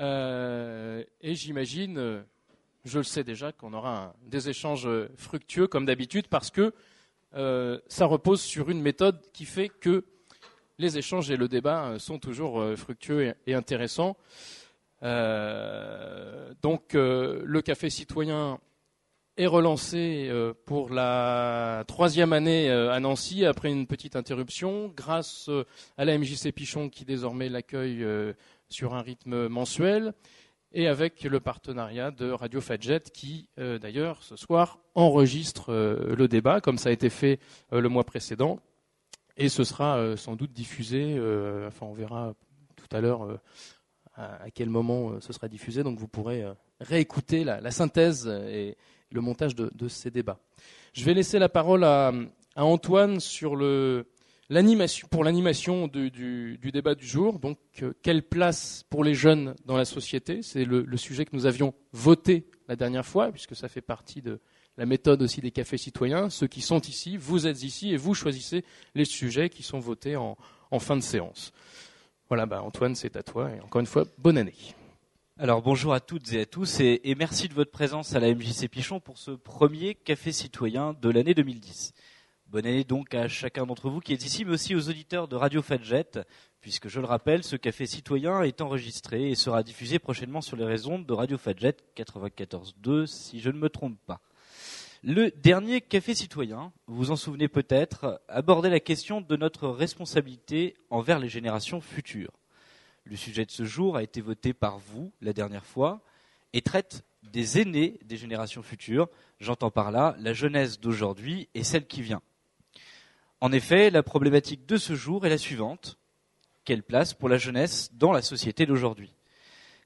et j'imagine, je le sais déjà, qu'on aura des échanges fructueux comme d'habitude parce que ça repose sur une méthode qui fait que les échanges et le débat sont toujours fructueux et intéressants. Euh, donc euh, le café citoyen est relancé euh, pour la troisième année à Nancy après une petite interruption grâce à la MJC Pichon qui désormais l'accueille sur un rythme mensuel et avec le partenariat de Radio Fadjet qui d'ailleurs ce soir enregistre le débat comme ça a été fait le mois précédent et ce sera sans doute diffusé enfin on verra tout à l'heure à, quel moment euh, ce sera diffusé. Donc vous pourrez euh, réécouter la, synthèse et le montage de, ces débats. Je vais laisser la parole à, Antoine sur le, pour l'animation du, débat du jour. Donc, euh, quelle place pour les jeunes dans la société? C'est le, sujet que nous avions voté la dernière fois, puisque ça fait partie de la méthode aussi des cafés citoyens. Ceux qui sont ici, vous êtes ici et vous choisissez les sujets qui sont votés en fin de séance. Voilà, bah Antoine, c'est à toi. Et encore une fois, bonne année. Alors bonjour à toutes et à tous et, merci de votre présence à la MJC Pichon pour ce premier café citoyen de l'année 2010. Bonne année donc à chacun d'entre vous qui est ici, mais aussi aux auditeurs de Radio Fadjet, puisque je le rappelle, ce café citoyen est enregistré et sera diffusé prochainement sur les réseaux de Radio Fadjet 94.2 si je ne me trompe pas. Le dernier café citoyen, vous vous en souvenez peut-être, abordait la question de notre responsabilité envers les générations futures. Le sujet de ce jour a été voté par vous la dernière fois et traite des aînés des générations futures. J'entends par là la jeunesse d'aujourd'hui et celle qui vient. En effet, la problématique de ce jour est la suivante. Quelle place pour la jeunesse dans la société d'aujourd'hui?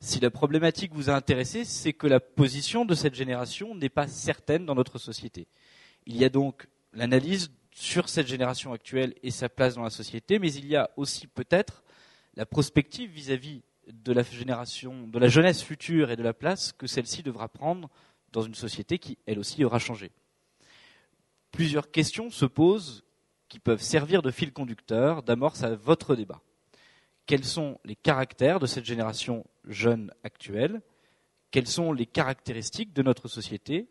Si la problématique vous a intéressé, c'est que la position de cette génération n'est pas certaine dans notre société. Il y a donc l'analyse sur cette génération actuelle et sa place dans la société, mais il y a aussi peut-être la prospective vis-à-vis de la génération, de la jeunesse future et de la place que celle-ci devra prendre dans une société qui, elle aussi, aura changé. Plusieurs questions se posent qui peuvent servir de fil conducteur, d'amorce à votre débat. Quels sont les caractères de cette génération jeune actuelle, quelles sont les caractéristiques de notre société,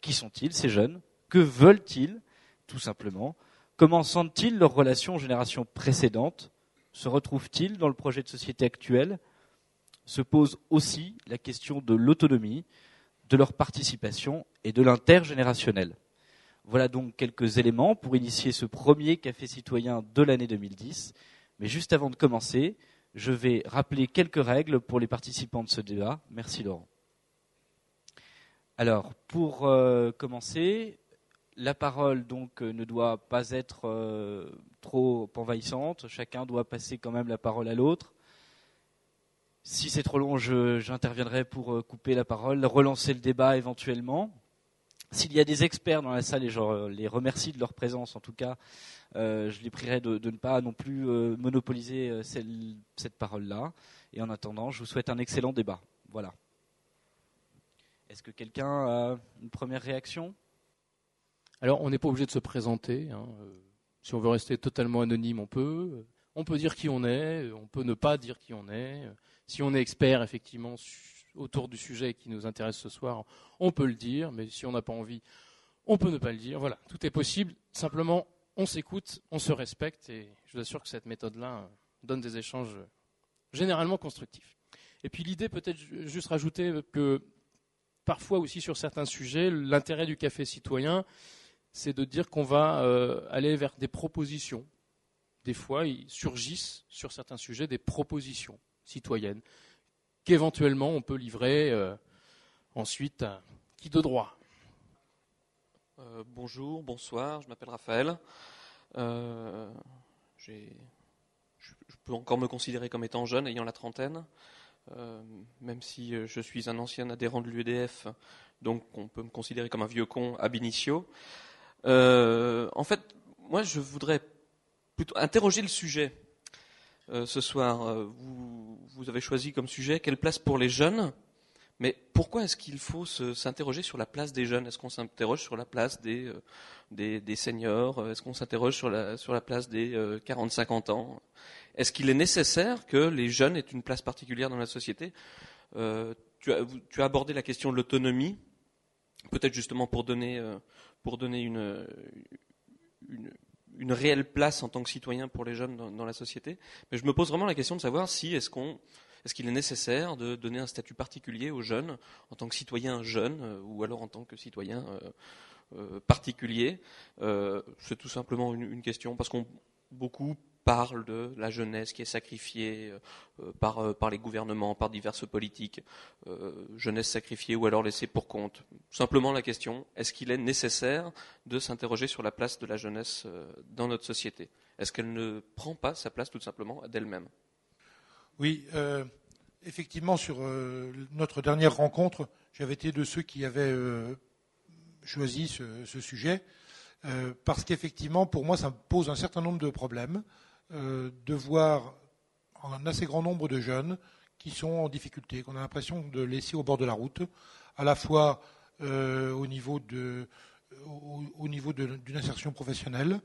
qui sont-ils ces jeunes, que veulent-ils tout simplement, comment sentent-ils leurs relations aux générations précédentes, se retrouvent-ils dans le projet de société actuel, se pose aussi la question de l'autonomie, de leur participation et de l'intergénérationnel. Voilà donc quelques éléments pour initier ce premier café citoyen de l'année 2010 mais juste avant de commencer, je vais rappeler quelques règles pour les participants de ce débat. Merci Laurent. Alors, pour euh, commencer, la parole donc euh, ne doit pas être euh, trop envahissante. Chacun doit passer quand même la parole à l'autre. Si c'est trop long, j'interviendrai pour couper la parole, relancer le débat éventuellement. S'il y a des experts dans la salle, et je les remercie de leur présence en tout cas, euh, je les prierai de, ne pas non plus euh, monopoliser euh, cette parole-là. Et en attendant, je vous souhaite un excellent débat. Voilà. Est-ce que quelqu'un a une première réaction? Alors, on n'est pas obligé de se présenter. Hein. Si on veut rester totalement anonyme, on peut. On peut dire qui on est, on peut ne pas dire qui on est. Si on est expert, effectivement, autour du sujet qui nous intéresse ce soir, on peut le dire, mais si on n'a pas envie, on peut ne pas le dire. Voilà, tout est possible. Simplement, on s'écoute, on se respecte, et je vous assure que cette méthode-là euh, donne des échanges généralement constructifs. Et puis l'idée, peut-être juste rajouter que parfois aussi sur certains sujets, l'intérêt du café citoyen, c'est de dire qu'on va euh, aller vers des propositions. Des fois, il surgissent sur certains sujets des propositions citoyennes qu'éventuellement on peut livrer euh, ensuite à qui de droit euh, bonjour, bonsoir, je m'appelle Raphaël. Euh, je, peux encore me considérer comme étant jeune, ayant la trentaine, même si je suis un ancien adhérent de l'UEDF, donc on peut me considérer comme un vieux con ab initio. en fait, moi je voudrais plutôt interroger le sujet ce soir. Vous, vous avez choisi comme sujet quelle place pour les jeunes. Mais pourquoi est-ce qu'il faut s'interroger sur la place des jeunes? Est-ce qu'on s'interroge sur la place des, euh, des, seniors? Est-ce qu'on s'interroge sur la, sur la place des 40-50 euh, ans? Est-ce qu'il est nécessaire que les jeunes aient une place particulière dans la société? Tu, as, tu, as, abordé la question de l'autonomie, peut-être justement pour donner, pour donner une, une, réelle place en tant que citoyen pour les jeunes dans, la société. Mais je me pose vraiment la question de savoir si est-ce qu'on est-ce qu'il est nécessaire de donner un statut particulier aux jeunes en tant que citoyen jeune euh, ou alors en tant que citoyen euh, euh, particulier C'est tout simplement une, question parce qu'on beaucoup parle de la jeunesse qui est sacrifiée par, par les gouvernements, par diverses politiques, jeunesse sacrifiée ou alors laissée pour compte. Simplement la question, est-ce qu'il est nécessaire de s'interroger sur la place de la jeunesse dans notre société? Est-ce qu'elle ne prend pas sa place tout simplement d'elle-même? Oui, euh, effectivement, sur euh, notre dernière rencontre, j'avais été de ceux qui avaient euh, choisi ce, sujet, parce qu'effectivement, pour moi, ça pose un certain nombre de problèmes de voir un assez grand nombre de jeunes qui sont en difficulté, qu'on a l'impression de laisser au bord de la route, à la fois au niveau de au niveau d'une insertion professionnelle.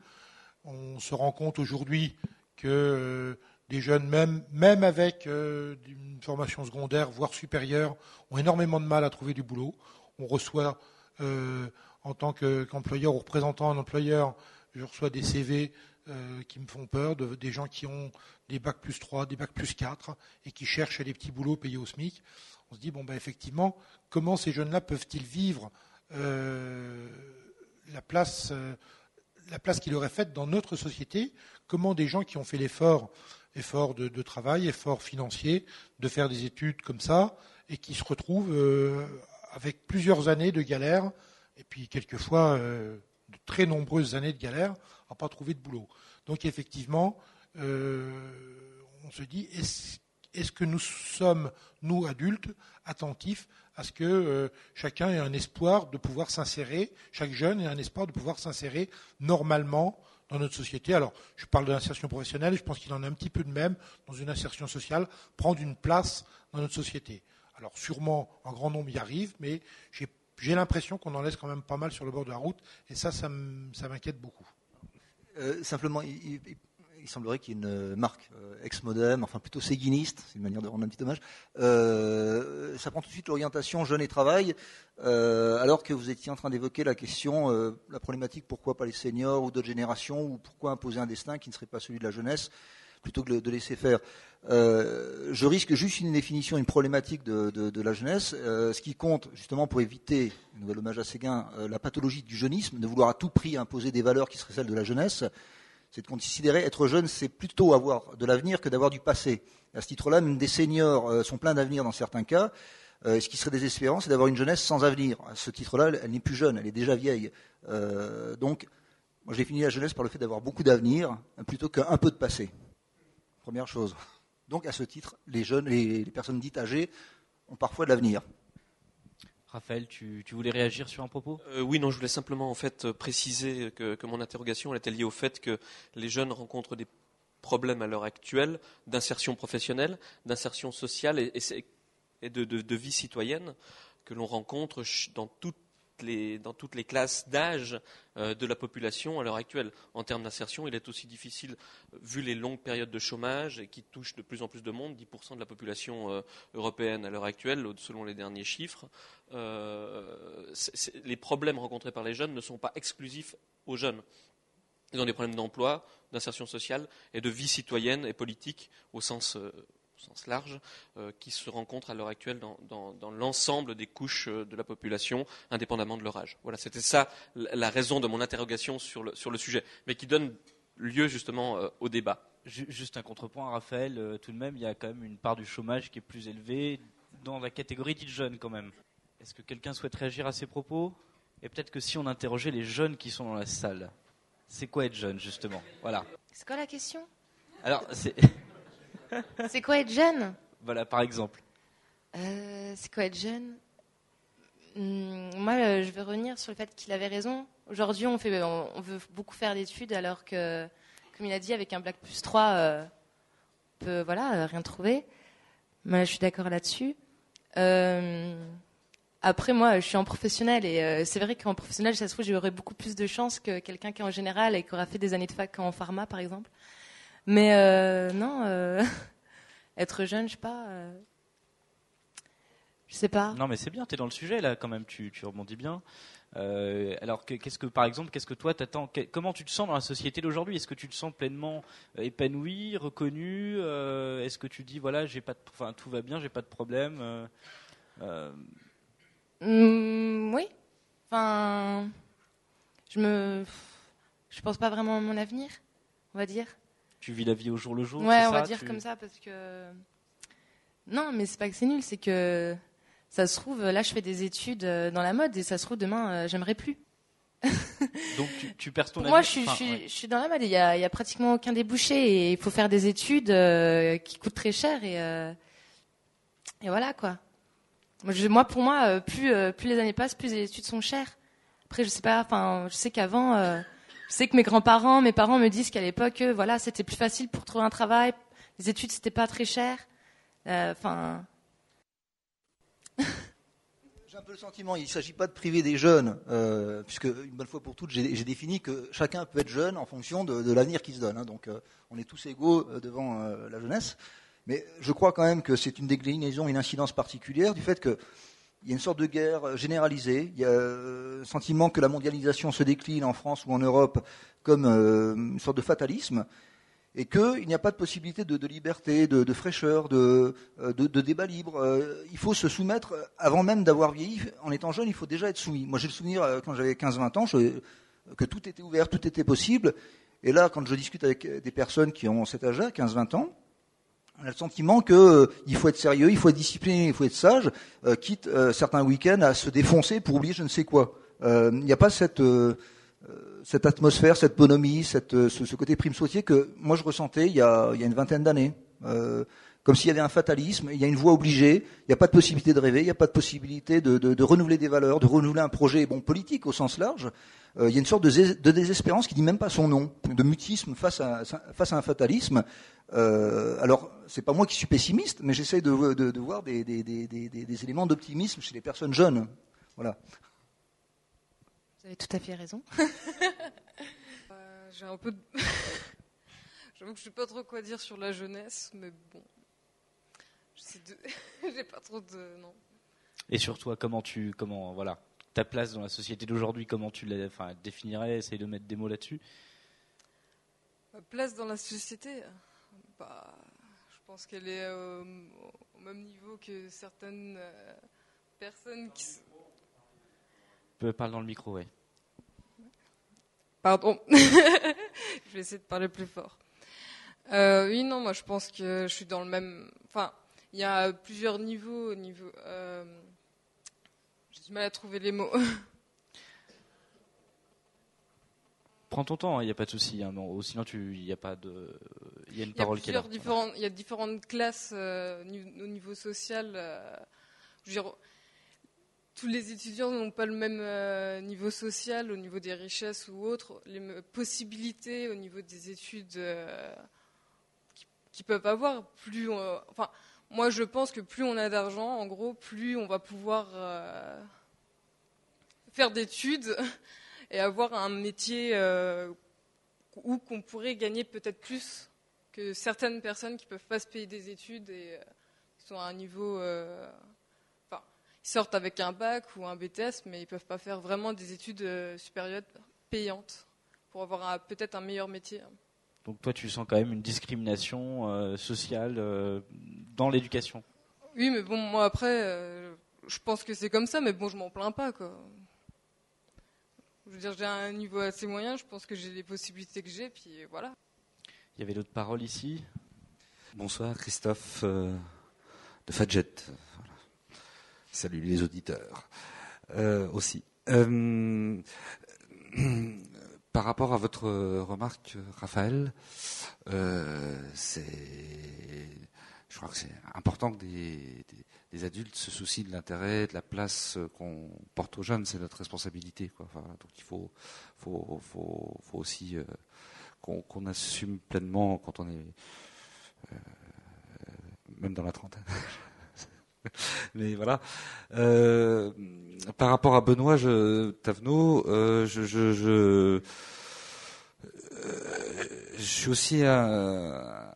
On se rend compte aujourd'hui que des jeunes, même, avec euh, une formation secondaire, voire supérieure, ont énormément de mal à trouver du boulot. On reçoit, euh, en tant qu'employeur ou représentant un employeur, je reçois des CV euh, qui me font peur, de, des gens qui ont des bacs plus 3, des bacs plus 4 et qui cherchent des petits boulots payés au SMIC. On se dit, bon, ben, effectivement, comment ces jeunes-là peuvent-ils vivre la place, la place faite dans notre société? Comment des gens qui ont fait l'effort effort de, travail, effort financier, de faire des études comme ça, et qui se retrouvent euh, avec plusieurs années de galère, et puis quelquefois euh, de très nombreuses années de galère à pas trouver de boulot. Donc effectivement, euh, on se dit, est-ce que nous sommes, nous adultes, attentifs à ce que chacun ait un espoir de pouvoir s'insérer, chaque jeune ait un espoir de pouvoir s'insérer normalement dans notre société? Alors, je parle de l'insertion professionnelle, je pense qu'il en a un petit peu de même dans une insertion sociale, prendre une place dans notre société. Alors, sûrement, un grand nombre y arrive, mais j'ai l'impression qu'on en laisse quand même pas mal sur le bord de la route, et ça, ça m'inquiète beaucoup. Euh, simplement, il, semblerait qu'il y ait une marque euh, ex-modem, enfin plutôt séguiniste, c'est une manière de rendre un petit hommage. Euh, ça prend tout de suite l'orientation jeune et travail, alors que vous étiez en train d'évoquer la question, la problématique pourquoi pas les seniors ou d'autres générations, ou pourquoi imposer un destin qui ne serait pas celui de la jeunesse plutôt que de laisser faire. je risque juste une définition, une problématique de, la jeunesse. ce qui compte, justement, pour éviter, nouvel hommage à Séguin, la pathologie du jeunisme, de vouloir à tout prix imposer des valeurs qui seraient celles de la jeunesse, c'est de considérer être jeune, c'est plutôt avoir de l'avenir que d'avoir du passé. À ce titre-là, même des seniors euh, sont pleins d'avenir dans certains cas. Euh, ce qui serait désespérant, c'est d'avoir une jeunesse sans avenir. À ce titre-là, elle, n'est plus jeune, elle est déjà vieille. Euh, donc, moi, j'ai fini la jeunesse par le fait d'avoir beaucoup d'avenir plutôt qu'un peu de passé. Première chose. Donc, à ce titre, les jeunes, les personnes dites âgées ont parfois de l'avenir. Raphaël, tu, voulais réagir sur un propos? Euh, Oui, non, je voulais simplement en fait préciser que, mon interrogation était liée au fait que les jeunes rencontrent des problèmes à l'heure actuelle d'insertion professionnelle, d'insertion sociale et, de, de, vie citoyenne que l'on rencontre dans toutes dans toutes les classes d'âge euh, de la population à l'heure actuelle. En termes d'insertion, il est aussi difficile, vu les longues périodes de chômage qui touchent de plus en plus de monde, 10% de la population euh, européenne à l'heure actuelle, selon les derniers chiffres. Euh, les problèmes rencontrés par les jeunes ne sont pas exclusifs aux jeunes. Ils ont des problèmes d'emploi, d'insertion sociale et de vie citoyenne et politique au sens au sens large, euh, qui se rencontrent à l'heure actuelle dans, l'ensemble des couches euh, de la population, indépendamment de leur âge. Voilà, c'était ça la raison de mon interrogation sur le, sur le sujet, mais qui donne lieu justement euh, au débat. Juste un contrepoint, Raphaël, tout de même, il y a quand même une part du chômage qui est plus élevée dans la catégorie dite jeune quand même. Est-ce que quelqu'un souhaite réagir à ces propos? Et peut-être que si on interrogeait les jeunes qui sont dans la salle, c'est quoi être jeune justement? Voilà. C'est quoi la question? Alors, c'est. C'est quoi être jeune? Voilà, par exemple. Euh, c'est quoi être jeune? Hmm, Moi, euh, je veux revenir sur le fait qu'il avait raison. Aujourd'hui, on, fait, on, veut beaucoup faire d'études, alors que, comme il a dit, avec un Black plus 3, euh, on peut voilà, rien trouver. Moi, je suis d'accord là-dessus. après, moi, je suis en professionnel et c'est vrai qu'en professionnel, ça se trouve, j'aurais beaucoup plus de chance que quelqu'un qui est en général et qui aura fait des années de fac en pharma, par exemple. Mais euh, non, euh, être jeune, je sais pas. Euh, sais pas. Non, mais c'est bien, tu es dans le sujet là quand même, tu, tu rebondis bien. Alors, que- qu'est-ce que, par exemple, qu'est-ce que toi t'attends que- Comment tu te sens dans la société d'aujourd'hui? Est-ce que tu te sens pleinement épanoui, reconnu Est-ce que tu dis voilà, j'ai pas, de, enfin tout va bien, j'ai pas de problème Hmm, oui. Enfin, je me, je pense pas vraiment à mon avenir, on va dire. Tu vis la vie au jour le jour Ouais, on va dire Tu- comme ça parce que non, mais c'est pas que c'est nul, c'est que ça se trouve là je fais des études euh, dans la mode et ça se trouve demain euh, j'aimerais plus. Donc tu, tu perds ton moi, je suis, Enfin, je, suis, ouais. je suis dans la mode et il y y a pratiquement aucun débouché et il faut faire des études euh, qui coûtent très cher et euh, et voilà quoi. Moi, je- moi, pour moi, plus plus les années passent, plus les études sont chères. Après, je sais pas, enfin, je sais qu'avant, je sais que mes grands-parents, mes parents me disent qu'à l'époque, euh, voilà, c'était plus facile pour trouver un travail. Les études, c'était pas très cher. Euh, Enfin, J'ai un peu le sentiment, il ne s'agit pas de priver des jeunes, euh, puisque une bonne fois pour toutes, j'ai défini que chacun peut être jeune en fonction de, l'avenir qui se donne. hein. donc, on est tous égaux devant la jeunesse. Mais je crois quand même que c'est une déclinaison, une incidence particulière du fait qu'il y a une sorte de guerre euh, généralisée. Il y a euh, le sentiment que la mondialisation se décline en France ou en Europe comme euh, une sorte de fatalisme. Et qu'il n'y a pas de possibilité de, liberté, de, fraîcheur, de, débat libre. Il faut se soumettre, avant même d'avoir vieilli, en étant jeune, il faut déjà être soumis. Moi, j'ai le souvenir, quand j'avais 15-20 ans, que tout était ouvert, tout était possible. Et là, quand je discute avec des personnes qui ont cet âge-là, 15-20 ans, on a le sentiment qu'il faut être sérieux, il faut être discipliné, il faut être sage, euh, quitte euh, certains week-ends à se défoncer pour oublier je ne sais quoi. Euh, Il n'y a pas cette, euh, euh, cette atmosphère, cette bonhomie, cette, euh, ce, ce côté prime sautier que moi je ressentais y a, il y a une vingtaine d'années. Comme s'il y avait un fatalisme, il y a une voie obligée, il n'y a pas de possibilité de rêver, il n'y a pas de possibilité de, de, de renouveler des valeurs, de renouveler un projet bon politique au sens large. Euh, il y a une sorte de, de désespérance qui dit même pas son nom, de mutisme face à, face à un fatalisme. Euh, alors, c'est pas moi qui suis pessimiste, mais j'essaie de, de, de voir des, des, des, des, des éléments d'optimisme chez les personnes jeunes. Voilà. vous avez tout à fait raison. Euh, J'ai un peu. de- J'avoue que je sais pas trop quoi dire sur la jeunesse, mais bon. J'ai pas trop de. Non. Et sur toi, comment tu, comment, voilà, ta place dans la société d'aujourd'hui, comment tu la, enfin, définirais Essaye de mettre des mots là-dessus. Ma place dans la société bah, Je pense qu'elle est euh, au même niveau que certaines euh, personnes qui. s- Euh, Parle dans le micro, ouais. Pardon. je vais essayer de parler plus fort. Euh, oui, non, moi je pense que je suis dans le même. Enfin, il y a plusieurs niveaux. au Niveau, euh, J'ai du mal à trouver les mots. Prends ton temps, il n'y a pas de souci. hein, non, sinon, tu, il n'y a pas de, il y a une Il y a parole qui est là. il y a différentes classes euh, au niveau- au niveau social. euh, je veux dire, tous les étudiants n'ont pas le même niveau social au niveau des richesses ou autres, les possibilités au niveau des études qui- qu'ils peuvent avoir. Plus, enfin, moi je pense que plus on a d'argent, en gros, plus on va pouvoir euh, faire d'études et avoir un métier euh, où qu'on pourrait gagner peut-être plus que certaines personnes qui peuvent pas se payer des études et euh, qui sont à un niveau, enfin, ils sortent avec un bac ou un BTS, mais ils peuvent pas faire vraiment des études supérieures payantes pour avoir peut-être un meilleur métier. Donc toi, tu sens quand même une discrimination sociale dans l'éducation. Oui, mais bon, moi après, euh, je pense que c'est comme ça, mais bon, je m'en plains pas, quoi. Je veux dire, j'ai un niveau assez moyen, je pense que j'ai les possibilités que j'ai, puis voilà. Il y avait d'autres paroles ici? Bonsoir, Christophe euh, de Fadjet. Voilà. Salut les auditeurs euh, aussi. Euh, par rapport à votre remarque, Raphaël, euh, c'est, je crois que c'est important que des, adultes se soucient de l'intérêt, de la place qu'on porte aux jeunes. C'est notre responsabilité. Donc il faut, aussi euh, qu'on assume pleinement quand on est même dans la trentaine. Mais voilà. Euh, par rapport à Benoît je, Tavenot, euh, je, euh, suis aussi un-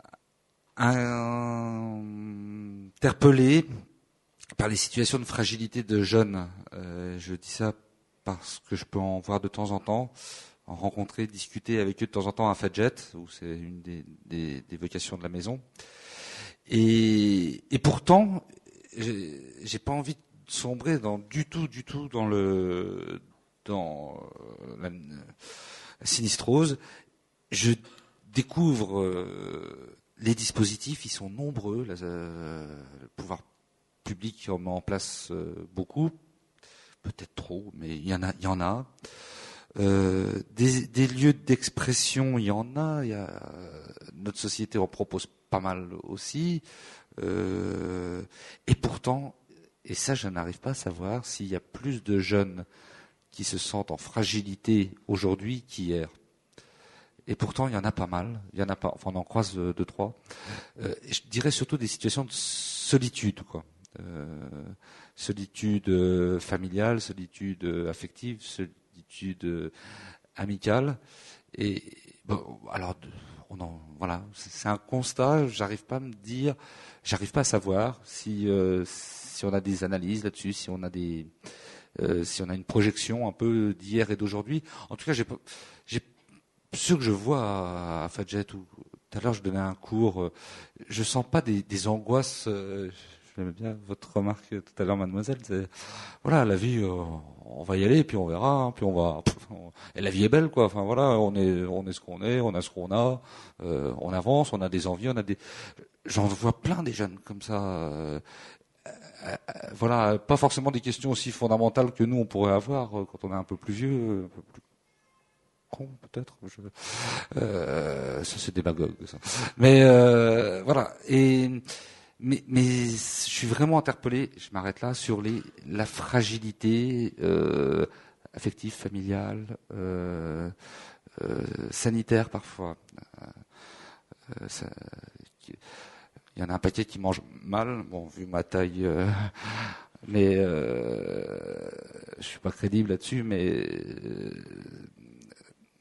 interpellé par les situations de fragilité de jeunes. Euh, je dis ça parce que je peux en voir de temps en temps, en rencontrer, discuter avec eux de temps en temps à Fadjet, où c'est une des, vocations de la maison. Et, et pourtant, j'ai pas envie de sombrer dans du tout, du tout dans le dans la, la sinistrose. Je découvre euh, les dispositifs, ils sont nombreux. Euh, le pouvoir public en met en place euh, beaucoup, peut-être trop, mais il y en a. Euh, des, lieux d'expression, il y en a. Notre société en propose pas mal aussi. Et pourtant, et ça, je n'arrive pas à savoir s'il y a plus de jeunes qui se sentent en fragilité aujourd'hui qu'hier. Et pourtant, il y en a pas mal. Il y en a pas. Enfin, on en croise deux, trois. Euh, je dirais surtout des situations de solitude, quoi. Euh, solitude euh, familiale, solitude euh, affective, solitude euh, amicale. Et bon, alors, on voilà, c'est un constat. J'arrive pas à me dire, j'arrive pas à savoir si si on a des analyses là-dessus, si on a des si on a une projection un peu d'hier et d'aujourd'hui. En tout cas, j'ai j'ai ce que je vois à, Fadjet ou tout à l'heure je donnais un cours, je sens pas des, des angoisses J'aime bien votre remarque tout à l'heure, mademoiselle. Voilà, la vie, euh, on va y aller, puis on verra, hein, puis on va. Et la vie est belle, quoi. Enfin voilà, on est, on est ce qu'on est, on a ce qu'on a, euh, on avance, on a des envies, on a des. J'en vois plein des jeunes comme ça. Euh, euh, voilà, pas forcément des questions aussi fondamentales que nous on pourrait avoir quand on est un peu plus vieux, un peu plus con peut-être. Euh, ça c'est démagogue. Mais euh, voilà. Et mais, mais je suis vraiment interpellé, je m'arrête là, sur les, la fragilité euh, affective, familiale, sanitaire parfois. Il y en a un paquet qui mange mal, bon, vu ma taille, mais euh, je suis pas crédible là-dessus, mais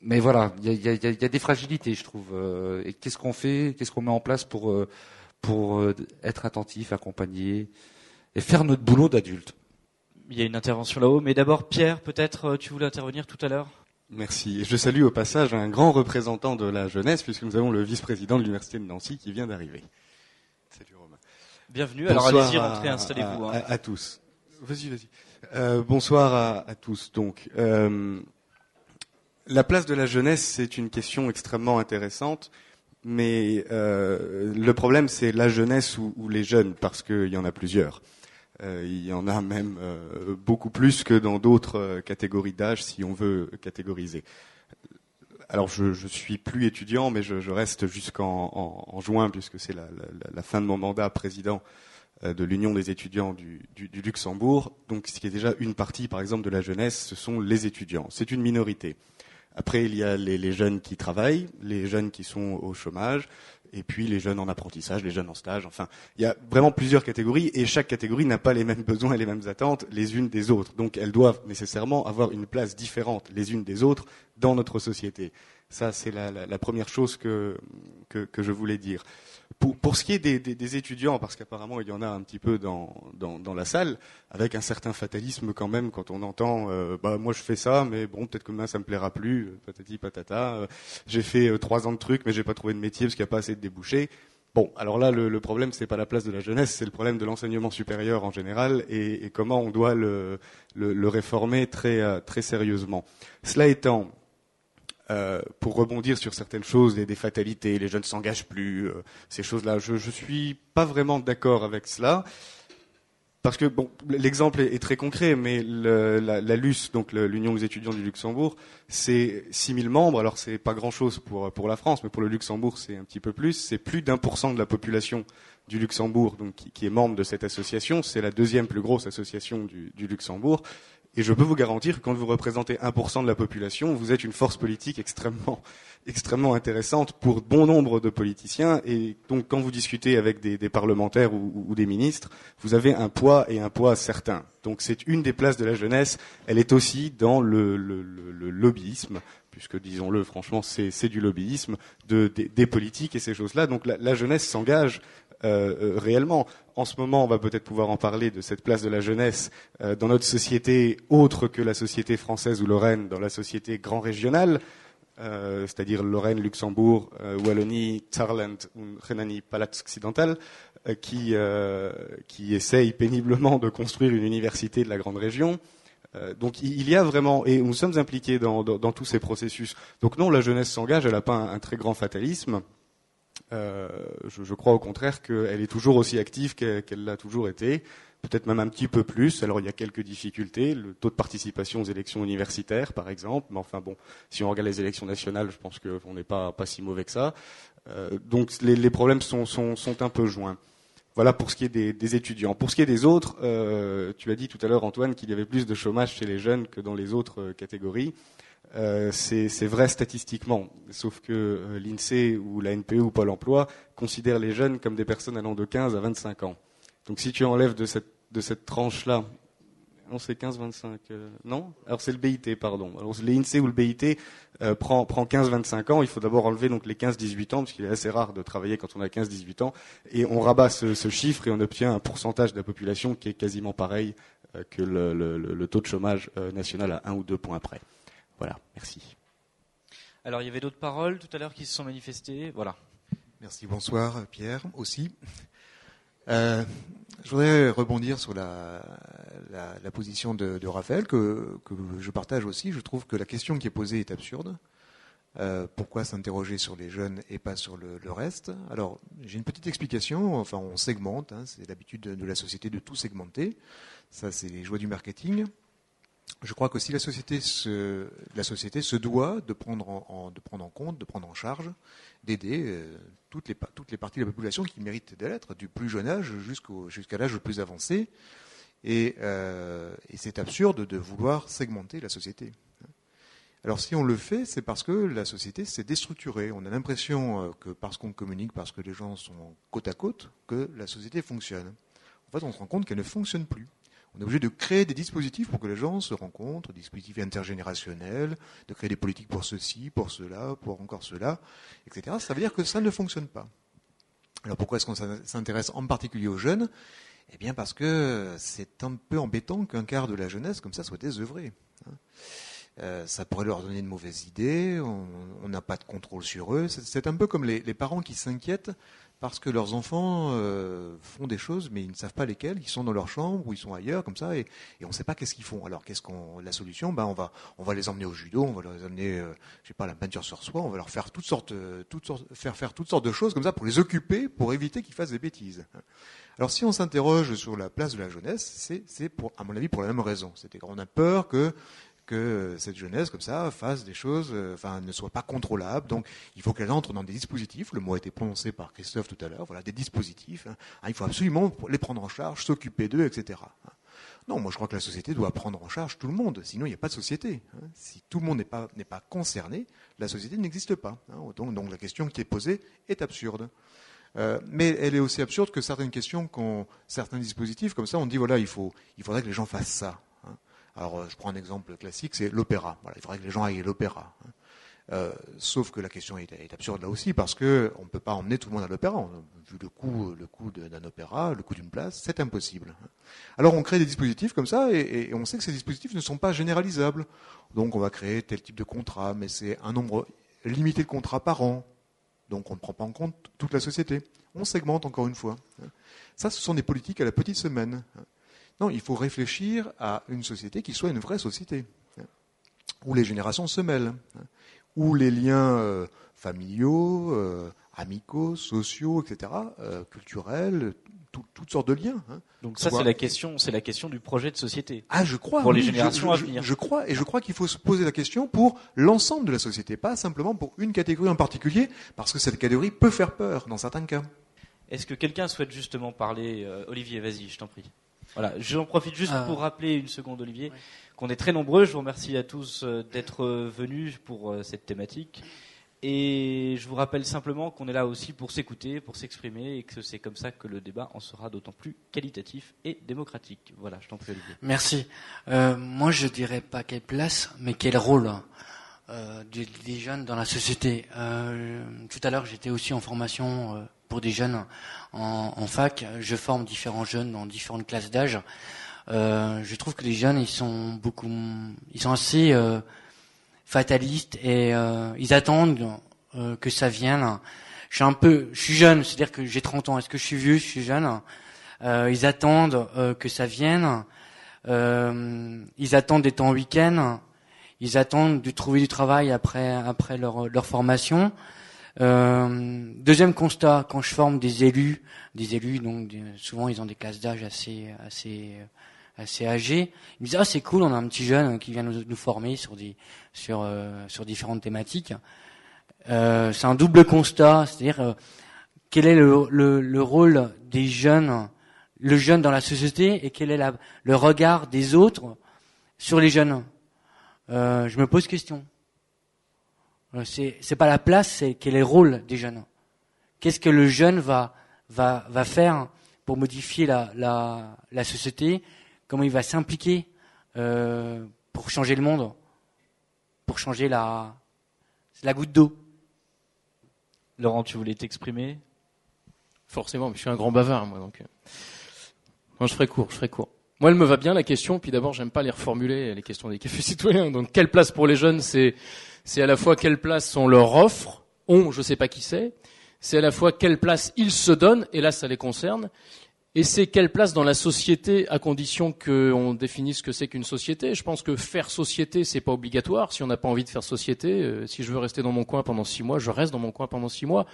mais voilà, il y a, y, a, y a, des fragilités, je trouve. et qu'est-ce qu'on fait, qu'est-ce qu'on met en place pour pour euh, être attentif, accompagner et faire notre boulot d'adulte? Il y a une intervention là-haut, mais d'abord Pierre, peut-être euh, tu voulais intervenir tout à l'heure? Merci. Et je salue au passage un grand représentant de la jeunesse, puisque nous avons le vice-président de l'Université de Nancy qui vient d'arriver. Salut Romain. Bienvenue, alors allez-y, rentrez, installez-vous. À, hein. à, à, tous. Vas-y, vas-y. Euh, bonsoir à, à, tous. Donc, euh, la place de la jeunesse, c'est une question extrêmement intéressante mais euh, le problème c'est la jeunesse ou, les jeunes parce qu'il y en a plusieurs. Euh, il y en a même euh, beaucoup plus que dans d'autres catégories d'âge si on veut catégoriser. Alors je, je suis plus étudiant, mais je, reste jusqu'en en, en juin puisque c'est la, fin de mon mandat président de l'Union des étudiants du, Luxembourg. Donc ce qui est déjà une partie, par exemple, de la jeunesse, ce sont les étudiants. C'est une minorité. Après, il y a les, jeunes qui travaillent, les jeunes qui sont au chômage, et puis les jeunes en apprentissage, les jeunes en stage. Enfin, il y a vraiment plusieurs catégories, et chaque catégorie n'a pas les mêmes besoins et les mêmes attentes les unes des autres. Donc, elles doivent nécessairement avoir une place différente les unes des autres dans notre société. Ça, c'est la, première chose que, que je voulais dire. Pour, pour, ce qui est des, des, des étudiants, parce qu'apparemment il y en a un petit peu dans, dans, dans, la salle, avec un certain fatalisme quand même quand on entend euh, bah moi je fais ça, mais bon peut-être que demain ça me plaira plus, euh, patati patata. Euh, j'ai fait trois ans de trucs, mais j'ai pas trouvé de métier parce qu'il n'y a pas assez de débouchés. Bon, alors là le, le problème c'est pas la place de la jeunesse, c'est le problème de l'enseignement supérieur en général et, et comment on doit le, le, le réformer très très sérieusement. Cela étant, euh, pour rebondir sur certaines choses, des, fatalités, les jeunes ne s'engagent plus, euh, ces choses-là. Je ne suis pas vraiment d'accord avec cela. Parce que bon, l'exemple est, très concret, mais la, LUS, donc l'Union des étudiants du Luxembourg, c'est 6000 membres. Alors c'est pas grand-chose pour pour la France, mais pour le Luxembourg c'est un petit peu plus. C'est plus d'un pour cent de la population du Luxembourg, donc qui, est membre de cette association. C'est la deuxième plus grosse association du Luxembourg. Et je peux vous garantir que quand vous représentez 1% de la population, vous êtes une force politique extrêmement, extrêmement intéressante pour bon nombre de politiciens. Et donc, quand vous discutez avec des, parlementaires ou, des ministres, vous avez un poids et un poids certain. Donc, c'est une des places de la jeunesse. Elle est aussi dans le, lobbyisme, puisque, disons-le, franchement, c'est du lobbyisme de, des, politiques et ces choses-là. Donc, la jeunesse s'engage réellement. En ce moment, on va peut-être pouvoir en parler de cette place de la jeunesse dans notre société autre que la société française ou lorraine, dans la société grand régionale. Euh, c'est-à-dire Lorraine, Luxembourg, euh, Wallonie, Saarland ou Rhénanie-Palatinat occidental, euh, qui, qui essayent péniblement de construire une université de la grande région. donc il y a vraiment, et nous sommes impliqués dans, tous ces processus. Donc non, la jeunesse s'engage, elle n'a pas un, très grand fatalisme. Je, crois au contraire qu'elle est toujours aussi active qu'elle l'a toujours été peut-être même un petit peu plus. Alors il y a quelques difficultés, le taux de participation aux élections universitaires par exemple, mais enfin bon, si on regarde les élections nationales, je pense qu'on n'est pas, pas si mauvais que ça. Euh, donc les, problèmes sont, sont, sont, un peu joints. Voilà pour ce qui est des, étudiants. Pour ce qui est des autres, euh, tu as dit tout à l'heure Antoine qu'il y avait plus de chômage chez les jeunes que dans les autres euh, catégories. C'est vrai statistiquement, sauf que l'INSEE ou la NPE ou Pôle Emploi considèrent les jeunes comme des personnes allant de 15 à 25 ans. Donc si tu enlèves de cette, tranche-là, non c'est 15-25, euh, non? Alors c'est le BIT, pardon. Alors l'INSEE ou le BIT euh, prend, prend 15-25 ans, il faut d'abord enlever donc les 15-18 ans, parce qu'il est assez rare de travailler quand on a 15-18 ans, et on rabat ce, chiffre et on obtient un pourcentage de la population qui est quasiment pareil euh, que le, le, taux de chômage national à un ou deux points près. Voilà, merci. Alors il y avait d'autres paroles tout à l'heure qui se sont manifestées, voilà. Merci, bonsoir Pierre aussi. Euh, je voudrais rebondir sur la, position de, Raphaël, que, je partage aussi. Je trouve que la question qui est posée est absurde. Euh, pourquoi s'interroger sur les jeunes et pas sur le, reste? Alors, j'ai une petite explication. Enfin, on segmente. Hein, c'est l'habitude de, la société de tout segmenter. Ça, c'est les joies du marketing. Je crois que la société se, la société se doit de prendre en, compte, de prendre en charge d'aider euh, toutes, les, toutes les parties de la population qui méritent d'être, du plus jeune âge jusqu'à l'âge le plus avancé. Euh, et, c'est absurde de vouloir segmenter la société. Alors si on le fait, c'est parce que la société s'est déstructurée. On a l'impression euh, que parce qu'on communique, parce que les gens sont côte à côte, que la société fonctionne. En fait, on se rend compte qu'elle ne fonctionne plus. On est obligé de créer des dispositifs pour que les gens se rencontrent, des dispositifs intergénérationnels, de créer des politiques pour ceci, pour cela, pour encore cela, etc. Ça veut dire que ça ne fonctionne pas. Alors pourquoi est-ce qu'on s'intéresse en particulier aux jeunes? Eh bien parce que c'est un peu embêtant qu'un quart de la jeunesse comme ça soit désœuvré. Hein. Euh, ça pourrait leur donner de mauvaises idées, on n'a pas de contrôle sur eux. C'est un peu comme les parents qui s'inquiètent parce que leurs enfants euh, font des choses, mais ils ne savent pas lesquelles. Ils sont dans leur chambre ou ils sont ailleurs, comme ça, et, on ne sait pas qu'est-ce qu'ils font. Alors, qu'est-ce qu'on, la solution? Ben, on va, on va les emmener au judo, on va les emmener, euh, je sais pas, la peinture sur soi. On va leur faire toutes sortes, toutes sortes, faire faire toutes sortes de choses comme ça pour les occuper, pour éviter qu'ils fassent des bêtises. Alors, si on s'interroge sur la place de la jeunesse, c'est, c'est pour, à mon avis, pour la même raison. C'est-à-dire qu'on a peur que que cette jeunesse, comme ça, fasse des choses, euh, enfin, ne soit pas contrôlable. Donc, il faut qu'elle entre dans des dispositifs. Le mot a été prononcé par Christophe tout à l'heure. Voilà, des dispositifs. Hein. Ah, il faut absolument les prendre en charge, s'occuper d'eux, etc. Non, moi je crois que la société doit prendre en charge tout le monde, sinon il n'y a pas de société. Hein. Si tout le monde n'est pas, n'est pas concerné, la société n'existe pas. Hein. Donc, donc, la question qui est posée est absurde. Euh, mais elle est aussi absurde que certaines questions, certains dispositifs, comme ça, on dit voilà, il, faut, il faudrait que les gens fassent ça. Alors, euh, je prends un exemple classique, c'est l'opéra. il faudrait que les gens aillent à l'opéra. Hein. Euh, sauf que la question est, absurde là aussi, parce qu'on ne peut pas emmener tout le monde à l'opéra. Vu le coût, d'un opéra, le coût d'une place, c'est impossible. Hein. Alors on crée des dispositifs comme ça, et, on sait que ces dispositifs ne sont pas généralisables. Donc on va créer tel type de contrat, mais c'est un nombre limité de contrats par an. Donc on ne prend pas en compte toute la société. On segmente encore une fois. Hein. Ça, ce sont des politiques à la petite semaine. Non, il faut réfléchir à une société qui soit une vraie société, hein, où les générations se mêlent, hein, où les liens euh, familiaux, euh, amicaux, sociaux, etc., euh, culturels, toutes sortes de liens. Hein, Donc ça, c'est la question, c'est la question du projet de société. Ah, je crois. Pour les générations à venir. Je, crois, et je crois qu'il faut se poser la question pour l'ensemble de la société, pas simplement pour une catégorie en particulier, parce que cette catégorie peut faire peur dans certains cas. Est-ce que quelqu'un souhaite justement parler Olivier, vas-y, je t'en prie. Voilà, j'en profite juste ah. pour rappeler une seconde, Olivier, qu'on est très nombreux. Je vous remercie à tous euh, d'être venus pour euh, cette thématique. Et je vous rappelle simplement qu'on est là aussi pour s'écouter, pour s'exprimer, et que c'est comme ça que le débat en sera d'autant plus qualitatif et démocratique. Voilà, je t'en prie, Olivier. Merci. Euh, moi, je dirais pas quelle place, mais quel rôle des, jeunes dans la société. tout à l'heure, j'étais aussi en formation pour des jeunes en, en, fac. Je forme différents jeunes dans différentes classes d'âge. Euh, je trouve que les jeunes, ils sont beaucoup, ils sont assez euh, fatalistes et euh, ils attendent euh, que ça vienne. Je suis un peu, je suis jeune, c'est-à-dire que j'ai 30 ans. Est-ce que je suis vieux? Je suis jeune. Euh, ils attendent que ça vienne. ils attendent d'être en week-end. Ils attendent de trouver du travail après après leur, leur formation. Euh, deuxième constat, quand je forme des élus, des élus, donc souvent ils ont des classes d'âge assez assez assez âgés, ils me disent ah c'est cool, on a un petit jeune qui vient nous, nous former sur sur euh, sur différentes thématiques. Euh, c'est un double constat, c'est-à-dire quel est le, le, le, rôle des jeunes, le jeune dans la société et quel est le regard des autres sur les jeunes? Je me pose question. Euh, c'est c'est pas la place, c'est quel est le rôle des jeunes. Qu'est-ce que le jeune va va va faire pour modifier la la, la société? Comment il va s'impliquer euh, pour changer le monde, pour changer la la goutte d'eau? Laurent, tu voulais t'exprimer? Forcément, je suis un grand bavard moi donc. Non, je ferai court, je ferai court. Moi, elle me va bien la question. Puis d'abord, j'aime pas les reformuler les questions des cafés citoyens. Donc, quelle place pour les jeunes C'est c'est à la fois quelle place on leur offre, on, je sais pas qui c'est, c'est à la fois quelle place ils se donnent, et là ça les concerne, et c'est quelle place dans la société à condition qu'on définisse ce que c'est qu'une société. Je pense que faire société, c'est pas obligatoire. Si on n'a pas envie de faire société, euh, si je veux rester dans mon coin pendant six mois, je reste dans mon coin pendant six mois.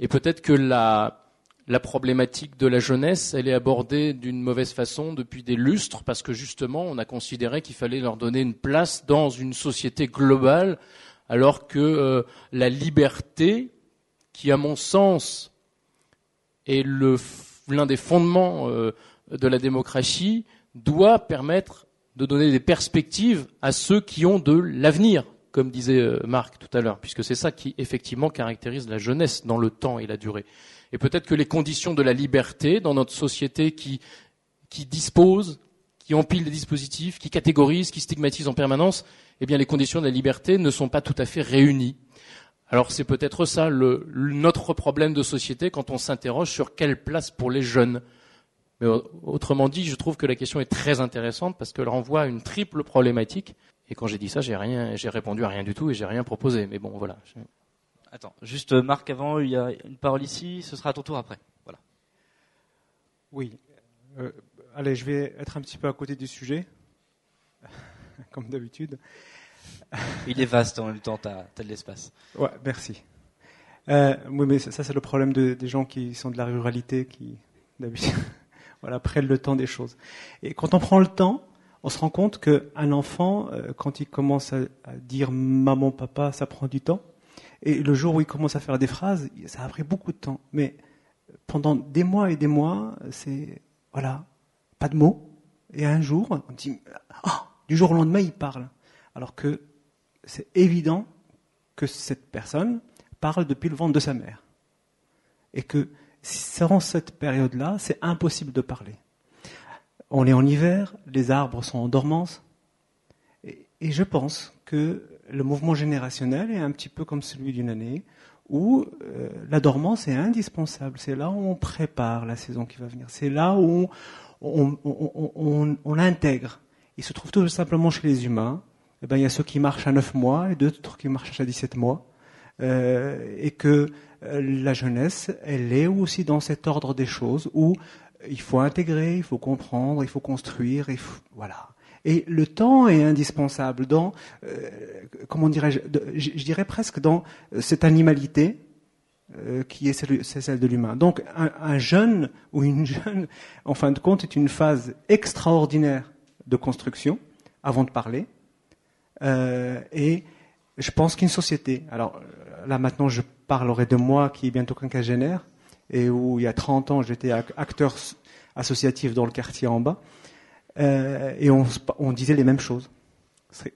Et peut-être que la, la problématique de la jeunesse, elle est abordée d'une mauvaise façon depuis des lustres, parce que justement, on a considéré qu'il fallait leur donner une place dans une société globale alors que euh, la liberté, qui à mon sens est l'un des fondements euh, de la démocratie, doit permettre de donner des perspectives à ceux qui ont de l'avenir, comme disait euh, Marc tout à l'heure, puisque c'est ça qui effectivement caractérise la jeunesse dans le temps et la durée. Et peut-être que les conditions de la liberté dans notre société qui, qui dispose, qui empile des dispositifs, qui catégorise, qui stigmatise en permanence, eh bien les conditions de la liberté ne sont pas tout à fait réunies. Alors c'est peut-être ça le, notre problème de société quand on s'interroge sur quelle place pour les jeunes. Mais autrement dit, je trouve que la question est très intéressante parce qu'elle renvoie à une triple problématique. Et quand j'ai dit ça, j'ai rien, j'ai répondu à rien du tout et j'ai rien proposé. Mais bon, voilà. Attends, juste Marc, avant, il y a une parole ici. Ce sera à ton tour après. Voilà. Oui. Euh, allez, je vais être un petit peu à côté du sujet, comme d'habitude. Il est vaste en même temps, tu as, de l'espace. Ouais, merci. Euh, oui, mais ça, c'est le problème de, des gens qui sont de la ruralité, qui d'habitude voilà, prennent le temps des choses. Et quand on prend le temps, on se rend compte qu'un enfant, euh, quand il commence à, dire maman, papa, ça prend du temps. Et le jour où il commence à faire des phrases, ça a pris beaucoup de temps. Mais pendant des mois et des mois, c'est voilà, pas de mots. Et un jour, on dit, oh, du jour au lendemain, il parle. Alors que c'est évident que cette personne parle depuis le ventre de sa mère. Et que sans cette période-là, c'est impossible de parler. On est en hiver, les arbres sont en dormance. Et, je pense que le mouvement générationnel est un petit peu comme celui d'une année, où euh, la dormance est indispensable. C'est là où on prépare la saison qui va venir. C'est là où on l'intègre. Il se trouve tout simplement chez les humains eh ben, il y a ceux qui marchent à 9 mois et d'autres qui marchent à 17 mois. Euh, et que euh, la jeunesse, elle est aussi dans cet ordre des choses où il faut intégrer, il faut comprendre, il faut construire, il voilà. Et le temps est indispensable dans, euh, comment dirais-je, je, dirais presque dans cette animalité euh, qui est celle, de l'humain. Donc un, un, jeune ou une jeune, en fin de compte, est une phase extraordinaire de construction avant de parler euh, et je pense qu'une société, alors là maintenant je parlerai de moi qui est bientôt quinquagénaire, et où il y a 30 ans j'étais acteur associatif dans le quartier en bas, euh, et on, on, disait les mêmes choses.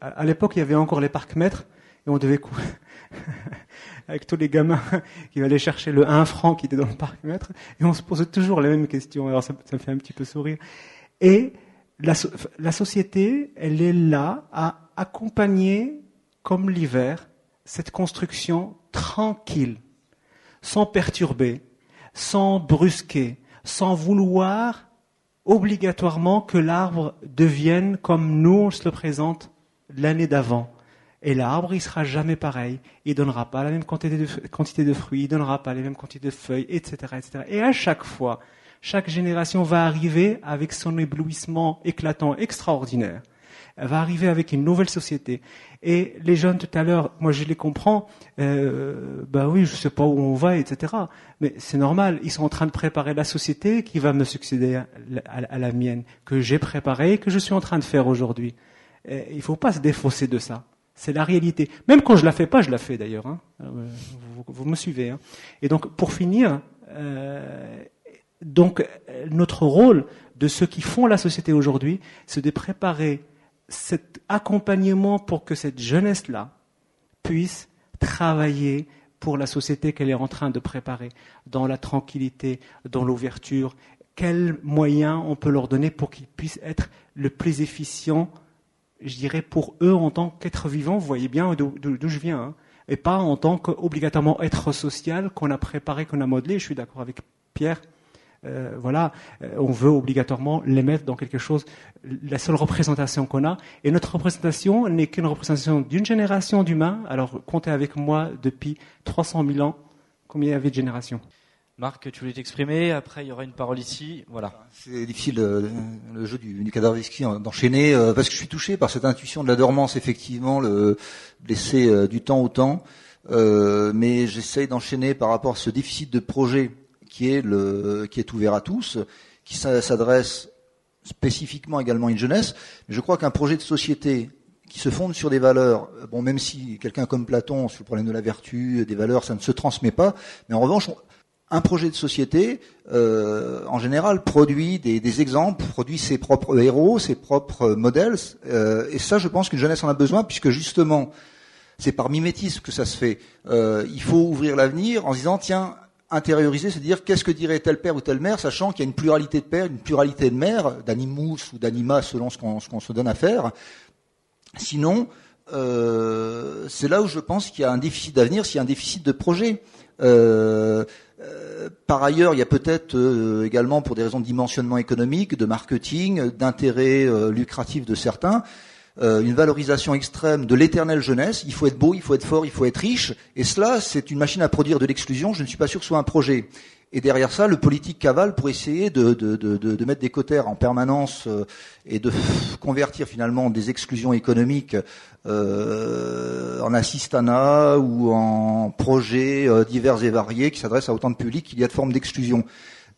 À l'époque il y avait encore les parcs-mètres, et on devait avec tous les gamins qui allaient chercher le 1 franc qui était dans le parc-mètre, et on se posait toujours les mêmes questions, alors ça, ça me fait un petit peu sourire. Et la, la société, elle est là à accompagner, comme l'hiver, cette construction tranquille, sans perturber. sans brusquer, sans vouloir obligatoirement que l'arbre devienne comme nous on se le présente l'année d'avant. Et l'arbre, il sera jamais pareil. Il donnera pas la même quantité de, quantité de fruits, il donnera pas les mêmes quantités de feuilles, etc., etc. Et à chaque fois, chaque génération va arriver avec son éblouissement éclatant extraordinaire. Elle va arriver avec une nouvelle société. Et les jeunes tout à l'heure, moi je les comprends, euh, ben oui, je sais pas où on va, etc. Mais c'est normal, ils sont en train de préparer la société qui va me succéder à, la mienne, que j'ai préparée, que je suis en train de faire aujourd'hui. Il faut pas se défausser de ça. C'est la réalité. Même quand je la fais pas, je la fais d'ailleurs. Hein. Euh, vous, me suivez. Hein. Et donc, pour finir, euh, donc notre rôle de ceux qui font la société aujourd'hui, c'est de préparer cet accompagnement pour que cette jeunesse-là puisse travailler pour la société qu'elle est en train de préparer, dans la tranquillité, dans l'ouverture. Quels moyens on peut leur donner pour qu'ils puissent être le plus efficients je dirais, pour eux en tant qu'être vivant, vous voyez bien d'où je viens, hein, et pas en tant qu'obligatoirement être social qu'on a préparé, qu'on a modelé. Je suis d'accord avec Pierre. Euh, voilà, euh, on veut obligatoirement les mettre dans quelque chose, la seule représentation qu'on a. Et notre représentation n'est qu'une représentation d'une génération d'humains. Alors, comptez avec moi depuis 300 000 ans, combien il y avait de générations? Marc, tu voulais t'exprimer. Après, il y aura une parole ici. Voilà. C'est difficile euh, le jeu du, du cadavre d'enchaîner euh, parce que je suis touché par cette intuition de la dormance, effectivement, le laisser euh, du temps au temps. mais j'essaye d'enchaîner par rapport à ce déficit de projet qui est le qui est ouvert à tous, qui s'adresse spécifiquement également à une jeunesse. Je crois qu'un projet de société qui se fonde sur des valeurs, bon, même si quelqu'un comme Platon, sur le problème de la vertu, des valeurs, ça ne se transmet pas, mais en revanche, un projet de société, euh, en général, produit des, exemples, produit ses propres héros, ses propres modèles. Euh, et ça, je pense qu'une jeunesse en a besoin, puisque justement, c'est par mimétisme que ça se fait. Euh, il faut ouvrir l'avenir en se disant, tiens, intérioriser, c'est dire qu'est-ce que dirait tel père ou telle mère, sachant qu'il y a une pluralité de pères, une pluralité de mères, d'animaux ou d'anima selon ce qu'on se donne à faire. Sinon, c'est là où je pense qu'il y a un déficit d'avenir, s'il y a un déficit de projet. Euh, euh, par ailleurs, il y a peut-être euh, également, pour des raisons de dimensionnement économique, de marketing, d'intérêt lucratif de certains, une valorisation extrême de l'éternelle jeunesse. Il faut être beau, il faut être fort, il faut être riche. Et cela, c'est une machine à produire de l'exclusion. Je ne suis pas sûr que ce soit un projet. Et derrière ça, le politique cavale pour essayer de, de, de, de mettre des cotères en permanence euh, et de convertir finalement des exclusions économiques euh, en assistanat ou en projets euh, divers et variés qui s'adressent à autant de publics qu'il y a de formes d'exclusion.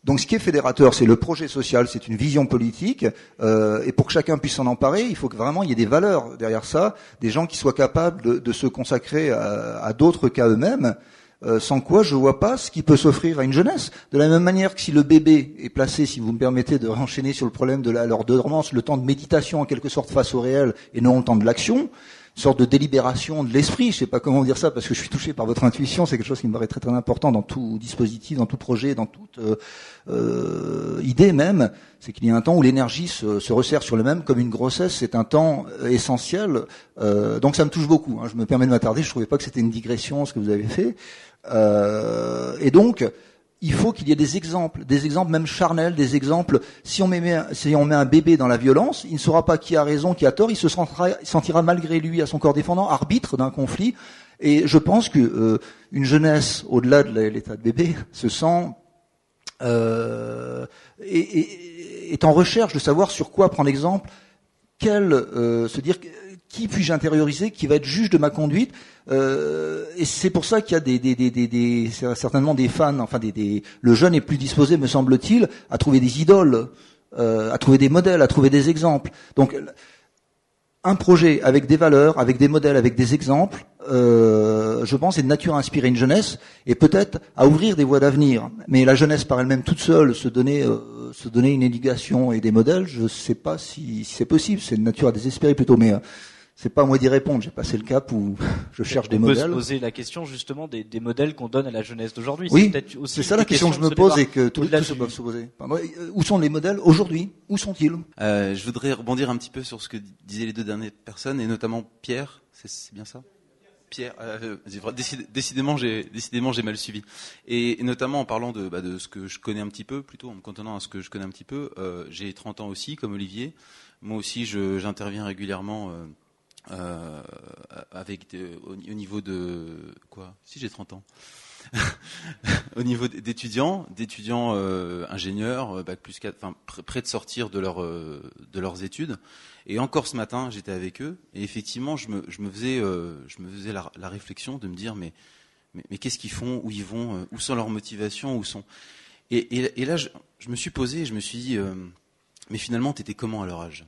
Donc ce qui est fédérateur, c'est le projet social, c'est une vision politique, euh, et pour que chacun puisse s'en emparer, il faut que vraiment il y ait des valeurs derrière ça, des gens qui soient capables de, de se consacrer à, à d'autres qu'à eux-mêmes, euh, sans quoi je vois pas ce qui peut s'offrir à une jeunesse. De la même manière que si le bébé est placé, si vous me permettez de renchaîner sur le problème de la, leur dormance, le temps de méditation en quelque sorte face au réel et non le temps de l'action, sorte de délibération de l'esprit, je sais pas comment dire ça parce que je suis touché par votre intuition, c'est quelque chose qui me paraît très très important dans tout dispositif, dans tout projet, dans toute euh, euh idée même, c'est qu'il y a un temps où l'énergie se, se, resserre sur le même comme une grossesse, c'est un temps essentiel, euh, donc ça me touche beaucoup, hein. je me permets de m'attarder, je trouvais pas que c'était une digression ce que vous avez fait, euh, et donc, il faut qu'il y ait des exemples, des exemples même charnels, des exemples. Si on, met, si on met un bébé dans la violence, il ne saura pas qui a raison, qui a tort. Il se sentira, sentira malgré lui, à son corps défendant, arbitre d'un conflit. Et je pense que euh, une jeunesse, au-delà de l'état de bébé, se sent euh, et, est en recherche de savoir sur quoi prendre exemple, quel euh, se dire qui puis-je intérioriser, qui va être juge de ma conduite. Euh, et c'est pour ça qu'il y a des, des, des, des, certainement des fans, enfin des, le jeune est plus disposé, me semble-t-il, à trouver des idoles, euh, à trouver des modèles, à trouver des exemples. Donc un projet avec des valeurs, avec des modèles, avec des exemples, euh, je pense, est de nature à inspirer une jeunesse et peut-être à ouvrir des voies d'avenir. Mais la jeunesse par elle-même toute seule, se donner, euh, se donner une éducation et des modèles, je ne sais pas si, si c'est possible. C'est de nature à désespérer plutôt. Mais euh, c'est pas à moi d'y répondre. J'ai passé le cap où je cherche des modèles. On peut se poser la question justement des, des modèles qu'on donne à la jeunesse d'aujourd'hui. Oui, c'est ça la question, que je me pose et que tous les se peuvent se poser. Où sont les modèles aujourd'hui? Où sont-ils? Euh, Je voudrais rebondir un petit peu sur ce que disaient les deux dernières personnes et notamment Pierre. C'est bien ça? Pierre, euh, décidément j'ai décidément j'ai mal suivi. Et, notamment en parlant de, bah, de ce que je connais un petit peu, plutôt en me contenant à ce que je connais un petit peu. Euh, j'ai 30 ans aussi, comme Olivier. Moi aussi, j'interviens régulièrement euh, euh avec au, niveau de quoi? Si j'ai 30 ans. au niveau d'étudiants, d'étudiants euh, ingénieurs, bac plus 4, enfin près de sortir de, leur, de leurs études. Et encore ce matin, j'étais avec eux, et effectivement, je me, faisais, je me faisais la, réflexion de me dire, mais, qu'est-ce qu'ils font, où ils vont, où sont leurs motivations, où sont? Et là, je, je, me suis posé, et je me suis dit, mais finalement, t'étais comment à leur âge?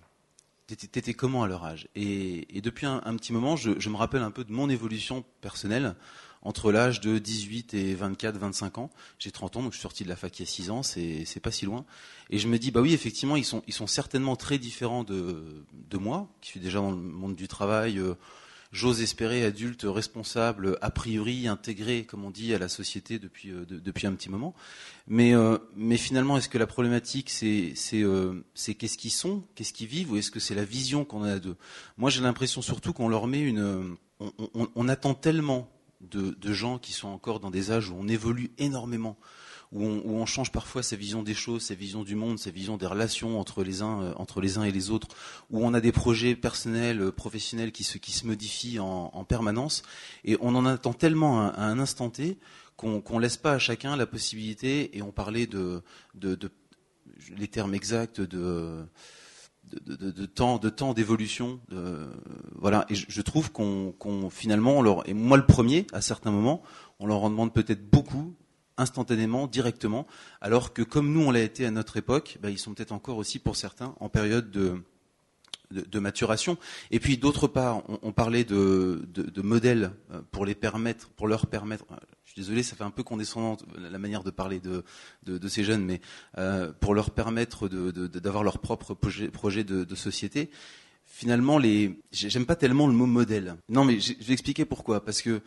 T'étais comment à leur âge? Et, et, depuis un, petit moment, je, je, me rappelle un peu de mon évolution personnelle entre l'âge de 18 et 24, 25 ans. J'ai 30 ans, donc je suis sorti de la fac il y a 6 ans, c'est pas si loin. Et je me dis, bah oui, effectivement, ils sont, ils sont certainement très différents de, de moi, qui suis déjà dans le monde du travail. Euh, j'ose espérer, adulte, responsable, a priori intégré, comme on dit, à la société depuis, euh, depuis un petit moment. Mais, euh, mais finalement, est-ce que la problématique, c'est euh, qu'est-ce qu'ils sont, qu'est-ce qu'ils vivent, ou est-ce que c'est la vision qu'on a d'eux? Moi, j'ai l'impression surtout qu'on leur met une... On, attend tellement de gens qui sont encore dans des âges où on évolue énormément où on, change parfois sa vision des choses, sa vision du monde, sa vision des relations entre les uns, euh, entre les uns et les autres, où on a des projets personnels, euh, professionnels qui se, qui se modifient en, permanence, et on en attend tellement à, un instant T qu'on ne laisse pas à chacun la possibilité, et on parlait de, de, les termes exacts de de, temps de temps d'évolution voilà. Et je, trouve qu'on finalement et moi le premier à certains moments on leur en demande peut-être beaucoup instantanément, directement, alors que comme nous on l'a été à notre époque, bah, ils sont peut-être encore aussi pour certains en période de, de, maturation. Et puis d'autre part, on, parlait de, de, modèles euh, pour les permettre, pour leur permettre. Euh, je suis désolé, ça fait un peu condescendant la manière de parler de, de, ces jeunes, mais euh, pour leur permettre d'avoir leur propre projet, de, société. Finalement, j'aime pas tellement le mot modèle. Non, mais je vais expliquer pourquoi. Parce que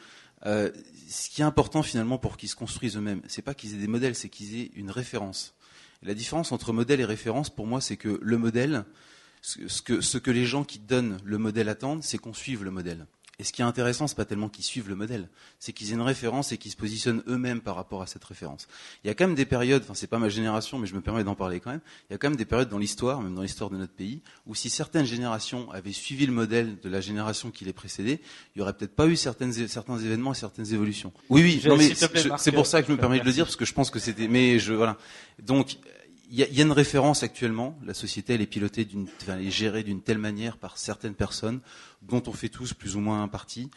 euh, ce qui est important finalement pour qu'ils se construisent eux-mêmes, c'est pas qu'ils aient des modèles, c'est qu'ils aient une référence. la différence entre modèle et référence, pour moi, c'est que le modèle, ce que, ce que les gens qui donnent le modèle attendent, c'est qu'on suive le modèle. Et ce qui est intéressant, c'est pas tellement qu'ils suivent le modèle, c'est qu'ils aient une référence et qu'ils se positionnent eux-mêmes par rapport à cette référence. Il y a quand même des périodes, enfin c'est pas ma génération, mais je me permets d'en parler quand même. Il y a quand même des périodes dans l'histoire, même dans l'histoire de notre pays, où si certaines générations avaient suivi le modèle de la génération qui les précédait, il y aurait peut-être pas eu certaines, certains événements et certaines évolutions. Oui, oui, non, mais c'est pour ça que je me permets de le dire parce que je pense que c'était, mais je voilà. Donc y, y, a une référence actuellement. La société, elle est pilotée d'une, enfin, elle est gérée d'une telle manière par certaines personnes dont on fait tous plus ou moins un parti.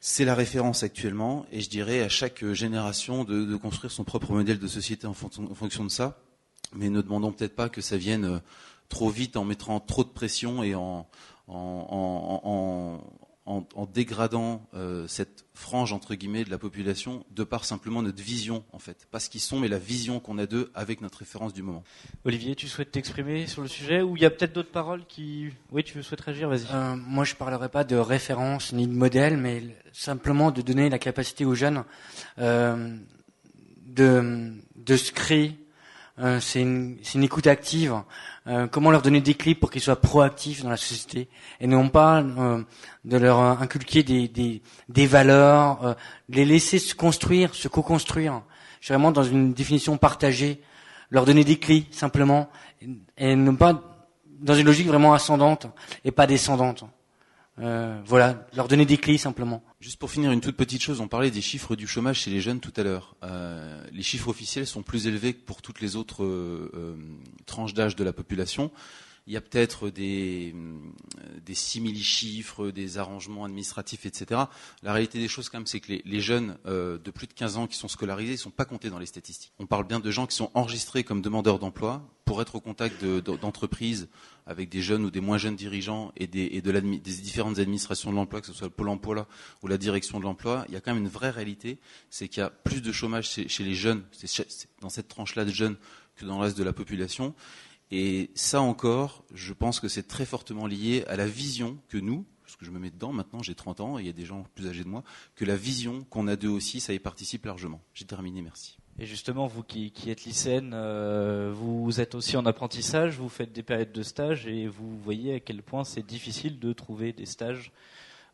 C'est la référence actuellement, et je dirais à chaque génération de, construire son propre modèle de société en, en fonction de ça. Mais ne demandons peut-être pas que ça vienne euh, trop vite en mettant trop de pression et en, en, en, en, en dégradant euh, cette frange entre guillemets de la population de par simplement notre vision en fait, pas ce qu'ils sont mais la vision qu'on a d'eux avec notre référence du moment. Olivier, tu souhaites t'exprimer sur le sujet ou il y a peut-être d'autres paroles qui, oui, tu souhaites réagir, vas-y. Euh, moi, je parlerai pas de référence ni de modèle, mais simplement de donner la capacité aux jeunes euh, de de se créer euh, c'est une, une, écoute active. Euh, comment leur donner des clés pour qu'ils soient proactifs dans la société et non pas euh, de leur inculquer des, des, des valeurs, les laisser se construire, se co-construire. Vraiment dans une définition partagée, leur donner des clés simplement et non pas dans une logique vraiment ascendante et pas descendante. Euh, voilà, leur donner des clés simplement. Juste pour finir, une toute petite chose, on parlait des chiffres du chômage chez les jeunes tout à l'heure. Euh, les chiffres officiels sont plus élevés que pour toutes les autres euh, tranches d'âge de la population. Il y a peut-être des, des simili-chiffres, des arrangements administratifs, etc. La réalité des choses, quand même, c'est que les, les jeunes de plus de 15 ans qui sont scolarisés ne sont pas comptés dans les statistiques. On parle bien de gens qui sont enregistrés comme demandeurs d'emploi pour être au contact d'entreprises avec des jeunes ou des moins jeunes dirigeants et des, et de des différentes administrations de l'emploi, que ce soit le Pôle emploi ou la direction de l'emploi, il y a quand même une vraie réalité, c'est qu'il y a plus de chômage chez, chez les jeunes, dans cette tranche-là de jeunes que dans le reste de la population. Et ça encore, je pense que c'est très fortement lié à la vision que nous, parce que je me mets dedans, maintenant j'ai 30 ans et il y a des gens plus âgés de moi, que la vision qu'on a d'eux aussi, ça y participe largement. J'ai terminé, merci. Et justement, vous qui, êtes lycéenne, euh, vous êtes aussi en apprentissage, vous faites des périodes de stage et vous voyez à quel point c'est difficile de trouver des stages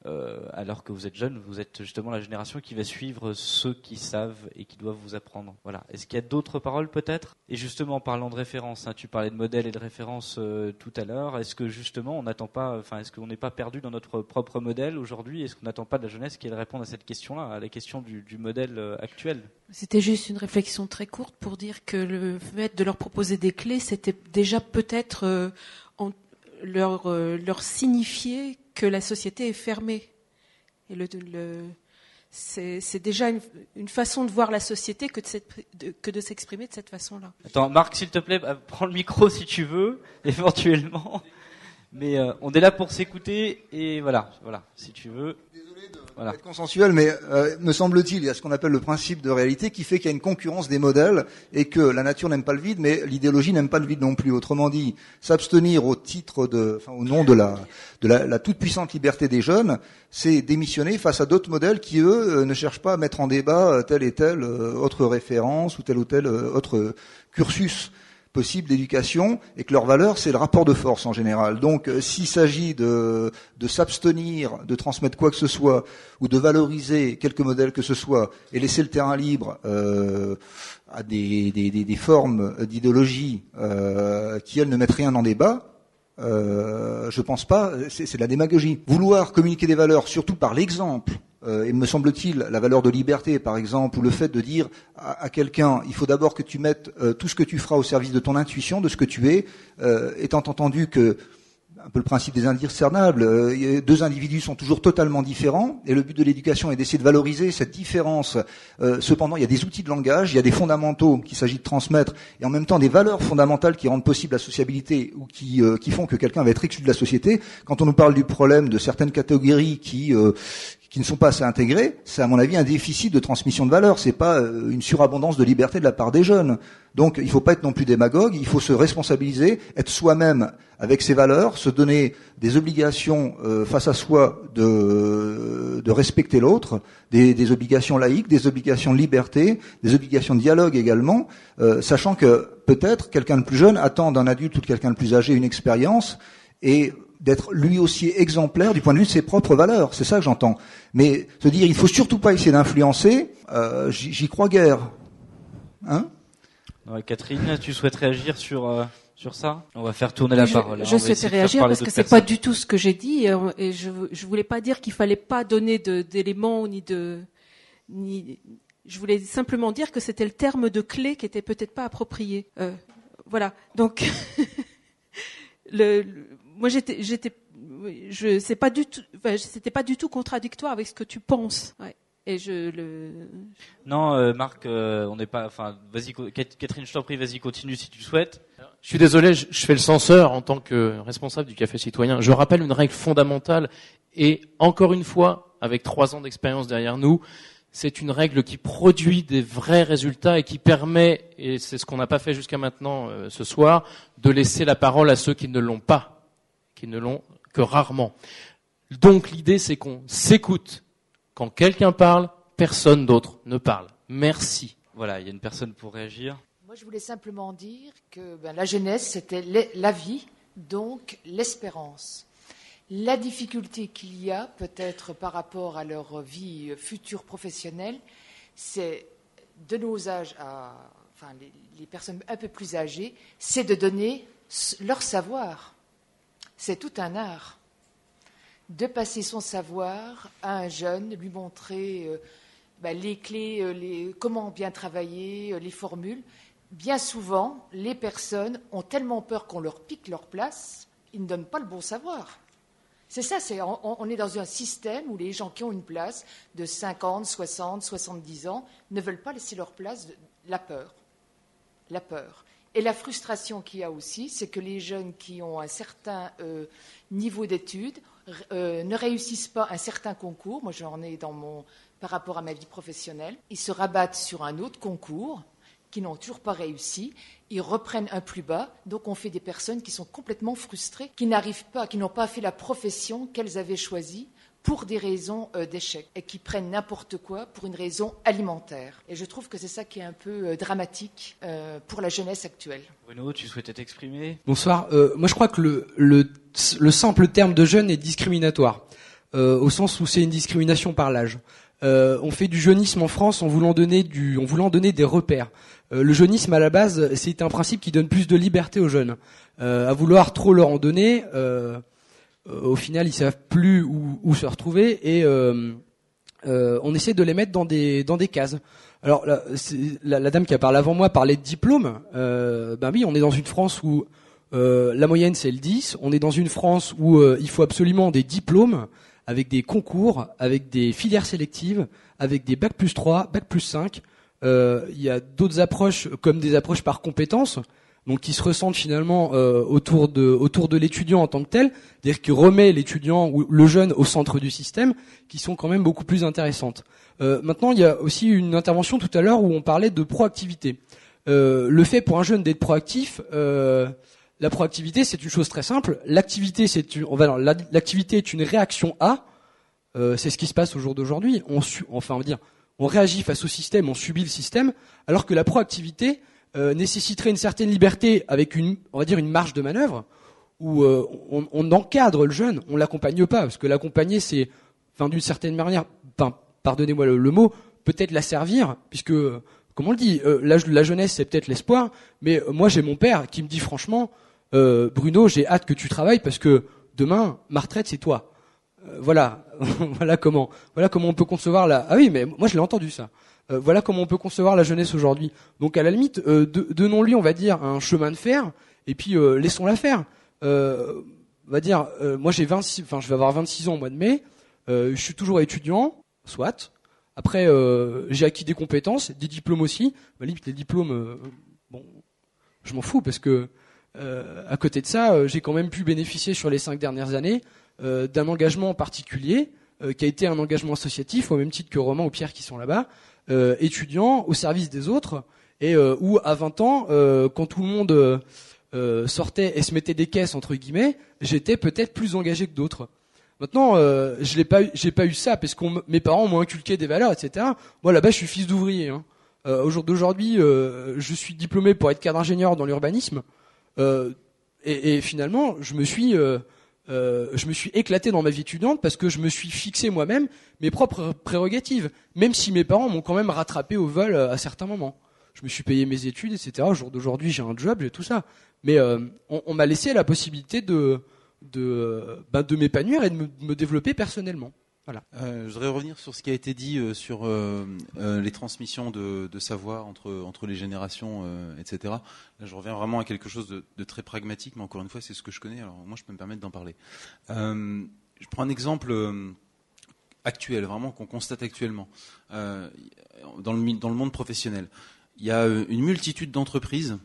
euh, alors que vous êtes jeune, vous êtes justement la génération qui va suivre ceux qui savent et qui doivent vous apprendre. Voilà. Est-ce qu'il y a d'autres paroles peut-être? Et justement, en parlant de référence, hein, tu parlais de modèle et de référence euh, tout à l'heure. Est-ce que justement, on n'attend pas, enfin, est-ce qu'on n'est pas perdu dans notre propre modèle aujourd'hui? Est-ce qu'on n'attend pas de la jeunesse qu'elle réponde à cette question-là, à la question du, modèle euh, actuel? C'était juste une réflexion très courte pour dire que le fait de leur proposer des clés, c'était déjà peut-être leur, leur signifier que la société est fermée. C'est déjà une, façon de voir la société que de, s'exprimer de cette façon-là. Attends, Marc, s'il te plaît, prends le micro si tu veux, éventuellement. Mais euh, on est là pour s'écouter et voilà, voilà, si tu veux. Voilà. être consensuel, mais euh, me semble-t-il, il y a ce qu'on appelle le principe de réalité qui fait qu'il y a une concurrence des modèles et que la nature n'aime pas le vide, mais l'idéologie n'aime pas le vide non plus. Autrement dit, s'abstenir au titre de, enfin, au nom de la, de la, la toute puissante liberté des jeunes, c'est démissionner face à d'autres modèles qui eux euh, ne cherchent pas à mettre en débat euh, telle et telle autre référence ou tel ou tel autre cursus possible d'éducation et que leur valeur c'est le rapport de force en général. Donc euh, s'il s'agit de, s'abstenir de transmettre quoi que ce soit ou de valoriser quelque modèle que ce soit et laisser le terrain libre euh, à des, formes d'idéologie euh, qui elles ne mettent rien en débat, euh, je pense pas, c'est c'est de la démagogie. Vouloir communiquer des valeurs, surtout par l'exemple, euh, et me semble-t-il, la valeur de liberté, par exemple, ou le fait de dire à, quelqu'un, il faut d'abord que tu mettes euh, tout ce que tu feras au service de ton intuition, de ce que tu es, euh, étant entendu que un peu le principe des indiscernables. euh, deux individus sont toujours totalement différents, et le but de l'éducation est d'essayer de valoriser cette différence. Euh, cependant, il y a des outils de langage, il y a des fondamentaux qu'il s'agit de transmettre, et en même temps des valeurs fondamentales qui rendent possible la sociabilité ou qui, euh, qui font que quelqu'un va être exclu de la société. Quand on nous parle du problème de certaines catégories qui qui ne sont pas assez intégrées, c'est à mon avis un déficit de transmission de valeurs. C'est pas euh, une surabondance de liberté de la part des jeunes. Donc, il ne faut pas être non plus démagogue. Il faut se responsabiliser, être soi-même avec ses valeurs, se donner des obligations euh, face à soi de, de respecter l'autre, des, des obligations laïques, des obligations de liberté, des obligations de dialogue également, euh, sachant que peut-être quelqu'un de plus jeune attend d'un adulte ou de quelqu'un de plus âgé une expérience et d'être lui aussi exemplaire du point de vue de ses propres valeurs. C'est ça que j'entends. Mais se dire il faut surtout pas essayer d'influencer, euh, j'y crois guère. Hein? Ouais, Catherine, tu souhaites réagir sur euh, sur ça? On va faire tourner la je, parole. hein. Je souhaitais réagir parce que c'est pas du tout ce que j'ai dit et, euh, et je je voulais pas dire qu'il fallait pas donner d'éléments ni de ni je voulais simplement dire que c'était le terme de clé qui était peut-être pas approprié. Euh, voilà. Donc le, le- moi j'étais j'étais oui, je c'est pas du tout enfin, c'était pas du tout contradictoire avec ce que tu penses. Ouais. Et je le Non, euh, Marc, euh, on n'est pas. Enfin, vas-y, Catherine, je t'en prie, vas-y, continue si tu souhaites. Je suis désolé, je, je fais le censeur en tant que responsable du Café Citoyen. Je rappelle une règle fondamentale et encore une fois, avec trois ans d'expérience derrière nous, c'est une règle qui produit des vrais résultats et qui permet, et c'est ce qu'on n'a pas fait jusqu'à maintenant euh, ce soir, de laisser la parole à ceux qui ne l'ont pas, qui ne l'ont que rarement. Donc l'idée, c'est qu'on s'écoute. Quand quelqu'un parle, personne d'autre ne parle. Merci. Voilà, il y a une personne pour réagir. Moi, je voulais simplement dire que ben, la jeunesse, c'était la vie, donc l'espérance. La difficulté qu'il y a, peut-être par rapport à leur vie future professionnelle, c'est de nos âges à enfin, les, les personnes un peu plus âgées, c'est de donner leur savoir. C'est tout un art. De passer son savoir à un jeune, lui montrer euh, ben, les clés, euh, comment bien travailler, euh, les formules. Bien souvent, les personnes ont tellement peur qu'on leur pique leur place, ils ne donnent pas le bon savoir. C'est ça, on, est dans un système où les gens qui ont une place de 50, 60, 70 ans ne veulent pas laisser leur place, la peur. La peur. Et la frustration qu'il y a aussi, c'est que les jeunes qui ont un certain euh, niveau d'études euh, ne réussissent pas un certain concours. Moi, j'en ai dans mon, par rapport à ma vie professionnelle. Ils se rabattent sur un autre concours qui n'ont toujours pas réussi, ils reprennent un plus bas, donc on fait des personnes qui sont complètement frustrées, qui n'arrivent pas, qui n'ont pas fait la profession qu'elles avaient choisie pour des raisons euh, d'échec et qui prennent n'importe quoi pour une raison alimentaire. Et je trouve que c'est ça qui est un peu euh, dramatique euh, pour la jeunesse actuelle. Bruno, tu souhaitais t'exprimer? Bonsoir. Euh, moi, je crois que le, le, le simple terme de jeune est discriminatoire. au sens où c'est une discrimination par l'âge. on fait du jeunisme en France en voulant donner du, en voulant donner des repères. le jeunisme à la base, c'est un principe qui donne plus de liberté aux jeunes. à vouloir trop leur en donner, au final, ils savent plus où, où se retrouver et on essaie de les mettre dans des dans des cases. Alors la, la, dame qui a parlé avant moi parlait de diplôme. Euh, ben oui, on est dans une France où euh, la moyenne c'est le 10. On est dans une France où euh, il faut absolument des diplômes avec des concours, avec des filières sélectives, avec des bac plus 3, bac plus 5. Euh, il y a d'autres approches comme des approches par compétences donc qui se ressentent finalement euh, autour de autour de l'étudiant en tant que tel, c'est-à-dire qui remet l'étudiant ou le jeune au centre du système, qui sont quand même beaucoup plus intéressantes. Euh, maintenant, il y a aussi une intervention tout à l'heure où on parlait de proactivité. Euh, le fait pour un jeune d'être proactif, la proactivité c'est une chose très simple. L'activité c'est une, l'activité est une réaction à. c'est ce qui se passe au jour d'aujourd'hui. On enfin on va dire, on réagit face au système, on subit le système, alors que la proactivité euh, nécessiterait une certaine liberté avec une, on va dire, une marge de manœuvre où euh, on, encadre le jeune, on l'accompagne pas, parce que l'accompagner, c'est, enfin, d'une certaine manière, pardonnez-moi le, mot, peut-être la servir, puisque, comme on le dit, euh, de la jeunesse, c'est peut-être l'espoir, mais moi, j'ai mon père qui me dit franchement, Bruno, j'ai hâte que tu travailles parce que demain, ma retraite, c'est toi. voilà, voilà comment, voilà comment on peut concevoir la. Ah oui, mais moi, je l'ai entendu ça. Euh, voilà comment on peut concevoir la jeunesse aujourd'hui. Donc à la limite, euh, donnons-lui, on va dire, un chemin de fer, et puis euh, laissons-la faire. on va dire, moi j'ai 26, enfin je vais avoir 26 ans au mois de mai, je suis toujours étudiant, soit. Après, j'ai acquis des compétences, des diplômes aussi. Limite, les diplômes, je m'en fous parce que à côté de ça, j'ai quand même pu bénéficier sur les cinq dernières années d'un engagement particulier qui a été un engagement associatif au même titre que Romain ou Pierre qui sont là-bas, euh, étudiant au service des autres, et euh, où à 20 ans, euh, quand tout le monde sortait et se mettait des caisses entre guillemets, j'étais peut-être plus engagé que d'autres. Maintenant, euh, je n'ai pas, j'ai pas eu ça parce que mes parents m'ont inculqué des valeurs, etc. Moi, là-bas, je suis fils d'ouvrier. Hein. Euh, au jour d'aujourd'hui, je suis diplômé pour être cadre ingénieur dans l'urbanisme, et, et, finalement, je me suis euh, je me suis éclaté dans ma vie étudiante parce que je me suis fixé moi-même mes propres prérogatives, même si mes parents m'ont quand même rattrapé au vol euh, à certains moments. Je me suis payé mes études, etc. Au jour d'aujourd'hui, j'ai un job, j'ai tout ça. Mais euh, on, m'a laissé la possibilité de, de, ben, de m'épanouir et de me développer personnellement. Euh, je voudrais revenir sur ce qui a été dit euh, sur euh, les transmissions de, savoir entre, entre les générations, etc. Là, je reviens vraiment à quelque chose de, très pragmatique, mais encore une fois, c'est ce que je connais, alors moi, je peux me permettre d'en parler. je prends un exemple actuel, vraiment qu'on constate actuellement, dans, le, dans le monde professionnel. Il y a une multitude d'entreprises,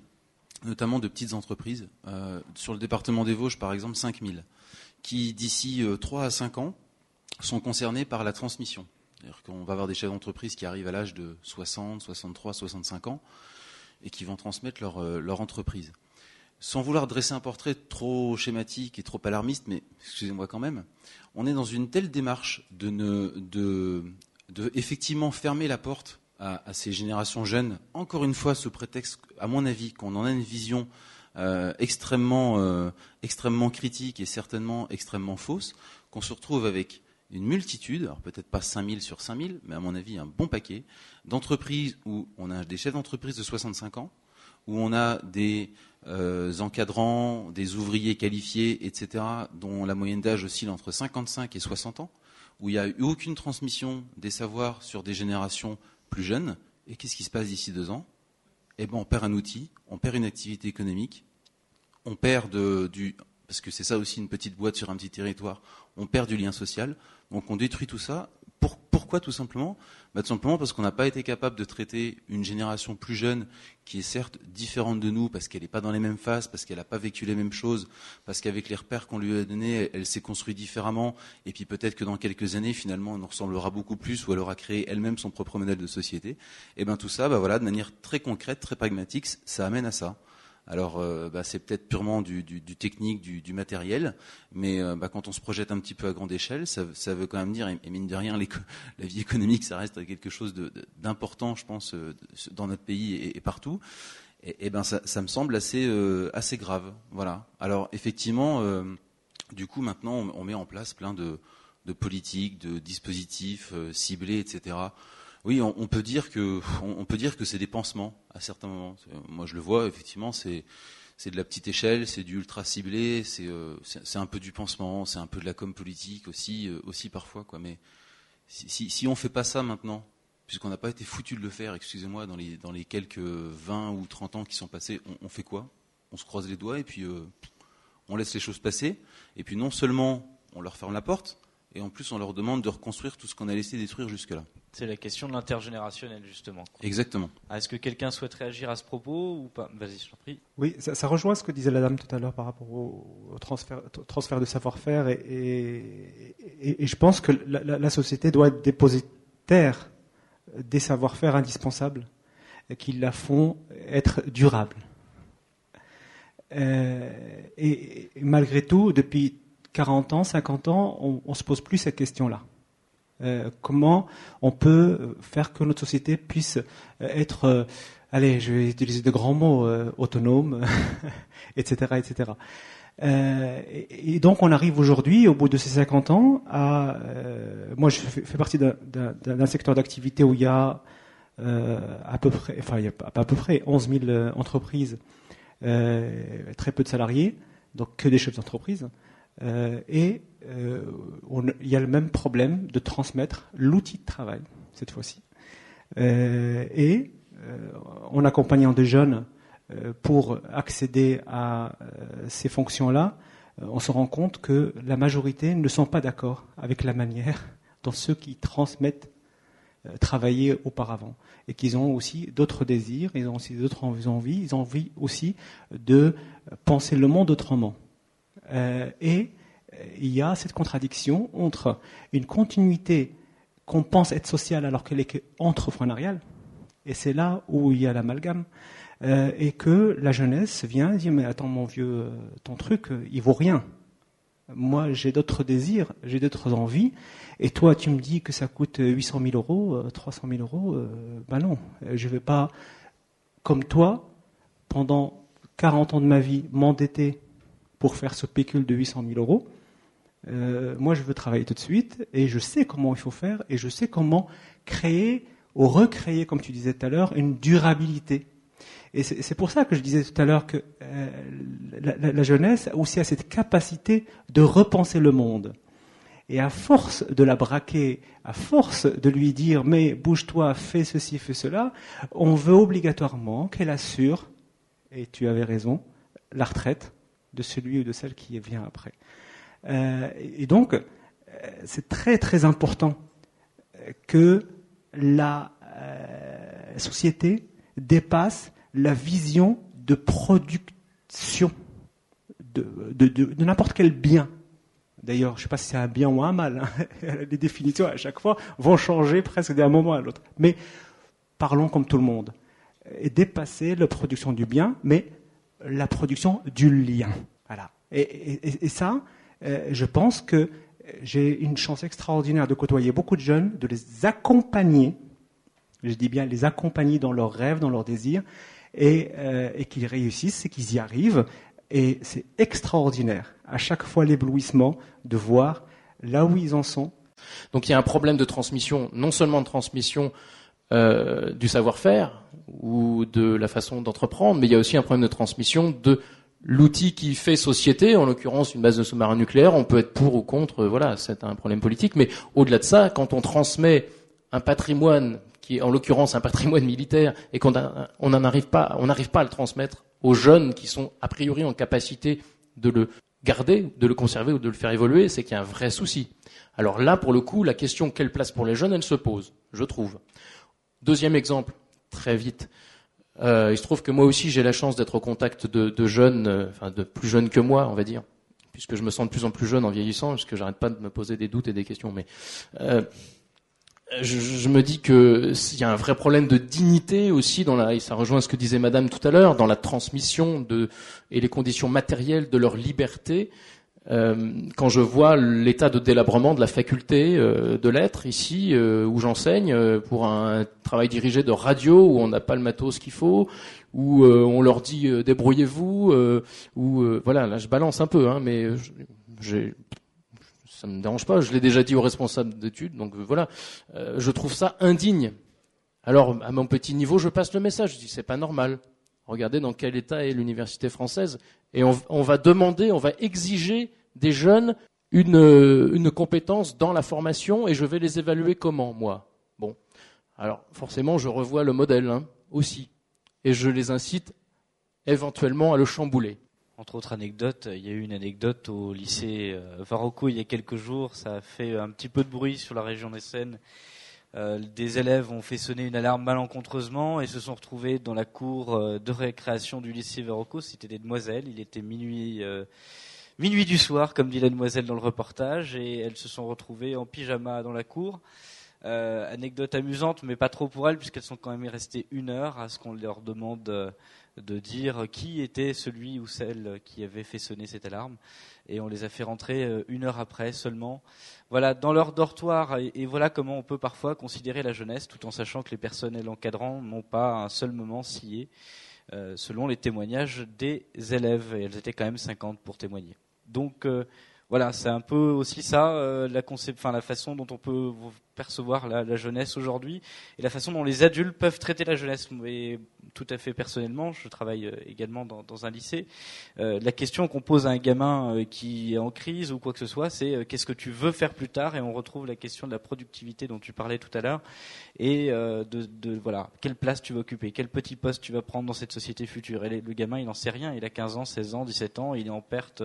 notamment de petites entreprises, sur le département des Vosges, par exemple, 5000, qui d'ici 3 à 5 ans, sont concernés par la transmission. C'est-à-dire qu'on va avoir des chefs d'entreprise qui arrivent à l'âge de 60, 63, 65 ans et qui vont transmettre leur, euh, leur entreprise. Sans vouloir dresser un portrait trop schématique et trop alarmiste, mais excusez-moi quand même, on est dans une telle démarche de, ne, de, de effectivement fermer la porte à, ces générations jeunes, encore une fois sous prétexte, à mon avis, qu'on en a une vision euh, extrêmement, euh, extrêmement critique et certainement extrêmement fausse, qu'on se retrouve avec une multitude, alors peut-être pas 5000 sur 5000, mais à mon avis un bon paquet, d'entreprises où on a des chefs d'entreprise de 65 ans, où on a des euh, encadrants, des ouvriers qualifiés, etc., dont la moyenne d'âge oscille entre 55 et 60 ans, où il n'y a eu aucune transmission des savoirs sur des générations plus jeunes. Et qu'est-ce qui se passe d'ici deux ans? Eh bien, on perd un outil, on perd une activité économique, on perd du, parce que c'est ça aussi une petite boîte sur un petit territoire, on perd du lien social, donc on détruit tout ça. pourquoi tout simplement? Bah, Tout simplement parce qu'on n'a pas été capable de traiter une génération plus jeune qui est certes différente de nous parce qu'elle n'est pas dans les mêmes phases, parce qu'elle n'a pas vécu les mêmes choses, parce qu'avec les repères qu'on lui a donnés, elle, s'est construite différemment, et puis peut-être que dans quelques années, finalement, elle nous ressemblera beaucoup plus ou elle aura créé elle-même son propre modèle de société. Et bien tout ça, bah, de manière très concrète, très pragmatique, ça amène à ça. Alors, euh, bah, c'est peut-être purement du, technique, du, matériel, mais euh, bah, quand on se projette un petit peu à grande échelle, ça, veut quand même dire, et, mine de rien, la vie économique, ça reste quelque chose d'important, je pense, euh, dans notre pays et, partout. Et, ben, ça, me semble assez, grave. Voilà. Alors, effectivement, du coup, maintenant, on, met en place plein de, de politique, de dispositifs ciblés, etc. Oui, on, peut dire que c'est des pansements à certains moments. Moi, je le vois effectivement, c'est de la petite échelle, c'est du ultra ciblé, c'est euh, c'est un peu du pansement, c'est un peu de la com politique aussi euh, parfois. Mais si si, si on fait pas ça maintenant, puisqu'on n'a pas été foutu de le faire, excusez-moi, dans les dans les quelques 20 ou 30 ans qui sont passés, on, fait quoi? On se croise les doigts et puis euh, on laisse les choses passer. Et puis non seulement on leur ferme la porte, et en plus on leur demande de reconstruire tout ce qu'on a laissé détruire jusque-là. C'est la question de l'intergénérationnel, justement. Exactement. Ah, Est-ce que quelqu'un souhaite réagir à ce propos ou pas? Vas-y, je t'en prie. Oui, ça, ça rejoint ce que disait la dame tout à l'heure par rapport au, au transfert, de savoir-faire et, et, et- et je pense que la, la- la société doit être dépositaire des savoir-faire indispensables et qui la font être durables. Euh, et, et malgré tout, depuis 40 ans, 50 ans, on ne se pose plus cette question-là. Euh, comment on peut faire que notre société puisse euh, être, euh, allez, je vais utiliser de grands mots, euh, autonome, etc., etc. Euh, et, donc on arrive aujourd'hui, au bout de ces 50 ans, à, euh, moi je fais, partie d'un- secteur d'activité où il y a euh, à peu près, enfin il y a pas, à peu près 11 000 euh, entreprises, euh, très peu de salariés, donc que des chefs d'entreprise. Euh, et euh, il y a le même problème de transmettre l'outil de travail, cette fois-ci. Euh, et en accompagnant des jeunes pour accéder à ces fonctions-là, on se rend compte que la majorité ne sont pas d'accord avec la manière dont ceux qui transmettent euh, travaillaient auparavant et qu'ils ont aussi d'autres désirs, ils ont aussi d'autres envies, ils ont envie aussi de penser le monde autrement. Euh, et euh, il y a cette contradiction entre une continuité qu'on pense être sociale alors qu'elle est entrepreneuriale, et c'est là où il y a l'amalgame, euh, et que la jeunesse vient et dit mais attends mon vieux, ton truc, il vaut rien. Moi j'ai d'autres désirs, j'ai d'autres envies, et toi tu me dis que ça coûte 800 000 euros, euh, 300 000 euros, ben non, je vais pas, comme toi, pendant 40 ans de ma vie, m'endetter pour faire ce pécule de 800 000 euros. Euh, moi, je veux travailler tout de suite et je sais comment il faut faire et je sais comment créer ou recréer, comme tu disais tout à l'heure, une durabilité. Et c'est pour ça que je disais tout à l'heure que euh, la jeunesse aussi a cette capacité de repenser le monde. Et à force de la braquer, à force de lui dire mais bouge-toi, fais ceci, fais cela, on veut obligatoirement qu'elle assure, et tu avais raison, la retraite de celui ou de celle qui vient après. Euh, et donc, euh, c'est très très important euh, que la société dépasse la vision de production de n'importe quel bien. D'ailleurs, je ne sais pas si c'est un bien ou un mal. hein. Les définitions à chaque fois vont changer presque d'un moment à l'autre. Mais parlons comme tout le monde. Et dépasser la production du bien, mais la production du lien. Voilà. Et, ça, euh, je pense que j'ai une chance extraordinaire de côtoyer beaucoup de jeunes, de les accompagner, je dis bien les accompagner dans leurs rêves, dans leurs désirs, et, euh, et qu'ils réussissent et qu'ils y arrivent. Et c'est extraordinaire, à chaque fois l'éblouissement de voir là où ils en sont. Donc il y a un problème de transmission, non seulement de transmission euh, du savoir-faire ou de la façon d'entreprendre, mais il y a aussi un problème de transmission de l'outil qui fait société, en l'occurrence une base de sous-marin nucléaire. On peut être pour ou contre, euh, voilà, c'est un problème politique. Mais au-delà de ça, quand on transmet un patrimoine qui est en l'occurrence un patrimoine militaire et qu'on on n'en arrive pas, on n'arrive pas à le transmettre aux jeunes qui sont a priori en capacité de le garder, de le conserver ou de le faire évoluer, c'est qu'il y a un vrai souci. Alors là, pour le coup, la question quelle place pour les jeunes, elle se pose, je trouve. Deuxième exemple, très vite. Euh, il se trouve que moi aussi j'ai la chance d'être au contact de, jeunes, euh, enfin de plus jeunes que moi, on va dire, puisque je me sens de plus en plus jeune en vieillissant, parce que j'arrête pas de me poser des doutes et des questions. Mais euh, je, je me dis que il y a un vrai problème de dignité aussi dans la, et ça rejoint ce que disait Madame tout à l'heure, dans la transmission de et les conditions matérielles de leur liberté. Euh, quand je vois l'état de délabrement de la faculté euh, de lettres ici euh, où j'enseigne euh, pour un travail dirigé de radio où on n'a pas le matos qu'il faut, où euh, on leur dit euh, débrouillez-vous, où voilà là je balance un peu, hein, mais j'ai ça me dérange pas. Je l'ai déjà dit aux responsables d'études, donc voilà. je trouve ça indigne. Alors, à mon petit niveau, je passe le message. Je dis, c'est pas normal. Regardez dans quel état est l'université française. Et on, on, va demander, on va exiger des jeunes une, une compétence dans la formation et je vais les évaluer comment, moi Bon. Alors, forcément, je revois le modèle hein, aussi. Et je les incite éventuellement à le chambouler. Entre autres anecdotes, il y a eu une anecdote au lycée euh, Varocco il y a quelques jours. Ça a fait un petit peu de bruit sur la région des Seines. Euh, des élèves ont fait sonner une alarme malencontreusement et se sont retrouvés dans la cour euh, de récréation du lycée Varocco. C'était des demoiselles. Il était minuit minuit du soir, comme dit la demoiselle dans le reportage, et elles se sont retrouvées en pyjama dans la cour. Euh, anecdote amusante, mais pas trop pour elles, puisqu'elles sont quand même restées une heure à ce qu'on leur demande euh, de dire qui était celui ou celle qui avait fait sonner cette alarme. Et on les a fait rentrer euh, une heure après seulement. Voilà, dans leur dortoir, et, voilà comment on peut parfois considérer la jeunesse, tout en sachant que les personnels encadrants n'ont pas un seul moment scié, selon les témoignages des élèves. Et elles étaient quand même 50 pour témoigner. Donc euh, voilà, c'est un peu aussi ça, euh, la façon dont on peut percevoir la, la jeunesse aujourd'hui et la façon dont les adultes peuvent traiter la jeunesse. Et tout à fait personnellement, je travaille euh, également dans, dans un lycée. Euh, la question qu'on pose à un gamin euh, qui est en crise ou quoi que ce soit, c'est qu'est-ce que tu veux faire plus tard? Et on retrouve la question de la productivité dont tu parlais tout à l'heure et de, de, voilà quelle place tu vas occuper, quel petit poste tu vas prendre dans cette société future? Et le gamin, il n'en sait rien. Il a 15 ans, 16 ans, 17 ans, il est en perte,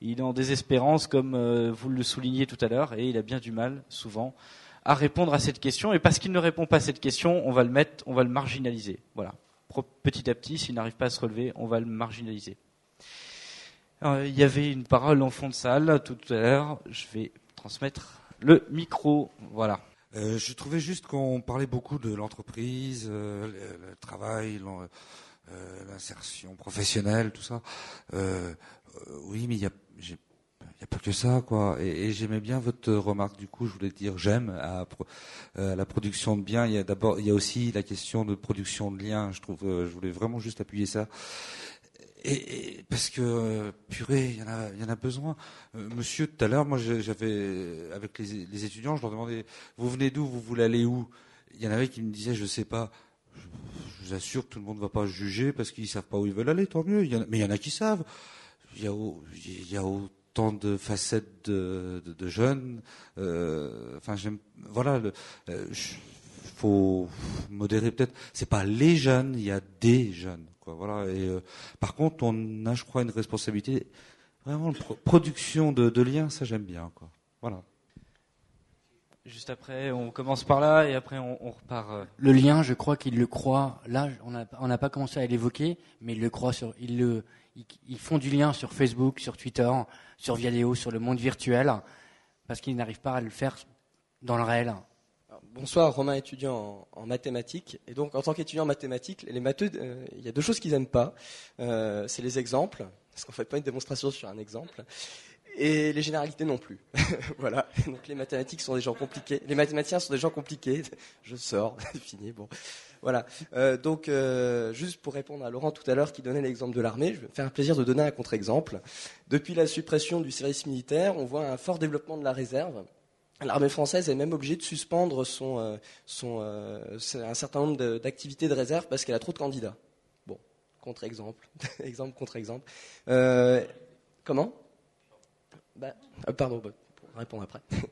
il est en désespérance comme vous le soulignez tout à l'heure, et il a bien du mal souvent à répondre à cette question. Et parce qu'il ne répond pas à cette question, on va le mettre, on va le marginaliser. Voilà. Petit à petit, s'il n'arrive pas à se relever, on va le marginaliser. il y avait une parole en fond de salle tout à l'heure. Je vais transmettre le micro. Voilà. Euh, je trouvais juste qu'on parlait beaucoup de l'entreprise, euh, le, travail, euh, l'insertion professionnelle, tout ça. oui, mais il n'y a pas que ça, quoi. Et, j'aimais bien votre remarque. Du coup, je voulais dire j'aime à, euh, la production de biens. Il y a d'abord, il y a aussi la question de production de liens. Je trouve, euh, je voulais vraiment juste appuyer ça. Et, parce que purée, il y en a, besoin. Euh, monsieur, tout à l'heure, moi, j'avais avec les, étudiants, je leur demandais, vous venez d'où, vous voulez aller où? Il y en avait qui me disaient, je sais pas. Je, vous assure que tout le monde ne va pas juger parce qu'ils savent pas où ils veulent aller, tant mieux. Mais il y en a qui savent. Il y a, il tant de facettes de, de, jeunes. Euh, enfin, j'aime. Voilà, il euh, faut modérer peut-être. C'est pas les jeunes, il y a des jeunes. Quoi, voilà. Et euh, par contre, on a, je crois, une responsabilité. Vraiment, production de, de liens, ça j'aime bien. Quoi. Voilà. Juste après, on commence par là et après on, on repart. Le lien, je crois qu'il le croit. Là, on n'a on pas commencé à l'évoquer, mais il le croit sur. Il le, ils, font du lien sur Facebook, sur Twitter, sur Viadeo, sur le monde virtuel, parce qu'ils n'arrivent pas à le faire dans le réel. Bonsoir, Romain, étudiant en, mathématiques. Et donc, en tant qu'étudiant en mathématiques, les euh, il y a deux choses qu'ils n'aiment pas. Euh, c'est les exemples, parce qu'on ne fait pas une démonstration sur un exemple et les généralités non plus. voilà. Donc les mathématiques sont des gens compliqués. Les mathématiciens sont des gens compliqués. Je sors, fini. Bon, voilà. Euh, donc euh, juste pour répondre à Laurent tout à l'heure qui donnait l'exemple de l'armée, je vais me faire un plaisir de donner un contre-exemple. Depuis la suppression du service militaire, on voit un fort développement de la réserve. L'armée française est même obligée de suspendre son, euh, un certain nombre d'activités de réserve parce qu'elle a trop de candidats. Bon, contre-exemple, exemple contre exemple. comment? Bah, pardon, répondre après.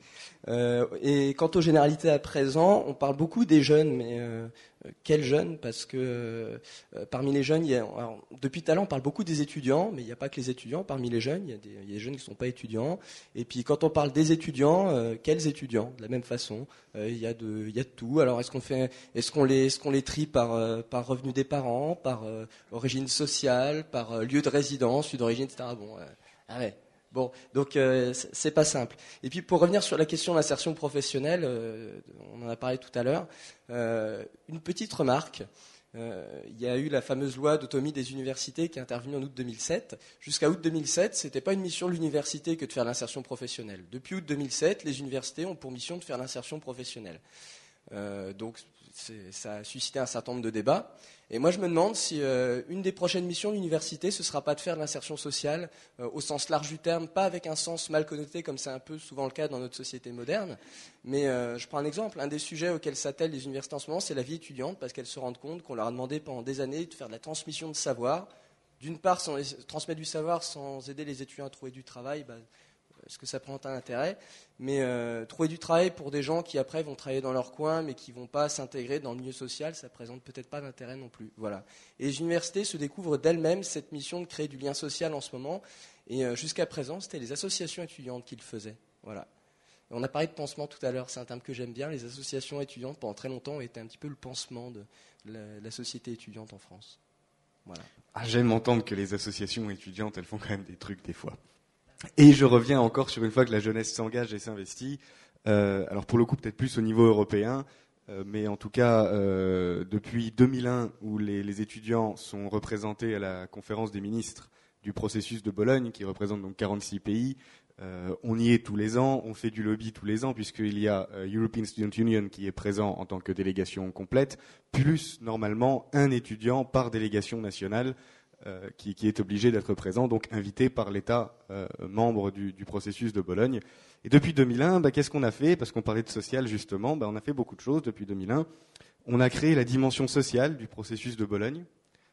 Euh, et quant aux généralités à présent, on parle beaucoup des jeunes, mais euh, quels jeunes? Parce que parmi les jeunes, depuis tout à l'heure, on parle beaucoup des étudiants, mais il n'y a pas que les étudiants. Parmi les jeunes, il y a des, jeunes qui ne sont pas étudiants. Et puis quand on parle des étudiants, quels étudiants? De la même façon, il y a de, il y a de tout. Alors est-ce qu'on est-ce les, est-ce les trie par par revenu des parents, par origine sociale, par lieu de résidence, lieu d'origine, etc. Bon, ah ouais. Bon, donc euh, c'est pas simple. Et puis pour revenir sur la question de l'insertion professionnelle, euh, on en a parlé tout à l'heure, euh, une petite remarque. il y a eu la fameuse loi d'autonomie des universités qui est intervenue en août 2007. Jusqu'à août 2007, ce n'était pas une mission de l'université que de faire l'insertion professionnelle. Depuis août 2007, les universités ont pour mission de faire l'insertion professionnelle. donc ça a suscité un certain nombre de débats. Et moi, je me demande si euh, une des prochaines missions de l'université, ce ne sera pas de faire de l'insertion sociale euh, au sens large du terme, pas avec un sens mal connoté comme c'est un peu souvent le cas dans notre société moderne. Mais euh, je prends un exemple. Un des sujets auxquels s'attellent les universités en ce moment, c'est la vie étudiante, parce qu'elles se rendent compte qu'on leur a demandé pendant des années de faire de la transmission de savoir. D'une part, sans, transmettre du savoir sans aider les étudiants à trouver du travail, bah, est-ce que ça prend un intérêt Mais euh, trouver du travail pour des gens qui après vont travailler dans leur coin, mais qui vont pas s'intégrer dans le milieu social, ça présente peut-être pas d'intérêt non plus. Voilà. Et les universités se découvrent d'elles-mêmes cette mission de créer du lien social en ce moment. Et euh, jusqu'à présent, c'était les associations étudiantes qui le faisaient. Voilà. On a parlé de pansement tout à l'heure, c'est un terme que j'aime bien. Les associations étudiantes, pendant très longtemps, étaient un petit peu le pansement de la, société étudiante en France. Voilà. Ah, j'aime entendre que les associations étudiantes, elles font quand même des trucs des fois. Et je reviens encore sur une fois que la jeunesse s'engage et s'investit. Euh, alors pour le coup, peut-être plus au niveau européen, euh, mais en tout cas, euh, depuis 2001, où les, les, étudiants sont représentés à la conférence des ministres du processus de Bologne, qui représente donc 46 pays, euh, on y est tous les ans, on fait du lobby tous les ans, puisqu'il y a European Student Union qui est présent en tant que délégation complète, plus normalement un étudiant par délégation nationale euh, qui, est obligé d'être présent, donc invité par l'État euh, membre du, processus de Bologne. Et depuis 2001, bah, qu'est-ce qu'on a fait? Parce qu'on parlait de social justement, bah, on a fait beaucoup de choses depuis 2001. On a créé la dimension sociale du processus de Bologne,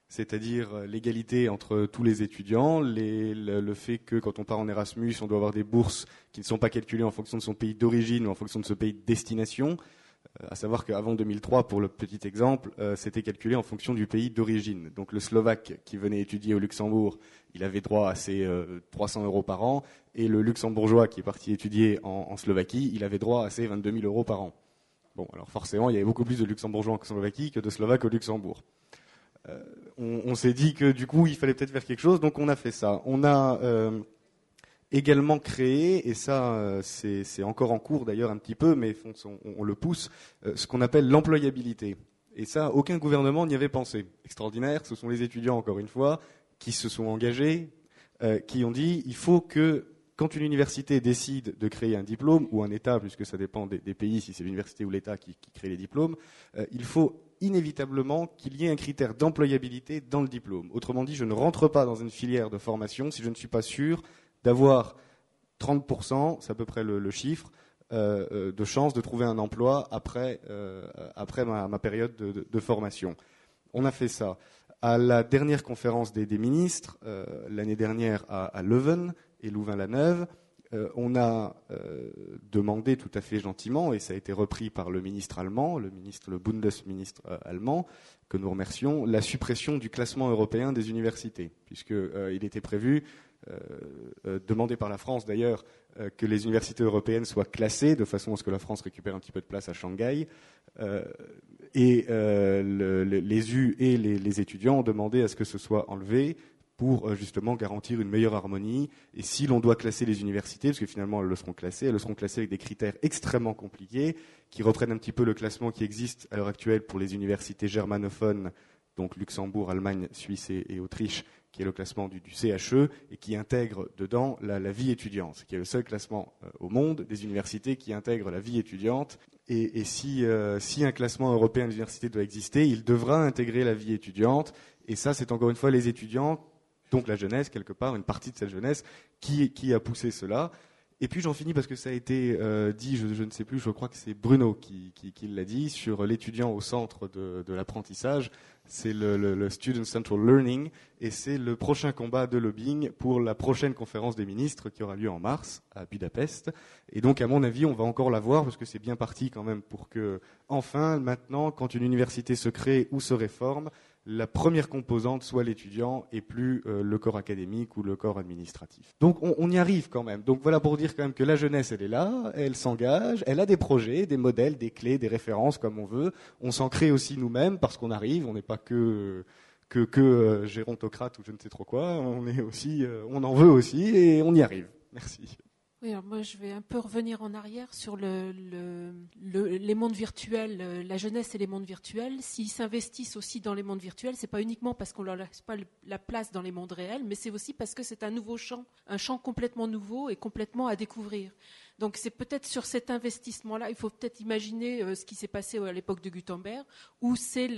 c'est-à-dire euh, l'égalité entre tous les étudiants, le, fait que quand on part en Erasmus, on doit avoir des bourses qui ne sont pas calculées en fonction de son pays d'origine ou en fonction de ce pays de destination. Euh, à savoir qu'avant 2003, pour le petit exemple, euh, c'était calculé en fonction du pays d'origine. Donc le Slovaque qui venait étudier au Luxembourg, il avait droit à ses 300 euh, euros par an, et le Luxembourgeois qui est parti étudier en, Slovaquie, il avait droit à ses 22 000 euros par an. Bon, alors forcément, il y avait beaucoup plus de Luxembourgeois en Slovaquie que de Slovaques au Luxembourg. on, on s'est dit que du coup, il fallait peut-être faire quelque chose, donc on a fait ça. On a également créé, et ça euh, c'est encore en cours d'ailleurs un petit peu, mais on, le pousse, euh, ce qu'on appelle l'employabilité. Et ça, aucun gouvernement n'y avait pensé. Extraordinaire, ce sont les étudiants, encore une fois, qui se sont engagés, euh, qui ont dit il faut que, quand une université décide de créer un diplôme, ou un État, puisque ça dépend des, pays, si c'est l'université ou l'État qui, crée les diplômes, il faut inévitablement qu'il y ait un critère d'employabilité dans le diplôme. Autrement dit, je ne rentre pas dans une filière de formation si je ne suis pas sûr d'avoir 30%, c'est à peu près le, chiffre, euh, euh, de chance de trouver un emploi après, euh, après ma, période de, formation. On a fait ça. À la dernière conférence des, ministres, l'année dernière à, Leuven et Louvain-la-Neuve, on a demandé tout à fait gentiment, et ça a été repris par le ministre allemand, le ministre, le Bundesministre allemand, que nous remercions, la suppression du classement européen des universités, puisqu'il était prévu demandé par la France d'ailleurs euh, que les universités européennes soient classées de façon à ce que la France récupère un petit peu de place à Shanghai. et les U et les, étudiants ont demandé à ce que ce soit enlevé pour justement garantir une meilleure harmonie. Et si l'on doit classer les universités, parce que finalement elles le seront classées, elles le seront classées avec des critères extrêmement compliqués, qui reprennent un petit peu le classement qui existe à l'heure actuelle pour les universités germanophones, donc Luxembourg, Allemagne, Suisse et Autriche, qui est le classement du, CHE et qui intègre dedans la, vie étudiante, qui est le seul classement euh, au monde des universités qui intègre la vie étudiante. Et, euh, si, un classement européen des universités doit exister, il devra intégrer la vie étudiante. Et ça, c'est encore une fois les étudiants, donc la jeunesse, quelque part, une partie de cette jeunesse, qui, a poussé cela. Et puis j'en finis parce que ça a été euh, dit, je, ne sais plus, je crois que c'est Bruno qui, l'a dit, sur l'étudiant au centre de l'apprentissage c'est le, Student Central Learning, et c'est le prochain combat de lobbying pour la prochaine conférence des ministres qui aura lieu en mars à Budapest. Et donc, à mon avis, on va encore la voir parce que c'est bien parti quand même pour que, enfin, maintenant, quand une université se crée ou se réforme, la première composante soit l'étudiant et plus euh, le corps académique ou le corps administratif. Donc on, y arrive quand même. Donc voilà pour dire quand même que la jeunesse, elle est là, elle s'engage, elle a des projets, des modèles, des clés, des références comme on veut. On s'en crée aussi nous-mêmes parce qu'on arrive, on n'est pas que que, euh, gérontocrate ou je ne sais trop quoi. On est aussi, euh, on en veut aussi et on y arrive. Merci. Oui, alors moi je vais un peu revenir en arrière sur le, le, le- les mondes virtuels, euh, la jeunesse et les mondes virtuels. S'ils s'investissent aussi dans les mondes virtuels, c'est pas uniquement parce qu'on leur laisse pas la place dans les mondes réels, mais c'est aussi parce que c'est un nouveau champ, un champ complètement nouveau et complètement à découvrir. Donc c'est peut-être sur cet investissement-là, il faut peut-être imaginer euh, ce qui s'est passé à l'époque de Gutenberg, où c'est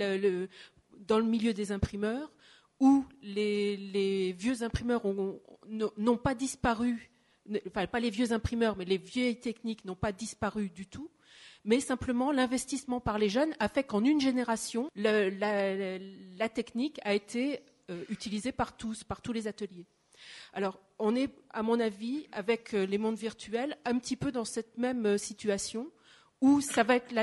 dans le milieu des imprimeurs, où les, vieux imprimeurs ont- n'ont pas disparu enfin pas les vieux imprimeurs, mais les vieilles techniques n'ont pas disparu du tout, mais simplement l'investissement par les jeunes a fait qu'en une génération, la technique a été euh, utilisée par tous, par tous les ateliers. Alors, on est, à mon avis, avec euh, les mondes virtuels, un petit peu dans cette même euh, situation où ça va être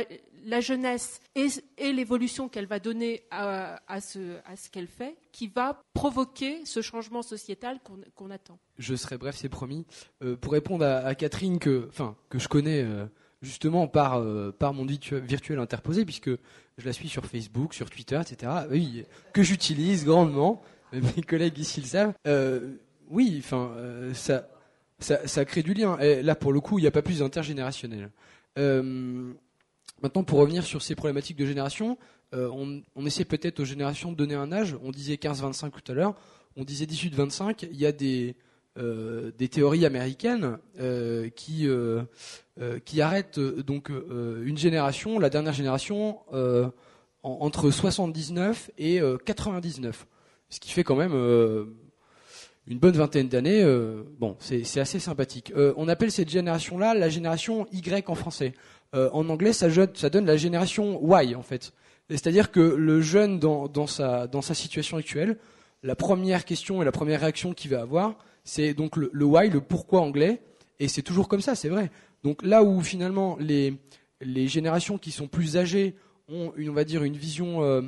la, jeunesse et, l'évolution qu'elle va donner à, ce, qu'elle fait qui va provoquer ce changement sociétal qu'on attend. Je serai bref, c'est promis. Euh, pour répondre à, Catherine que, je connais euh, justement par euh, mon virtu- virtuel interposé, puisque je la suis sur Facebook, sur Twitter, etc. Que j'utilise grandement. Mes collègues ici le savent. Oui, enfin, ça, ça ça crée du lien. Et là, pour le coup, il n'y a pas plus d'intergénérationnel. Euh, Maintenant, pour revenir sur ces problématiques de génération, euh, on, on essaie peut-être aux générations de donner un âge. On disait 15-25 tout à l'heure. On disait 18-25. Il y a des, euh, théories américaines qui, qui arrêtent donc une génération, la dernière génération, en- entre 79 et euh, 99. Ce qui fait quand même une bonne vingtaine d'années. euh, bon, c'est assez sympathique. Euh, on appelle cette génération-là la génération Y en français. Euh, en anglais, ça, donne la génération Y en fait. C'est-à-dire que le jeune dans, dans, sa, situation actuelle, la première question et la première réaction qu'il va avoir, c'est donc le, le why, le pourquoi anglais, et c'est toujours comme ça, c'est vrai. Donc là où finalement les, les générations qui sont plus âgées ont, une, on va dire, une vision euh,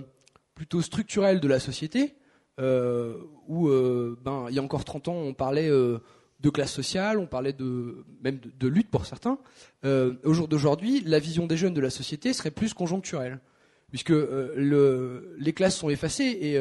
plutôt structurelle de la société, euh, où euh, ben, il y a encore 30 ans, on parlait euh, de classe sociale, on parlait de, même de, lutte pour certains. Euh, au jour d'aujourd'hui, la vision des jeunes de la société serait plus conjoncturelle, puisque le, les classes sont effacées et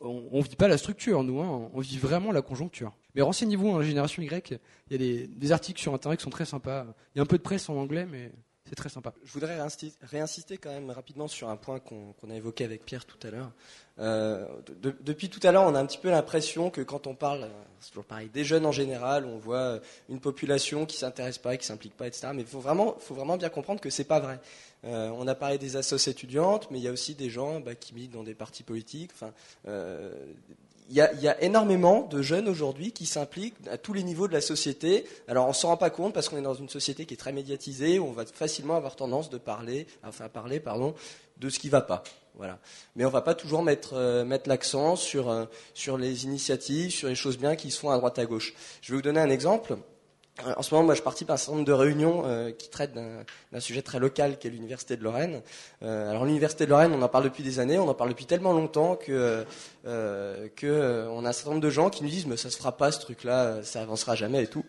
on ne vit pas la structure, nous, hein, on vit vraiment la conjoncture. Mais renseignez-vous, hein, la génération Y, il y a des, articles sur Internet qui sont très sympas. Il y a un peu de presse en anglais, mais c'est très sympa. Je voudrais réinsister quand même rapidement sur un point qu'on a évoqué avec Pierre tout à l'heure. Euh, de- de- depuis tout à l'heure, on a un petit peu l'impression que quand on parle, toujours des jeunes en général, on voit euh, une population qui s'intéresse pas, qui s'implique pas, etc. Mais il faut vraiment, faut vraiment bien comprendre que c'est pas vrai. Euh, on a parlé des associations étudiantes, mais il y a aussi des gens bah, qui militent dans des partis politiques. Enfin, il y, a, y a énormément de jeunes aujourd'hui qui s'impliquent à tous les niveaux de la société. Alors on s'en rend pas compte parce qu'on est dans une société qui est très médiatisée, où on va facilement avoir tendance de parler, enfin parler, pardon, de ce qui va pas. Voilà. Mais on va pas toujours mettre, euh, mettre l'accent sur, euh, sur les initiatives, sur les choses bien qui se font à droite à gauche. Je vais vous donner un exemple. Euh, En ce moment, moi, je participe à un certain nombre de réunions euh, qui traitent d'un sujet très local qui est l'Université de Lorraine. Euh, alors, l'Université de Lorraine, on en parle depuis des années, on en parle depuis tellement longtemps que, euh, que euh, on a un certain nombre de gens qui nous disent mais ça se fera pas ce truc-là, ça avancera jamais et tout.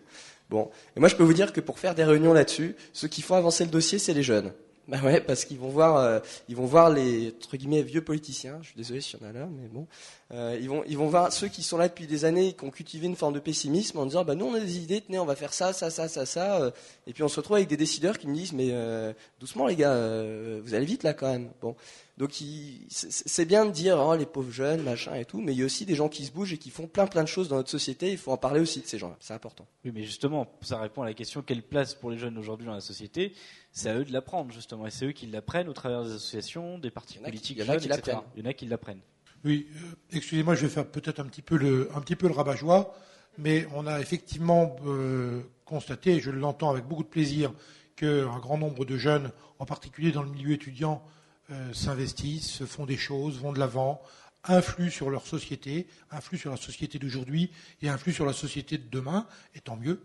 Bon, et moi, je peux vous dire que pour faire des réunions là-dessus, ceux qui font avancer le dossier, c'est les jeunes. Bah ouais, parce qu'ils vont voir, euh, ils vont voir les entre guillemets vieux politiciens. Je suis désolé s'il y en a là, mais bon, euh, ils vont, ils vont voir ceux qui sont là depuis des années, qui ont cultivé une forme de pessimisme en disant, bah nous on a des idées, tenez, on va faire ça, ça, ça, ça, ça, euh, et puis on se retrouve avec des décideurs qui nous disent, mais euh, doucement les gars, euh, vous allez vite là quand même. Bon, donc il- c'est bien de dire, oh les pauvres jeunes, machin et tout, mais il y a aussi des gens qui se bougent et qui font plein plein de choses dans notre société. Il faut en parler aussi de ces gens-là, c'est important. Oui, mais justement, ça répond à la question quelle place pour les jeunes aujourd'hui dans la société? C'est à eux de l'apprendre, justement. Et c'est eux qui l'apprennent au travers des associations, des partis politiques il y en a jeunes, qui etc. l'apprennent. Il y en a qui l'apprennent. Oui, euh, excusez-moi, je vais faire peut-être un petit peu le, un petit peu le rabat-joie, mais on a effectivement euh, constaté, et je l'entends avec beaucoup de plaisir, qu'un grand nombre de jeunes, en particulier dans le milieu étudiant, euh, s'investissent, font des choses, vont de l'avant, influent sur leur société, influent sur la société d'aujourd'hui et influent sur la société de demain, et tant mieux.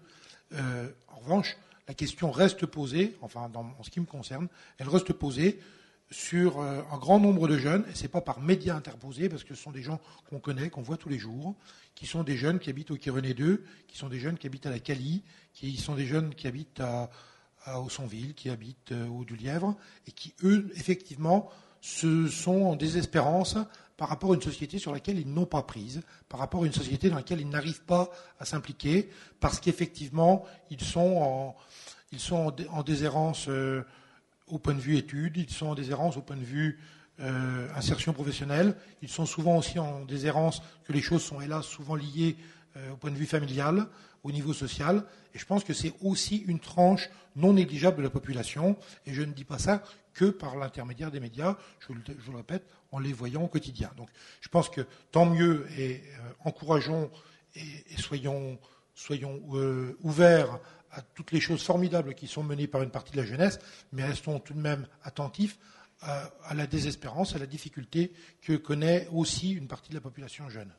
Euh, en revanche, la question reste posée, enfin dans, en ce qui me concerne, elle reste posée sur euh, un grand nombre de jeunes, et c'est pas par médias interposés, parce que ce sont des gens qu'on connaît, qu'on voit tous les jours, qui sont des jeunes qui habitent au Kyrénées 2, qui sont des jeunes qui habitent à la Cali, qui sont des jeunes qui habitent à, à Aussonville, qui habitent euh, au du Lièvre, et qui, eux, effectivement, se sont en désespérance par rapport à une société sur laquelle ils n'ont pas prise, par rapport à une société dans laquelle ils n'arrivent pas à s'impliquer, parce qu'effectivement, ils sont en, ils sont en, déshérence euh, au point de vue études, ils sont en déshérence au point de vue euh, insertion professionnelle, ils sont souvent aussi en déshérence que les choses sont hélas souvent liées au point de vue familial, au niveau social. Et je pense que c'est aussi une tranche non négligeable de la population. Et je ne dis pas ça que par l'intermédiaire des médias, je le, répète, en les voyant au quotidien. Donc je pense que tant mieux et euh, encourageons et, soyons, soyons euh, ouverts à toutes les choses formidables qui sont menées par une partie de la jeunesse, mais restons tout de même attentifs à, à la désespérance, à la difficulté que connaît aussi une partie de la population jeune.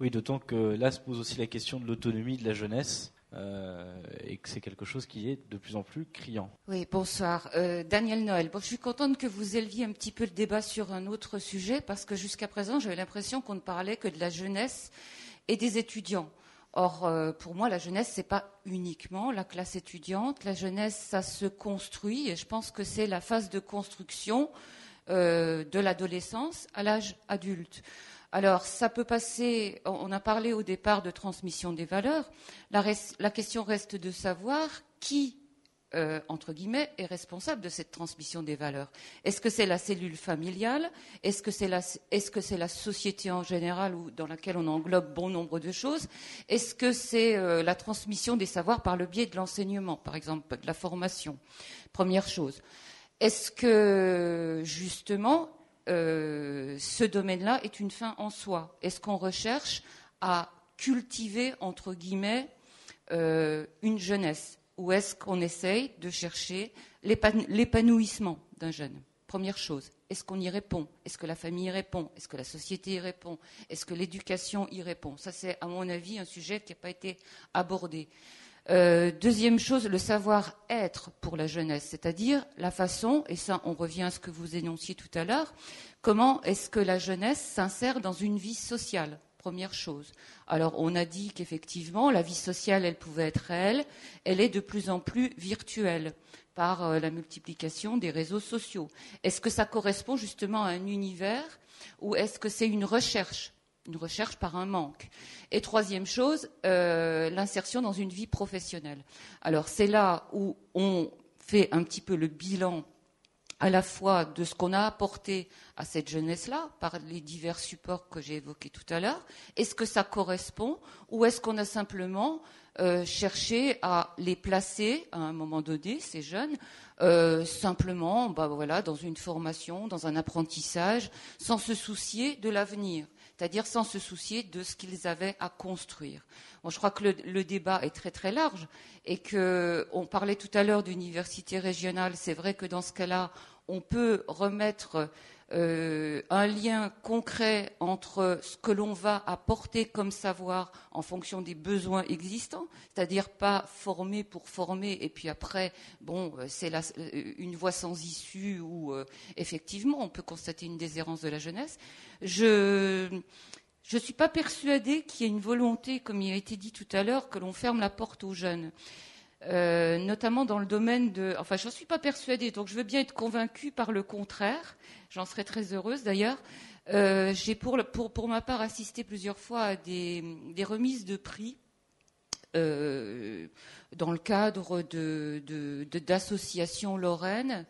Oui, d'autant que là se pose aussi la question de l'autonomie de la jeunesse. Euh, et que c'est quelque chose qui est de plus en plus criant. Oui, bonsoir. Euh, Daniel Noël. Je suis contente que vous éleviez un petit peu le débat sur un autre sujet parce que jusqu'à présent, j'avais l'impression qu'on ne parlait que de la jeunesse et des étudiants. Or, euh, pour moi, la jeunesse, c'est pas uniquement la classe étudiante. La jeunesse, ça se construit et je pense que c'est la phase de construction de l'adolescence à l'âge adulte. Alors, ça peut passer, on a parlé au départ de transmission des valeurs, la, question reste de savoir qui, euh, entre guillemets, est responsable de cette transmission des valeurs. Est-ce que c'est la cellule familiale? Est-ce que c'est la, société en général dans laquelle on englobe bon nombre de choses? Est-ce que c'est euh, la transmission des savoirs par le biais de l'enseignement, par exemple de la formation? Première chose. Est-ce que, justement, euh, ce domaine-là est une fin en soi. Est-ce qu'on recherche à cultiver, entre guillemets, euh, une jeunesse Ou est-ce qu'on essaye de chercher l'épanouissement d'un jeune? Première chose, est-ce qu'on y répond? Est-ce que la famille répond? Est-ce que la société y répond? Est-ce que l'éducation y répond? Ça, c'est, à mon avis, un sujet qui n'a pas été abordé. Euh, deuxième chose, le savoir-être pour la jeunesse, c'est-à-dire la façon, et ça on revient à ce que vous énonciez tout à l'heure, comment est-ce que la jeunesse s'insère dans une vie sociale Première chose. Alors on a dit qu'effectivement la vie sociale, elle pouvait être réelle, elle est de plus en plus virtuelle par euh, la multiplication des réseaux sociaux. Est-ce que ça correspond justement à un univers ou est-ce que c'est une recherche une recherche par un manque. Et troisième chose, euh, l'insertion dans une vie professionnelle. Alors c'est là où on fait un petit peu le bilan à la fois de ce qu'on a apporté à cette jeunesse-là par les divers supports que j'ai évoqués tout à l'heure. Est-ce que ça correspond ou est-ce qu'on a simplement euh, cherché à les placer à un moment donné, ces jeunes, euh, simplement bah, dans une formation, dans un apprentissage, sans se soucier de l'avenir? C'est-à-dire sans se soucier de ce qu'ils avaient à construire. je crois que le, débat est très très large et que on parlait tout à l'heure d'université régionale. C'est vrai que dans ce cas-là, on peut remettre euh, un lien concret entre ce que l'on va apporter comme savoir en fonction des besoins existants, c'est-à-dire pas former pour former et puis après, bon, euh, c'est euh, une voie sans issue où effectivement on peut constater une déshérence de la jeunesse. Je ne suis pas persuadée qu'il y ait une volonté, comme il a été dit tout à l'heure, que l'on ferme la porte aux jeunes. Notamment dans le domaine de. Enfin, je n'en suis pas persuadée, donc je veux bien être convaincue par le contraire. J'en serais très heureuse d'ailleurs. Euh, j'ai pour, ma part assisté plusieurs fois à des, remises de prix euh, dans le cadre d'associations lorraines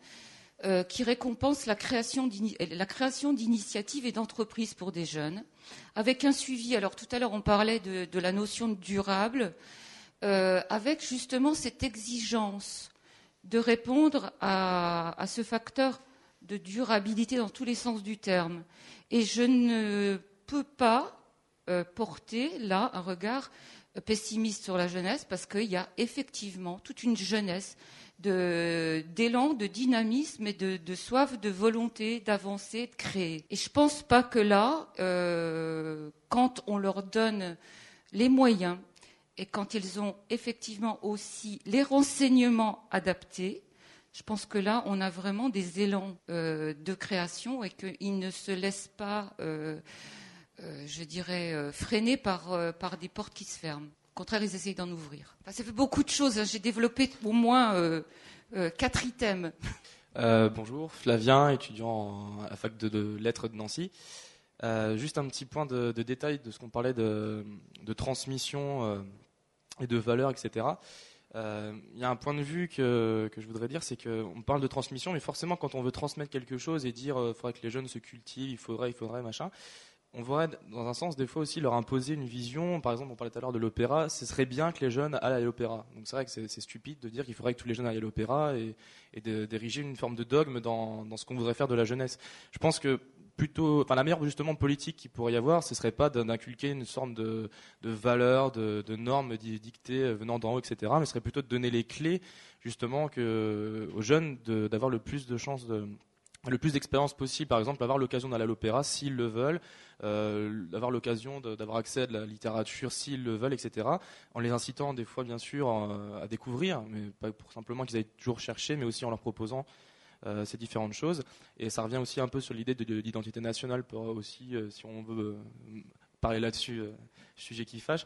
euh, qui récompensent la création d'initiatives et d'entreprises pour des jeunes, avec un suivi. Alors tout à l'heure on parlait de, la notion durable, avec justement cette exigence de répondre à ce facteur de durabilité dans tous les sens du terme. Et je ne peux pas euh, porter là un regard pessimiste sur la jeunesse parce qu'il y a effectivement toute une jeunesse d'élan, de, dynamisme et de, soif, de volonté d'avancer, de créer. Et je ne pense pas que là, euh, quand on leur donne les moyens et quand ils ont effectivement aussi les renseignements adaptés, je pense que là, on a vraiment des élans euh, de création et qu'ils ne se laissent pas, euh, euh, je dirais, freiner par, par des portes qui se ferment. Au contraire, ils essayent d'en ouvrir. ça fait beaucoup de choses. Hein. J'ai développé au moins quatre items. bonjour, Flavien, étudiant à la fac de, lettres de Nancy. Juste un petit point de, détail de ce qu'on parlait de, transmission et de valeur, etc. Euh, Il y a un point de vue que, que je voudrais dire, c'est qu'on parle de transmission, mais forcément, quand on veut transmettre quelque chose et dire il faudrait que les jeunes se cultivent, il faudrait, il faudrait, machin, on voudrait, dans un sens, des fois aussi leur imposer une vision. Par exemple, on parlait tout à l'heure de l'opéra. Ce serait bien que les jeunes aillent à l'opéra. Donc c'est vrai que c'est stupide de dire qu'il faudrait que tous les jeunes aillent à l'opéra et, et d'ériger une forme de dogme dans, dans ce qu'on voudrait faire de la jeunesse. Je pense que plutôt, enfin la meilleure justement politique qu'il pourrait y avoir, ce serait pas d'inculquer une sorte de, de valeurs, de, de, normes dictées venant d'en haut, etc. Mais ce serait plutôt de donner les clés justement que, aux jeunes d'avoir le plus de chances de le plus d'expérience possible, par exemple, avoir l'occasion d'aller à l'opéra s'ils le veulent, euh, avoir l'occasion d'avoir accès à de la littérature s'ils le veulent, etc. En les incitant des fois, bien sûr, à découvrir, mais pas pour simplement qu'ils aillent toujours chercher, mais aussi en leur proposant euh, ces différentes choses. Et ça revient aussi un peu sur l'idée de, d'identité nationale, pour aussi, euh, si on veut euh, parler là-dessus, sujet qui fâche.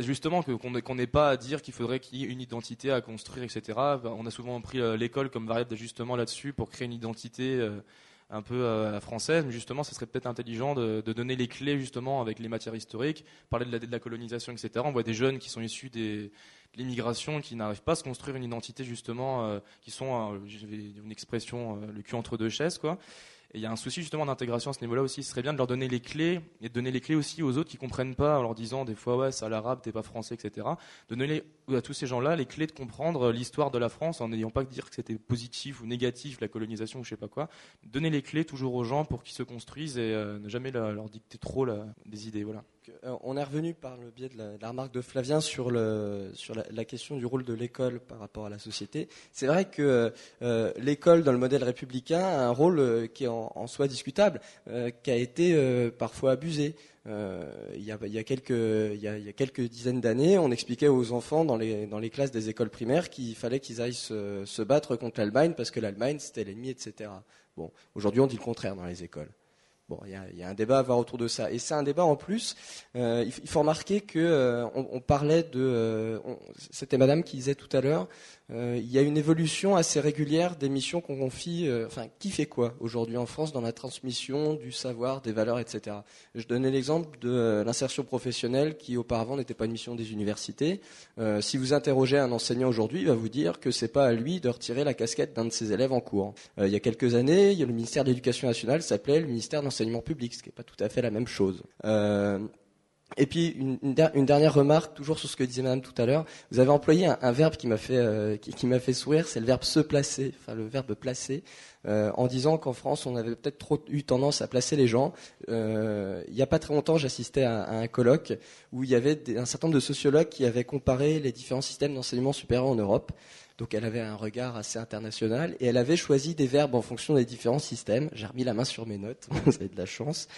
Justement qu'on n'ait pas à dire qu'il faudrait qu'il y ait une identité à construire, etc. On a souvent pris l'école comme variable d'ajustement là-dessus pour créer une identité un peu euh, française, mais justement, ce serait peut-être intelligent de, de, donner les clés justement avec les matières historiques, parler de la, de la colonisation, etc. On voit des jeunes qui sont issus des, de l'immigration, qui n'arrivent pas à se construire une identité justement, euh, qui sont, euh, une expression, le cul entre deux chaises, quoi. Et il y a un souci justement d'intégration à ce niveau-là aussi. Ce serait bien de leur donner les clés et de donner les clés aussi aux autres qui comprennent pas en leur disant des fois ouais c'est à l'arabe, t'es pas français, etc. Donner à tous ces gens-là les clés de comprendre l'histoire de la France en n'ayant pas que dire que c'était positif ou négatif la colonisation ou je sais pas quoi. Donner les clés toujours aux gens pour qu'ils se construisent et euh, ne jamais leur dicter trop des idées. Voilà. Euh, on est revenu par le biais de la, remarque de Flavien sur, la, question du rôle de l'école par rapport à la société. C'est vrai que euh, l'école, dans le modèle républicain, a un rôle euh, qui est en, soi discutable, qui a été parfois abusé. il, y a, quelques, dizaines d'années, on expliquait aux enfants dans les, dans les classes des écoles primaires qu'il fallait qu'ils aillent se, se battre contre l'Allemagne parce que l'Allemagne c'était l'ennemi, etc. Bon, aujourd'hui on dit le contraire dans les écoles. Bon, il y, a un débat à avoir autour de ça. Et c'est un débat en plus. Euh, il, faut remarquer que euh, on, on, parlait de. Euh, C'était Madame qui disait tout à l'heure. Euh, il y a une évolution assez régulière des missions qu'on confie. Euh, enfin, qui fait quoi aujourd'hui en France dans la transmission du savoir, des valeurs, etc. Je donnais l'exemple de euh, l'insertion professionnelle qui auparavant n'était pas une mission des universités. si vous interrogez un enseignant aujourd'hui, il va vous dire que c'est pas à lui de retirer la casquette d'un de ses élèves en cours. il y a quelques années, le ministère de l'Éducation nationale s'appelait le ministère de l'enseignement public, ce qui n'est pas tout à fait la même chose. Et puis une, une, dernière remarque, toujours sur ce que disait Madame tout à l'heure. Vous avez employé un, un verbe qui m'a fait euh, qui, qui m'a fait sourire, c'est le verbe se placer, enfin le verbe placer, euh, en disant qu'en France on avait peut-être trop eu tendance à placer les gens. Euh, il n'y a pas très longtemps, j'assistais à, à, un colloque où il y avait des, un certain nombre de sociologues qui avaient comparé les différents systèmes d'enseignement supérieur en Europe. Donc elle avait un regard assez international et elle avait choisi des verbes en fonction des différents systèmes. J'ai remis la main sur mes notes, vous avez de la chance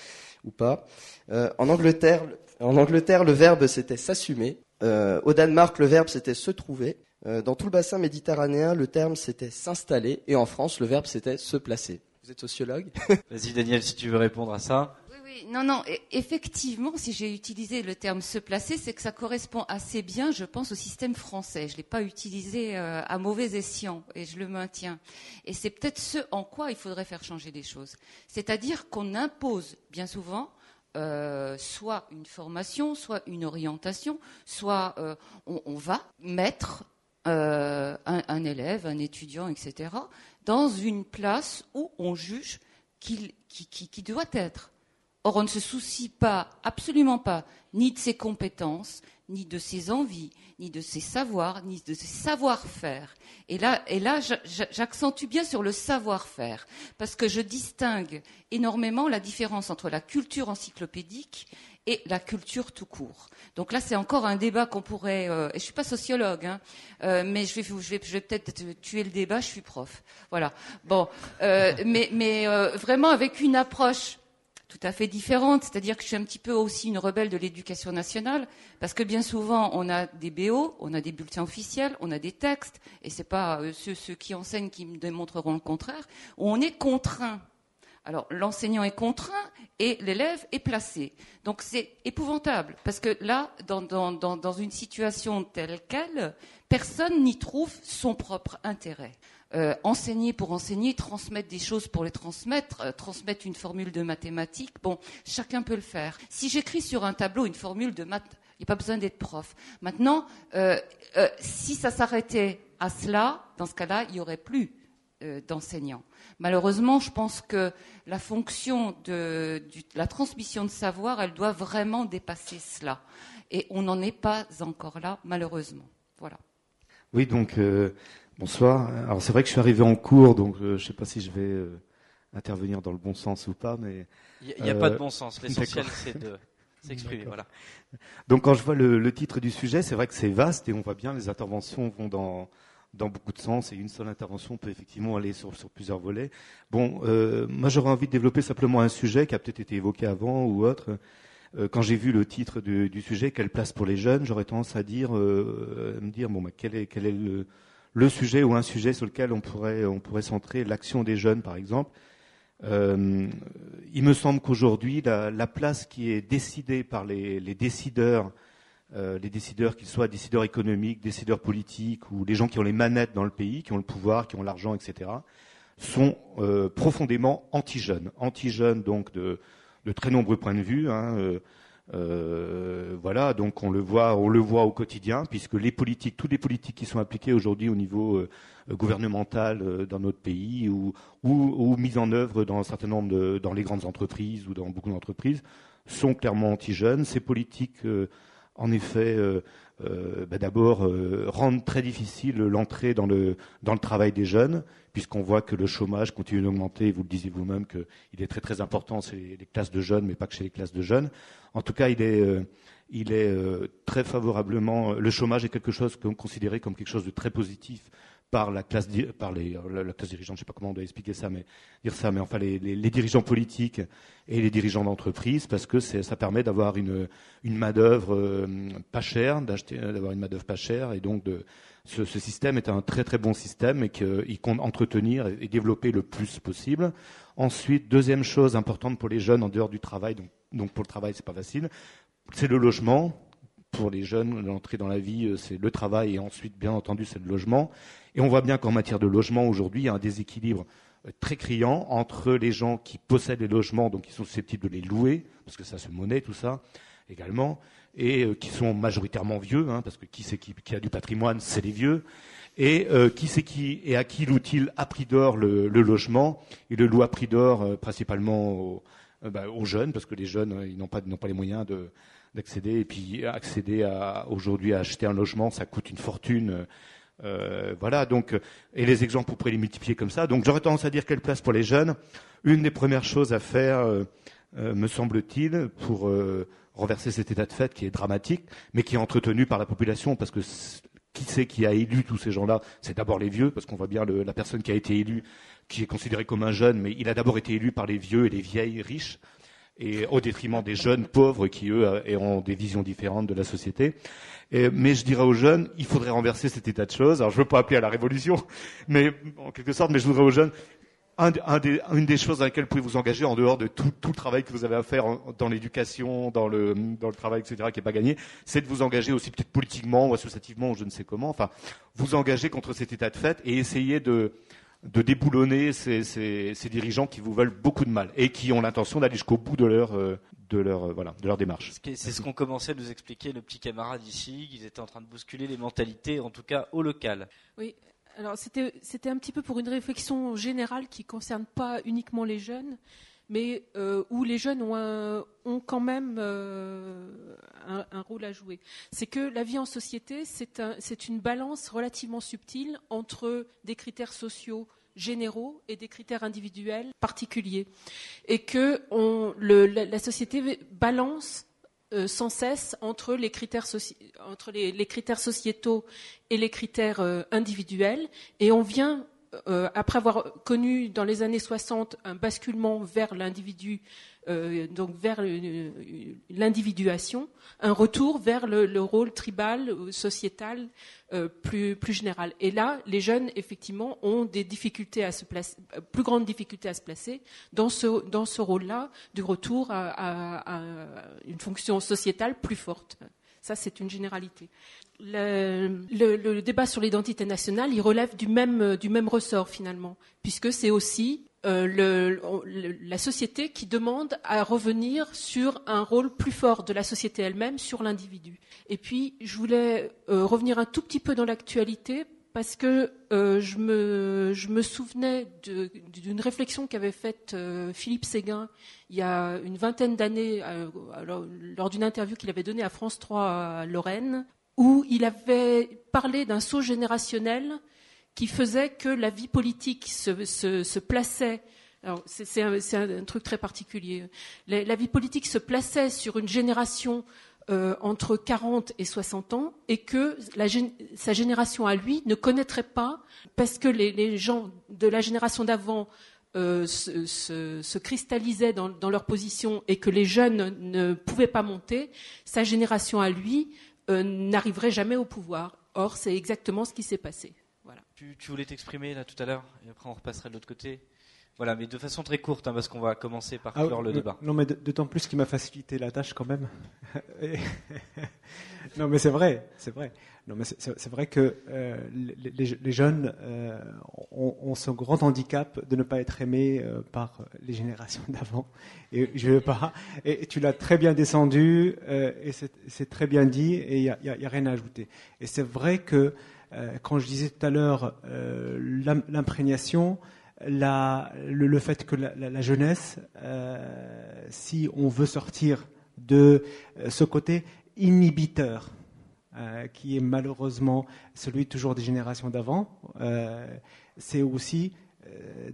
ou pas. Euh, en Angleterre, en Angleterre, le verbe c'était s'assumer. Euh, au Danemark, le verbe c'était se trouver. Euh, dans tout le bassin méditerranéen, le terme c'était s'installer. Et en France, le verbe c'était se placer. Vous êtes sociologue? Vas-y Daniel, si tu veux répondre à ça. Oui, oui, non, non. Effectivement, si j'ai utilisé le terme se placer, c'est que ça correspond assez bien, je pense, au système français. Je ne l'ai pas utilisé euh, à mauvais escient et je le maintiens. Et c'est peut-être ce en quoi il faudrait faire changer les choses. C'est-à-dire qu'on impose bien souvent euh, soit une formation, soit une orientation, soit euh, on, va mettre euh, un, élève, un étudiant, etc., dans une place où on juge qu'il qui, qui, qui doit être. Or, on ne se soucie pas, absolument pas, ni de ses compétences, ni de ses envies, ni de ses savoirs, ni de ses savoir-faire. Et là, et là j'accentue bien sur le savoir-faire, parce que je distingue énormément la différence entre la culture encyclopédique et la culture tout court. Donc là, c'est encore un débat qu'on pourrait. Euh, et je suis pas sociologue, hein, euh, mais je vais, je vais, je vais peut-être tuer le débat. Je suis prof. Voilà. Bon, euh, mais, mais euh, vraiment avec une approche tout à fait différente, c'est-à-dire que je suis un petit peu aussi une rebelle de l'éducation nationale, parce que bien souvent on a des BO, on a des bulletins officiels, on a des textes, et c'est pas euh, ceux, qui enseignent qui me démontreront le contraire, où on est contraint. Alors l'enseignant est contraint et l'élève est placé. Donc c'est épouvantable, parce que là, dans, dans une situation telle qu'elle, personne n'y trouve son propre intérêt. Euh, enseigner pour enseigner, transmettre des choses pour les transmettre, euh, transmettre une formule de mathématiques. Bon, chacun peut le faire. Si j'écris sur un tableau une formule de maths, il n'y a pas besoin d'être prof. Maintenant, euh, si ça s'arrêtait à cela, dans ce cas-là, il n'y aurait plus d'enseignants. Malheureusement, je pense que la fonction de, la transmission de savoir, elle doit vraiment dépasser cela. Et on n'en est pas encore là, malheureusement. Voilà. Oui, donc Bonsoir. Alors c'est vrai que je suis arrivé en cours, donc euh, je ne sais pas si je vais euh, intervenir dans le bon sens ou pas, mais il n'y a, pas de bon sens. L'essentiel c'est de s'exprimer. Voilà. Donc quand je vois le, titre du sujet, c'est vrai que c'est vaste et on voit bien les interventions vont dans dans beaucoup de sens et une seule intervention peut effectivement aller sur, sur plusieurs volets. Bon, euh, moi j'aurais envie de développer simplement un sujet qui a peut-être été évoqué avant ou autre. quand j'ai vu le titre du, sujet, quelle place pour les jeunes, j'aurais tendance à dire, me dire bon, bah, quel est quel est le le sujet ou un sujet sur lequel on pourrait, on pourrait centrer l'action des jeunes, par exemple. Euh, il me semble qu'aujourd'hui, la, place qui est décidée par les, décideurs, euh, les décideurs qu'ils soient décideurs économiques, décideurs politiques ou les gens qui ont les manettes dans le pays, qui ont le pouvoir, qui ont l'argent, etc., sont euh, profondément anti-jeunes. Anti-jeunes, donc, de, très nombreux points de vue. Hein, euh, voilà, donc on le voit, on le voit au quotidien, puisque les toutes les politiques qui sont appliquées aujourd'hui au niveau euh, gouvernemental euh, dans notre pays ou, ou, mises en œuvre dans un certain nombre de, dans les grandes entreprises ou dans beaucoup d'entreprises, sont clairement anti-jeunes. Ces politiques, en effet, bah, d'abord rendent très difficile l'entrée dans le travail des jeunes, puisqu'on voit que le chômage continue d'augmenter. Vous le disiez vous-même qu'il est très très important chez les classes de jeunes, mais pas que chez les classes de jeunes. En tout cas, il est, euh, euh, très favorablement. Le chômage est quelque chose qu'on considérait comme quelque chose de très positif par la classe, par les, la classe dirigeante, je ne sais pas comment on doit expliquer ça, mais dire ça, mais enfin les, dirigeants politiques et les dirigeants d'entreprise, parce que ça permet d'avoir une, main d'œuvre euh, pas chère, d'acheter, d'avoir une main d'œuvre pas chère, et donc ce, système est un très très bon système et qu'il compte entretenir et développer le plus possible. Ensuite, deuxième chose importante pour les jeunes en dehors du travail, donc donc pour le travail, c'est pas facile. C'est le logement. Pour les jeunes, l'entrée dans la vie, euh, c'est le travail et ensuite, bien entendu, c'est le logement. Et on voit bien qu'en matière de logement, aujourd'hui, il y a un déséquilibre euh, très criant entre les gens qui possèdent les logements, donc qui sont susceptibles de les louer, parce que ça se monnaie, tout ça, également, et euh, qui sont majoritairement vieux, hein, parce que qui c'est qui, a du patrimoine, c'est les vieux, et qui c'est qui et à qui loue-t-il à prix d'or le, logement? Il le loue à prix d'or principalement aux, bah, aux jeunes, parce que les jeunes, euh, ils n'ont pas, pas les moyens de, d'accéder. Et puis accéder à, aujourd'hui à acheter un logement, ça coûte une fortune. Euh, voilà, donc, et les exemples, vous pourrez les multiplier comme ça. Donc j'aurais tendance à dire quelle place pour les jeunes. Une des premières choses à faire, me semble-t-il, pour renverser cet état de fait qui est dramatique, mais qui est entretenu par la population, parce que qui c'est qui a élu tous ces gens-là? C'est d'abord les vieux, parce qu'on voit bien la personne qui a été élue, qui est considéré comme un jeune, mais il a d'abord été élu par les vieux et les vieilles riches, et au détriment des jeunes pauvres qui, eux, ont des visions différentes de la société. mais je dirais aux jeunes, il faudrait renverser cet état de choses. Alors je ne veux pas appeler à la révolution, mais en quelque sorte, mais je voudrais aux jeunes, une des choses dans lesquelles vous pouvez vous engager en dehors de tout, le travail que vous avez à faire dans l'éducation, dans le, dans le travail, etc., qui n'est pas gagné, c'est de vous engager aussi peut-être politiquement ou associativement ou je ne sais comment, enfin, vous engager contre cet état de fait et essayer de, de déboulonner ces, ces, dirigeants qui vous veulent beaucoup de mal et qui ont l'intention d'aller jusqu'au bout de leur, euh, de leur, euh, voilà, de leur démarche. C'est ce qu'on commençait à nous expliquer le petit camarade ici, qu'ils étaient en train de bousculer les mentalités, en tout cas au local. Oui, alors c'était un petit peu pour une réflexion générale qui ne concerne pas uniquement les jeunes, mais euh, où les jeunes ont, quand même un, un, rôle à jouer. C'est que la vie en société, c'est une balance relativement subtile entre des critères sociaux généraux et des critères individuels particuliers. Et que la, société balance euh, sans cesse entre les critères, sociétaux et les critères euh, individuels. Et on vient euh, après avoir connu dans les années 60 un basculement vers l'individu euh, donc vers euh, l'individuation, un retour vers le, rôle tribal, euh, sociétal plus, plus général. Et là, les jeunes, effectivement, ont des difficultés à se placer, plus grandes difficultés à se placer dans ce, dans ce rôle-là, du retour à, une fonction sociétale plus forte. Ça, c'est une généralité. Le, débat sur l'identité nationale, il relève du même, du même ressort finalement, puisque c'est aussi euh, la société qui demande à revenir sur un rôle plus fort de la société elle-même sur l'individu. Et puis, je voulais euh, revenir un tout petit peu dans l'actualité parce que euh, je, me, souvenais d'une réflexion qu'avait faite euh, Philippe Séguin il y a une vingtaine d'années euh, lors d'une interview qu'il avait donnée à France 3 à Lorraine, où il avait parlé d'un saut générationnel qui faisait que la vie politique se, se- se plaçait. C'est, un, truc très particulier. La vie politique se plaçait sur une génération euh, entre 40 et 60 ans et que sa génération à lui ne connaîtrait pas parce que les, gens de la génération d'avant euh, se, cristallisaient dans, leur position et que les jeunes ne pouvaient pas monter, sa génération à lui euh, n'arriverait jamais au pouvoir. Or, c'est exactement ce qui s'est passé. Voilà. Tu, tu voulais t'exprimer là tout à l'heure et après on repasserait de l'autre côté. Voilà, mais de façon très courte hein, parce qu'on va commencer par Ah, clore le débat. Non, mais d'autant plus qu'il m'a facilité la tâche quand même. Non, mais c'est vrai, c'est vrai. Non, mais c'est- vrai que euh, les, jeunes euh, ont, ont ce grand handicap de ne pas être aimés euh, par les générations d'avant. Et je veux pas. Et tu l'as très bien descendu et c'est très bien dit et il y a, rien à ajouter. Et c'est vrai que quand je disais tout à l'heure l'im- l'imprégnation, le, fait que la, jeunesse, euh, si on veut sortir de euh, ce côté inhibiteur, euh, qui est malheureusement celui toujours des générations d'avant, c'est aussi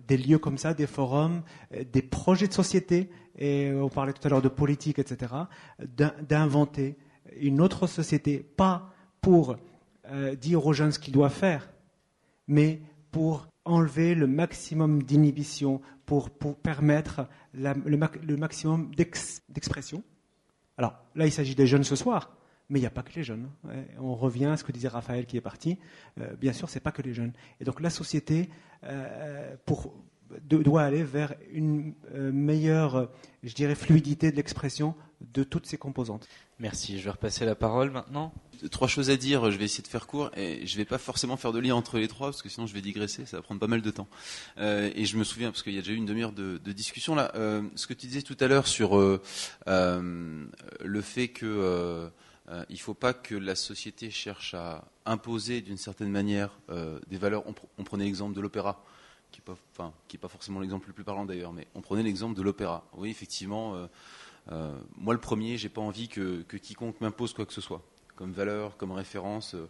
des lieux comme ça, des forums, des projets de société, et on parlait tout à l'heure de politique, etc., d'in- d'inventer une autre société, pas pour dire aux jeunes ce qu'ils doivent faire, mais pour enlever le maximum d'inhibition, pour, pour permettre le, maximum d'ex- d'expression. Alors là, il s'agit des jeunes ce soir, mais il n'y a pas que les jeunes. Ouais, On revient à ce que disait Raphaël qui est parti. Euh, bien sûr, c'est pas que les jeunes. Et donc la société euh, pour, doit aller vers une euh, meilleure, je dirais, fluidité de l'expression de toutes ces composantes. Merci. Je vais repasser la parole maintenant. Trois choses à dire, je vais essayer de faire court et je vais pas forcément faire de lien entre les trois parce que sinon je vais digresser, ça va prendre pas mal de temps. Euh, et je me souviens parce qu'il y a déjà eu une demi-heure de, de discussion là. euh, ce que tu disais tout à l'heure sur euh, euh, le fait que euh, euh, il faut pas que la société cherche à imposer d'une certaine manière euh, des valeurs. On, pr- on prenait l'exemple de l'opéra, qui n'est pas, forcément l'exemple le plus parlant d'ailleurs, mais on prenait l'exemple de l'opéra. Oui, effectivement. euh, euh, moi, le premier, j'ai pas envie que, que quiconque m'impose quoi que ce soit, comme valeur, comme référence, euh,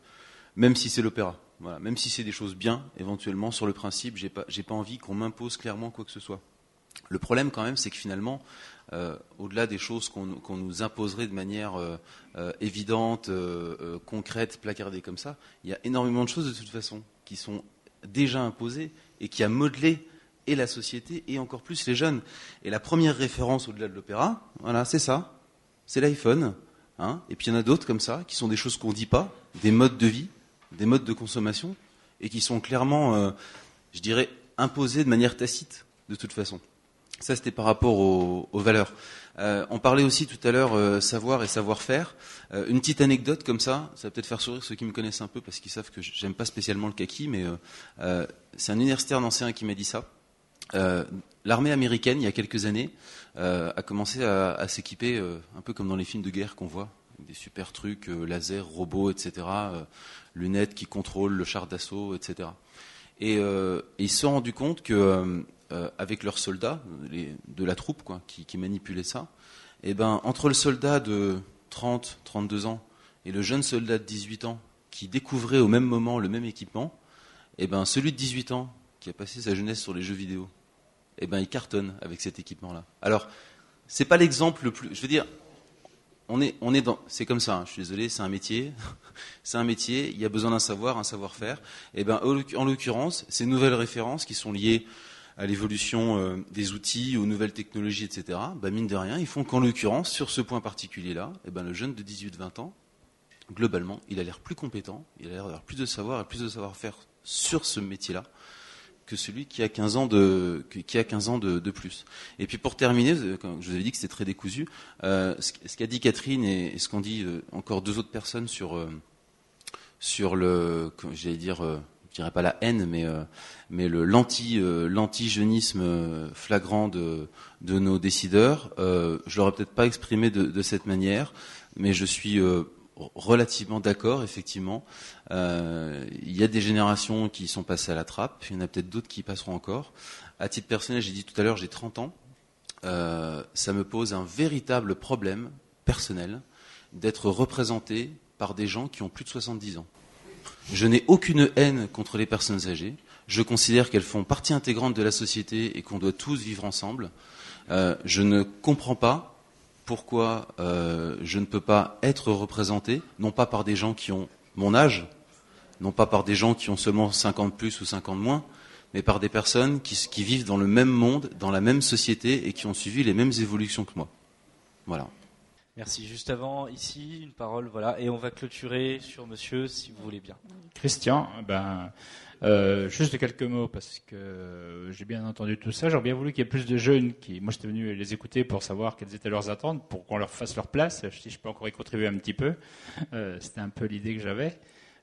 même si c'est l'opéra. Voilà, même si c'est des choses bien, éventuellement sur le principe, j'ai pas, pas envie qu'on m'impose clairement quoi que ce soit. Le problème, quand même, c'est que finalement, au-delà des choses qu'on nous imposerait de manière évidente, concrète, placardée comme ça, il y a énormément de choses de toute façon qui sont déjà imposées et qui a modelé et la société et encore plus les jeunes. Et la première référence au-delà de l'opéra, voilà, c'est ça, c'est l'iPhone. Hein et puis il y en a d'autres comme ça, qui sont des choses qu'on ne dit pas, des modes de vie, des modes de consommation, et qui sont clairement, euh, je dirais, imposés de manière tacite, de toute façon. Ça, c'était par rapport aux, aux valeurs. Euh, on parlait aussi tout à l'heure euh, savoir et savoir-faire. Euh, une petite anecdote comme ça, ça va peut-être faire sourire ceux qui me connaissent un peu parce qu'ils savent que j'aime pas spécialement le kaki, mais euh, euh, c'est un universitaire ancien qui m'a dit ça. Euh, L'armée américaine, il y a quelques années, a commencé à, à s'équiper un peu comme dans les films de guerre qu'on voit, des super trucs, lasers, robots, etc., lunettes qui contrôlent le char d'assaut, etc. Et, et ils se sont rendus compte que euh, avec leurs soldats, de la troupe quoi, qui, qui manipulait ça, et ben entre le soldat de 30, 32 ans et le jeune soldat de 18 ans qui découvrait au même moment le même équipement, et ben celui de 18 ans qui a passé sa jeunesse sur les jeux vidéo, et ben il cartonne avec cet équipement-là. Alors c'est pas l'exemple le plus, je veux dire, on est, on est dans, c'est comme ça. hein, je suis désolé, c'est un métier, c'est un métier. Il y a besoin d'un savoir, un savoir-faire. Et ben, en l'occurrence, ces nouvelles références qui sont liées à l'évolution euh, des outils, aux nouvelles technologies, etc. Ben, mine de rien, ils font qu'en l'occurrence, sur ce point particulier-là, et ben, le jeune de 18-20 ans, globalement, il a l'air plus compétent, il a l'air d'avoir plus de savoir et plus de savoir-faire sur ce métier-là que celui qui a 15 ans de, qui a 15 ans de, de plus. Et puis pour terminer, comme je vous avais dit que c'était très décousu, euh, ce qu'a dit Catherine et, ce qu'ont dit euh, encore deux autres personnes sur, euh, sur le, j'allais dire, euh, dirais pas la haine, mais, euh, le l'anti, euh, l'anti-jeunisme flagrant de, nos décideurs, je l'aurais peut-être pas exprimé de, cette manière, mais je suis relativement d'accord, effectivement. Euh, il y a des générations qui sont passées à la trappe, il y en a peut-être d'autres qui passeront encore. À titre personnel, j'ai dit tout à l'heure, j'ai 30 ans. Euh, ça me pose un véritable problème personnel d'être représenté par des gens qui ont plus de 70 ans. Je n'ai aucune haine contre les personnes âgées. Je considère qu'elles font partie intégrante de la société et qu'on doit tous vivre ensemble. Euh, je ne comprends pas pourquoi euh, je ne peux pas être représenté, non pas par des gens qui ont mon âge, non pas par des gens qui ont seulement 50 plus ou 50 moins, mais par des personnes qui, qui, vivent dans le même monde, dans la même société et qui ont suivi les mêmes évolutions que moi. Voilà. Merci. Juste avant, ici, une parole, voilà, et on va clôturer sur Monsieur, si vous voulez bien. Christian, ben, euh, juste quelques mots parce que j'ai bien entendu tout ça. J'aurais bien voulu qu'il y ait plus de jeunes qui, moi, j'étais venu les écouter pour savoir quelles étaient leurs attentes, pour qu'on leur fasse leur place. Si je peux encore y contribuer un petit peu, euh, c'était un peu l'idée que j'avais.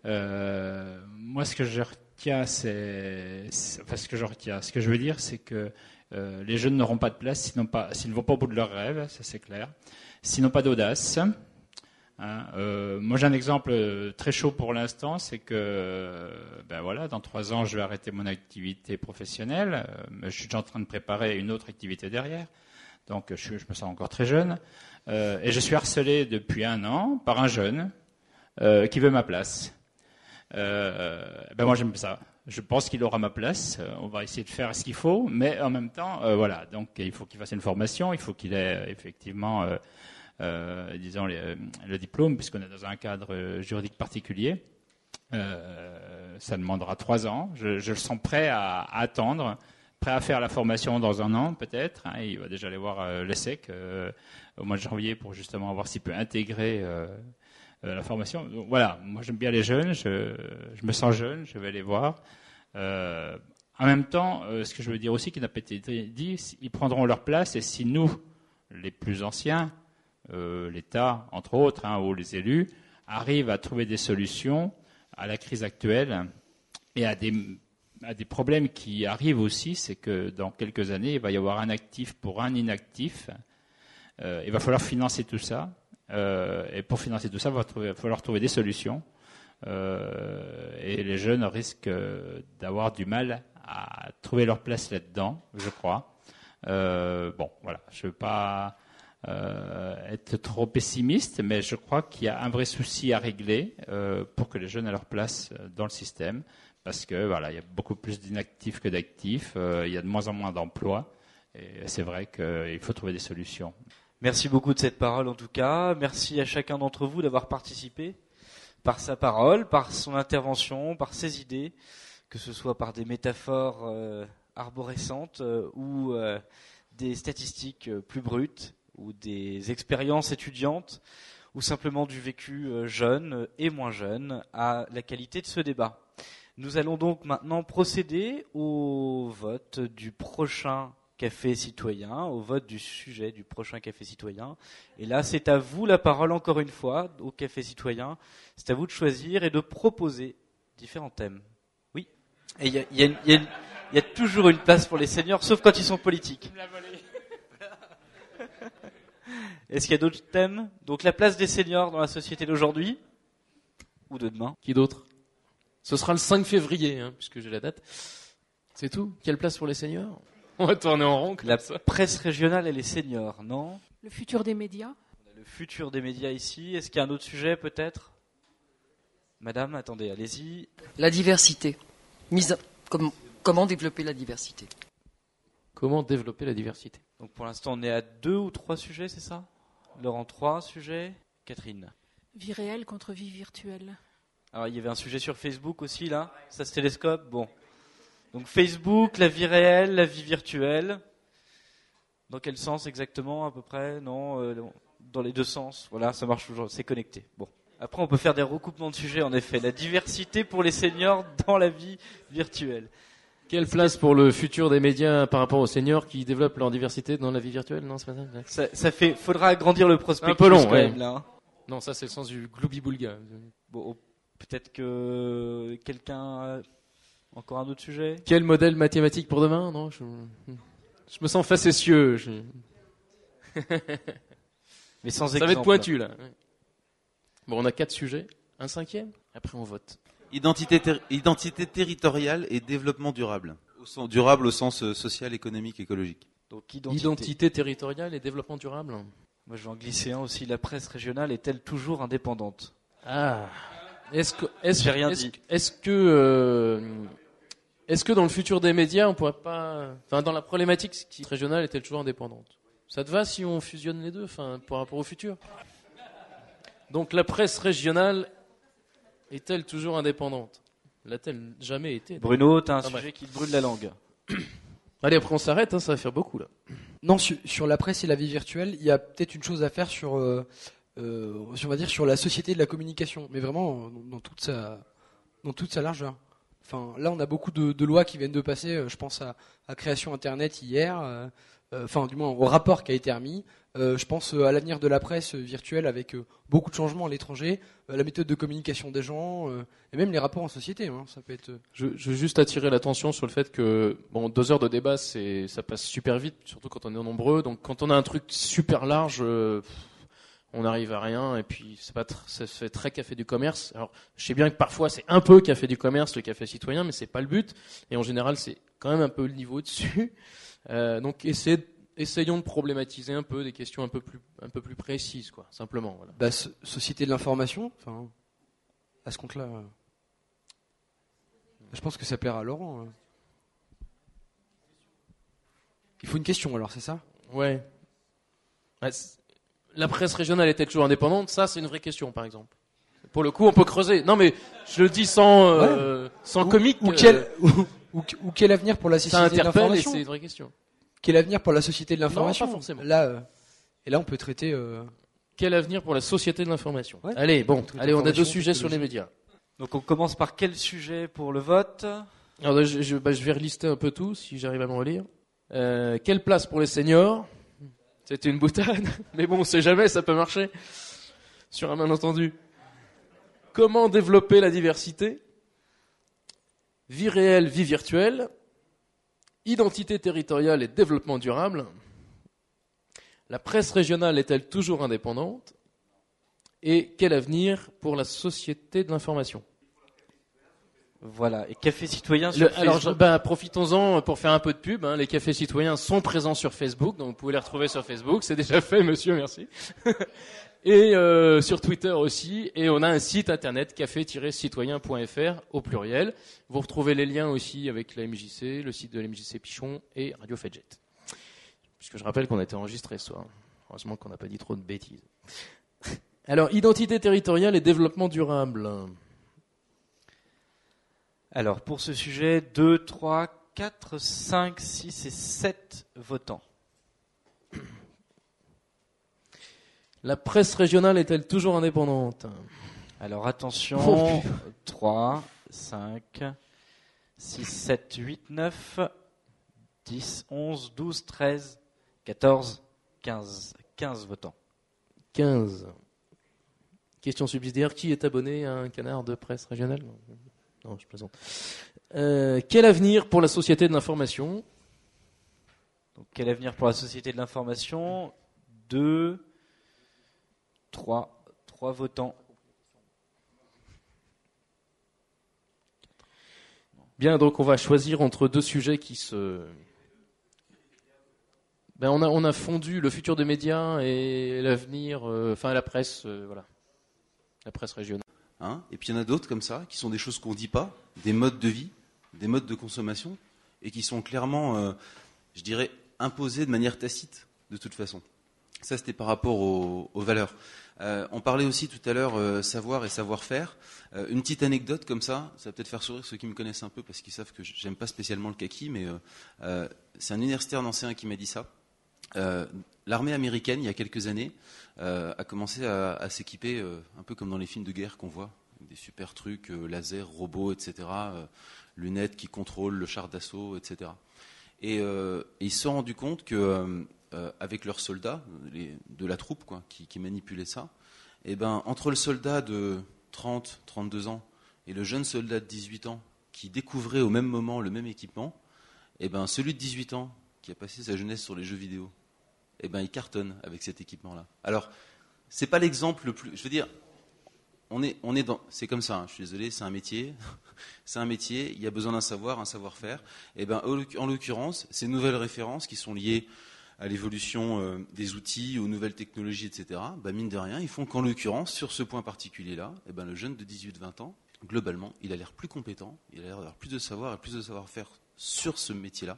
Euh, moi, ce que je retiens, c'est, enfin, ce que je retiens, ce que je veux dire, c'est que euh, les jeunes n'auront pas de place s'ils, ne vont pas au bout de leurs rêves, ça c'est clair. S'ils n'ont pas d'audace. Hein, euh, moi, j'ai un exemple euh, très chaud pour l'instant, c'est que, ben voilà, dans trois ans, je vais arrêter mon activité professionnelle. Euh, je suis déjà en train de préparer une autre activité derrière, donc je, me sens encore très jeune. Et je suis harcelé depuis un an par un jeune qui veut ma place. ben moi, j'aime ça. Je pense qu'il aura ma place. On va essayer de faire ce qu'il faut, mais en même temps, voilà. Donc, il faut qu'il fasse une formation. Il faut qu'il ait effectivement euh, disons, le diplôme, puisqu'on est dans un cadre juridique particulier. Euh, ça demandera trois ans. Je, le sens prêt à, attendre, prêt à faire la formation dans un an peut-être. Hein, il va déjà aller voir euh, l'ESSEC euh, au mois de janvier pour justement voir s'il peut intégrer euh, euh, la formation. Voilà, moi j'aime bien les jeunes, je, me sens jeune, je vais les voir. Euh, en même temps, ce que je veux dire aussi, qui n'a pas été dit, ils prendront leur place et si nous, les plus anciens, euh, l'État, entre autres, hein, ou les élus, arrivent à trouver des solutions à la crise actuelle et à des, problèmes qui arrivent aussi, c'est que dans quelques années, il va y avoir un actif pour un inactif. Euh, il va falloir financer tout ça. Euh, et pour financer tout ça, il va, falloir trouver des solutions. Euh, et les jeunes risquent d'avoir du mal à trouver leur place là-dedans, je crois. Euh, bon, voilà, je ne veux pas euh, être trop pessimiste, mais je crois qu'il y a un vrai souci à régler euh, pour que les jeunes aient leur place euh, dans le système, parce que voilà, il y a beaucoup plus d'inactifs que d'actifs, euh, il y a de moins en moins d'emplois, et c'est vrai qu'il faut trouver des solutions. Merci beaucoup de cette parole en tout cas. Merci à chacun d'entre vous d'avoir participé par sa parole, par son intervention, par ses idées, que ce soit par des métaphores euh, arborescentes euh, ou des statistiques plus brutes ou des expériences étudiantes ou simplement du vécu jeune et moins jeune à la qualité de ce débat. Nous allons donc maintenant procéder au vote du prochain café citoyen, au vote du sujet du prochain café citoyen. Et là, c'est à vous la parole encore une fois au café citoyen. C'est à vous de choisir et de proposer différents thèmes. Oui. Et il y a, y, a, y, a, y a, toujours une place pour les seniors, sauf quand ils sont politiques. Est-ce qu'il y a d'autres thèmes? Donc la place des seniors dans la société d'aujourd'hui? Ou de demain? Qui d'autre? Ce sera le 5 février, hein, puisque j'ai la date. C'est tout? Quelle place pour les seniors? On va tourner en rond. La ça. presse régionale et les seniors, non? Le futur des médias On a le futur des médias ici. Est-ce qu'il y a un autre sujet peut-être? Madame, attendez, allez-y. La diversité. Mise à... Comme... Comment développer la diversité? Comment développer la diversité? Donc pour l'instant, on est à deux ou trois sujets, c'est ça? Laurent, trois sujets. Catherine. Vie réelle contre vie virtuelle. Alors il y avait un sujet sur Facebook aussi là? Ça se télescope. Bon. Donc Facebook, la vie réelle, la vie virtuelle. Dans quel sens exactement à peu près? Non, euh, dans les deux sens. Voilà, ça marche toujours. C'est connecté. Bon. Après, on peut faire des recoupements de sujets. En effet, la diversité pour les seniors dans la vie virtuelle. Quelle place pour le futur des médias par rapport aux seniors qui développent leur diversité dans la vie virtuelle? Non, c'est pas ça. Ça, fait, faudra agrandir le prospectus Un peu long, ouais. même, là. hein. Non, ça c'est le sens du gloubi-boulga. Bon, peut-être que quelqu'un a encore un autre sujet? Quel modèle mathématique pour demain? Non, je, je me sens facétieux. je- Mais sans Ça va être pointu là. Bon, on a quatre sujets, un cinquième? Après, on vote. Identité, ter- identité territoriale et développement durable. Au sens, durable au sens euh, social, économique, écologique. Donc Identité. territoriale et développement durable. Moi, je vais en glisser un aussi. La presse régionale est-elle toujours indépendante? Ah. Est-ce que, est-ce, J'ai rien est-ce- dit. Est-ce que, euh, est-ce que dans le futur des médias, on pourrait pas, enfin, dans la problématique qui régionale est-elle toujours indépendante? Ça te va si on fusionne les deux, enfin, par rapport au futur? Donc la presse régionale est-elle toujours indépendante? L'a-t-elle jamais été Bruno, t'as un Ah, bref. sujet qui te brûle la langue. Allez, après on s'arrête, hein, ça va faire beaucoup là. Non, sur, sur la presse et la vie virtuelle, il y a peut-être une chose à faire sur, euh, euh, sur, on va dire, sur la société de la communication, mais vraiment euh, dans, dans toute sa, dans toute sa largeur. Là, on a beaucoup de, lois qui viennent de passer. euh, Je pense à, à création Internet hier, euh, euh, enfin, du moins au rapport qui a été remis. Je pense à l'avenir de la presse virtuelle avec beaucoup de changements à l'étranger, la méthode de communication des gens, et même les rapports en société. hein, ça peut être. Je, je veux juste attirer l'attention sur le fait que deux heures de débat, ça passe super vite, surtout quand on est nombreux. Donc quand on a un truc super large, on n'arrive à rien. Et puis c'est pas, ça fait très café du commerce. Alors je sais bien que parfois c'est un peu café du commerce, le café citoyen, mais c'est pas le but. Et en général, c'est quand même un peu le niveau dessus. Euh, donc essayez essayons de problématiser un peu des questions un peu plus un peu plus précises, quoi, simplement. Voilà. bah, so- société de l'information, enfin, à ce compte-là. euh, Je pense que ça plaira à Laurent. hein. Il faut une question alors, c'est ça? Ouais. Ouais, c'est- La presse régionale est-elle toujours indépendante Ça, c'est une vraie question, par exemple. Pour le coup, on peut creuser. Non, mais je le dis sans, euh, sans Ou- comique. Ou euh, quel, ou, ou- ou quel avenir pour la société de interpelle et l'information c'est une vraie question. Quel avenir pour la société de Non, l'information pas forcément. Là, euh, et là, on peut traiter. euh, Quel avenir pour la société de l'information Ouais. Allez, bon, allez, on a deux sujets sur les médias. Donc on commence par quel sujet pour le vote? Alors, je, je- bah, je vais relister un peu tout, si j'arrive à me relire. Euh, quelle place pour les seniors? C'était une boutade, mais bon, on sait jamais, ça peut marcher. Sur un malentendu. Comment développer la diversité? Vie réelle, vie virtuelle. Identité territoriale et développement durable. La presse régionale est-elle toujours indépendante? Et quel avenir pour la société de l'information? Voilà. Et Café Citoyen Le- sur alors, je- Facebook. bah, profitons-en pour faire un peu de pub. hein. Les cafés citoyens sont présents sur Facebook, donc vous pouvez les retrouver sur Facebook. C'est déjà fait, monsieur, merci. et euh, sur Twitter aussi. Et on a un site internet café-citoyen.fr au pluriel. Vous retrouvez les liens aussi avec la MJC, le site de la MJC Pichon et Radio Fedjet. Puisque je rappelle qu'on a été enregistré ce soir. Heureusement qu'on n'a pas dit trop de bêtises. Alors, identité territoriale et développement durable. Alors pour ce sujet, 2, 3, 4, 5, 6 et 7 votants. La presse régionale est-elle toujours indépendante? Alors attention, putain. 3, 5, 6, 7, 8, 9, 10, 11, 12, 13, 14, 15. 15 votants. 15. Question subsidiaire. Qui est abonné à un canard de presse régionale? Non, non, je plaisante. Euh, quel avenir pour la société de l'information? Donc quel avenir pour la société de l'information? 2, 3, 3 votants. Bien, donc on va choisir entre deux sujets qui se. Ben, on, a, on a fondu le futur des médias et l'avenir, euh, enfin la presse, euh, voilà. La presse régionale. Hein? Et puis il y en a d'autres comme ça, qui sont des choses qu'on ne dit pas, des modes de vie, des modes de consommation, et qui sont clairement, euh, je dirais, imposés de manière tacite, de toute façon. Ça, c'était par rapport aux, valeurs. Euh, on parlait aussi tout à l'heure euh, savoir et savoir-faire. Euh, une petite anecdote comme ça, ça va peut-être faire sourire ceux qui me connaissent un peu parce qu'ils savent que j'aime pas spécialement le kaki, mais c'est un universitaire d'ancien qui m'a dit ça. L'armée américaine, il y a quelques années, a commencé à, s'équiper euh, un peu comme dans les films de guerre qu'on voit, des super trucs, euh, laser, robots, etc., euh, lunettes qui contrôlent le char d'assaut, etc. Et, euh, ils se sont rendus compte que euh, euh, avec leurs soldats, de la troupe qui, manipulait ça, et ben entre le soldat de 30, 32 ans et le jeune soldat de 18 ans qui découvrait au même moment le même équipement, et ben celui de 18 ans qui a passé sa jeunesse sur les jeux vidéo, et ben il cartonne avec cet équipement-là. Alors c'est pas l'exemple le plus. Je veux dire, on est, on est dans. C'est comme ça. hein, je suis désolé, c'est un métier. c'est un métier. Il y a besoin d'un savoir, un savoir-faire. Et ben, en l'oc- en l'occurrence, ces nouvelles références qui sont liées à l'évolution euh, des outils, aux nouvelles technologies, etc. Ben, mine de rien, ils font qu'en l'occurrence, sur ce point particulier-là, et ben, le jeune de 18-20 ans, globalement, il a l'air plus compétent, il a l'air d'avoir plus de savoir et plus de savoir-faire sur ce métier-là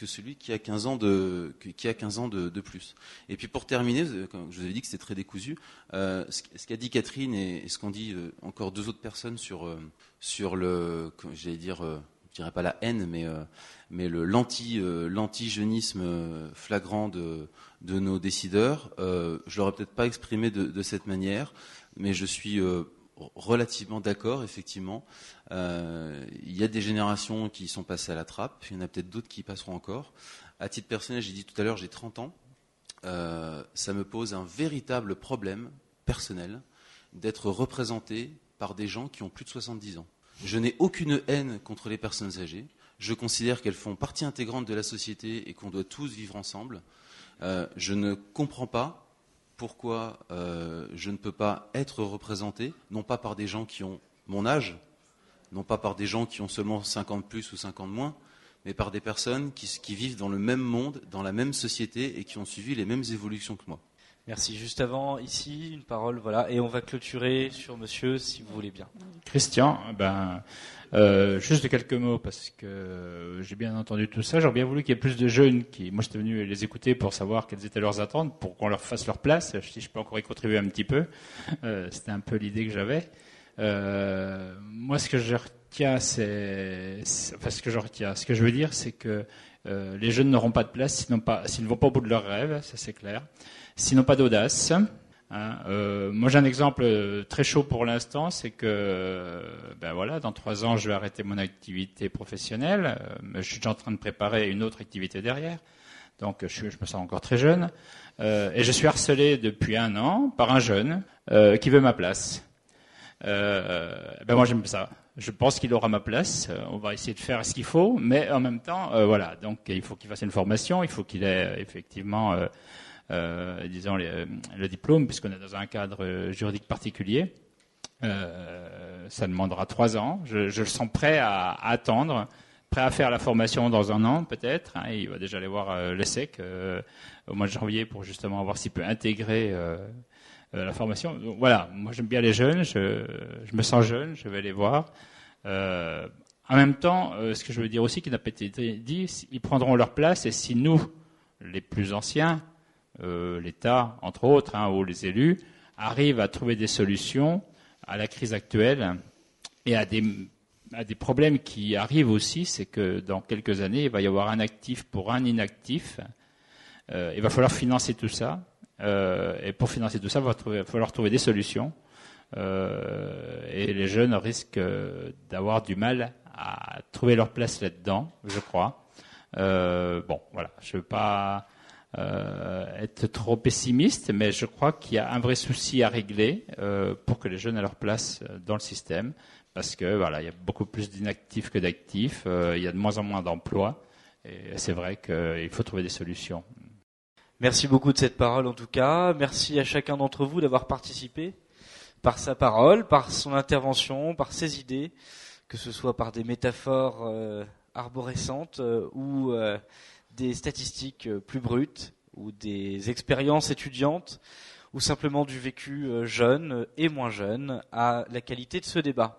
que celui qui a 15 ans de, qui a 15 ans de, plus. Et puis pour terminer, avez- comme je vous avais dit que c'était très décousu, euh, ce, qu'a dit Catherine et, ce qu'ont dit euh, encore deux autres personnes sur, euh, sur le, j'allais dire, euh, je dirais pas la haine, mais, euh, mais euh, l'anti-jeunisme euh, flagrant de, de nos décideurs, euh, je l'aurais peut-être pas exprimé de, cette manière, mais je suis euh, relativement d'accord, effectivement. Euh, il y a des générations qui sont passées à la trappe, il y en a peut-être d'autres qui y passeront encore. À titre personnel, j'ai dit tout à l'heure, j'ai 30 ans. Euh, ça me pose un véritable problème personnel d'être représenté par des gens qui ont plus de 70 ans. Je n'ai aucune haine contre les personnes âgées. Je considère qu'elles font partie intégrante de la société et qu'on doit tous vivre ensemble. Euh, je ne comprends pas pourquoi euh, je ne peux pas être représenté, non pas par des gens qui ont mon âge, non pas par des gens qui ont seulement 50 plus ou 50 moins, mais par des personnes qui, qui vivent dans le même monde, dans la même société et qui ont suivi les mêmes évolutions que moi. Merci. Juste avant, ici, une parole, voilà, et on va clôturer sur monsieur, si vous voulez bien. Christian, ben, euh, juste quelques mots parce que j'ai bien entendu tout ça. J'aurais bien voulu qu'il y ait plus de jeunes qui, moi, j'étais venu les écouter pour savoir quelles étaient leurs attentes, pour qu'on leur fasse leur place. Si je peux encore y contribuer un petit peu, euh, c'était un peu l'idée que j'avais. Euh, moi, ce que je retiens, c'est, enfin, ce que je retiens, ce que je veux dire, c'est que les jeunes n'auront pas de place s'ils ne vont pas au bout de leurs rêves, ça c'est clair. S'ils n'ont pas d'audace. Hein. Euh, moi, j'ai un exemple euh, très chaud pour l'instant, c'est que, euh, ben voilà, dans trois ans, je vais arrêter mon activité professionnelle. Je suis en train de préparer une autre activité derrière. Donc, je, me sens encore très jeune. Et je suis harcelé depuis un an par un jeune qui veut ma place. Ben moi j'aime ça. Je pense qu'il aura ma place. On va essayer de faire ce qu'il faut, mais en même temps, voilà. Donc il faut qu'il fasse une formation, il faut qu'il ait effectivement, disons, les- euh, le diplôme, puisqu'on est dans un cadre euh, juridique particulier. Euh, ça demandera trois ans. Je, je le sens prêt à, à attendre, prêt à faire la formation dans un an peut-être. hein. il va déjà aller voir euh, l'ESSEC euh, au mois de janvier pour justement voir s'il peut intégrer euh, euh, la formation. Donc, voilà, moi j'aime bien les jeunes, je, je me sens jeune, je vais les voir. Euh, en même temps, euh, ce que je veux dire aussi qui n'a pas été dit, ils prendront leur place et si nous, les plus anciens, euh, l'État entre autres, hein, ou les élus, arrivent à trouver des solutions à la crise actuelle et à des, à des problèmes qui arrivent aussi, c'est que dans quelques années, il va y avoir un actif pour un inactif. Euh, il va falloir financer tout ça. Euh, et pour financer tout ça, il va trouver- falloir trouver des solutions. Et les jeunes risquent d'avoir du mal à trouver leur place là-dedans, je crois. Bon, voilà, je ne veux pas être trop pessimiste, mais je crois qu'il y a un vrai souci à régler euh, pour que les jeunes aient leur place euh, dans le système, parce que voilà, il y a beaucoup plus d'inactifs que d'actifs, euh, il y a de moins en moins d'emplois, et c'est vrai qu'il faut trouver des solutions. Merci beaucoup de cette parole en tout cas. Merci à chacun d'entre vous d'avoir participé par sa parole, par son intervention, par ses idées, que ce soit par des métaphores euh, arborescentes euh, ou euh, des statistiques euh, plus brutes ou des expériences étudiantes ou simplement du vécu euh, jeune et moins jeune à la qualité de ce débat.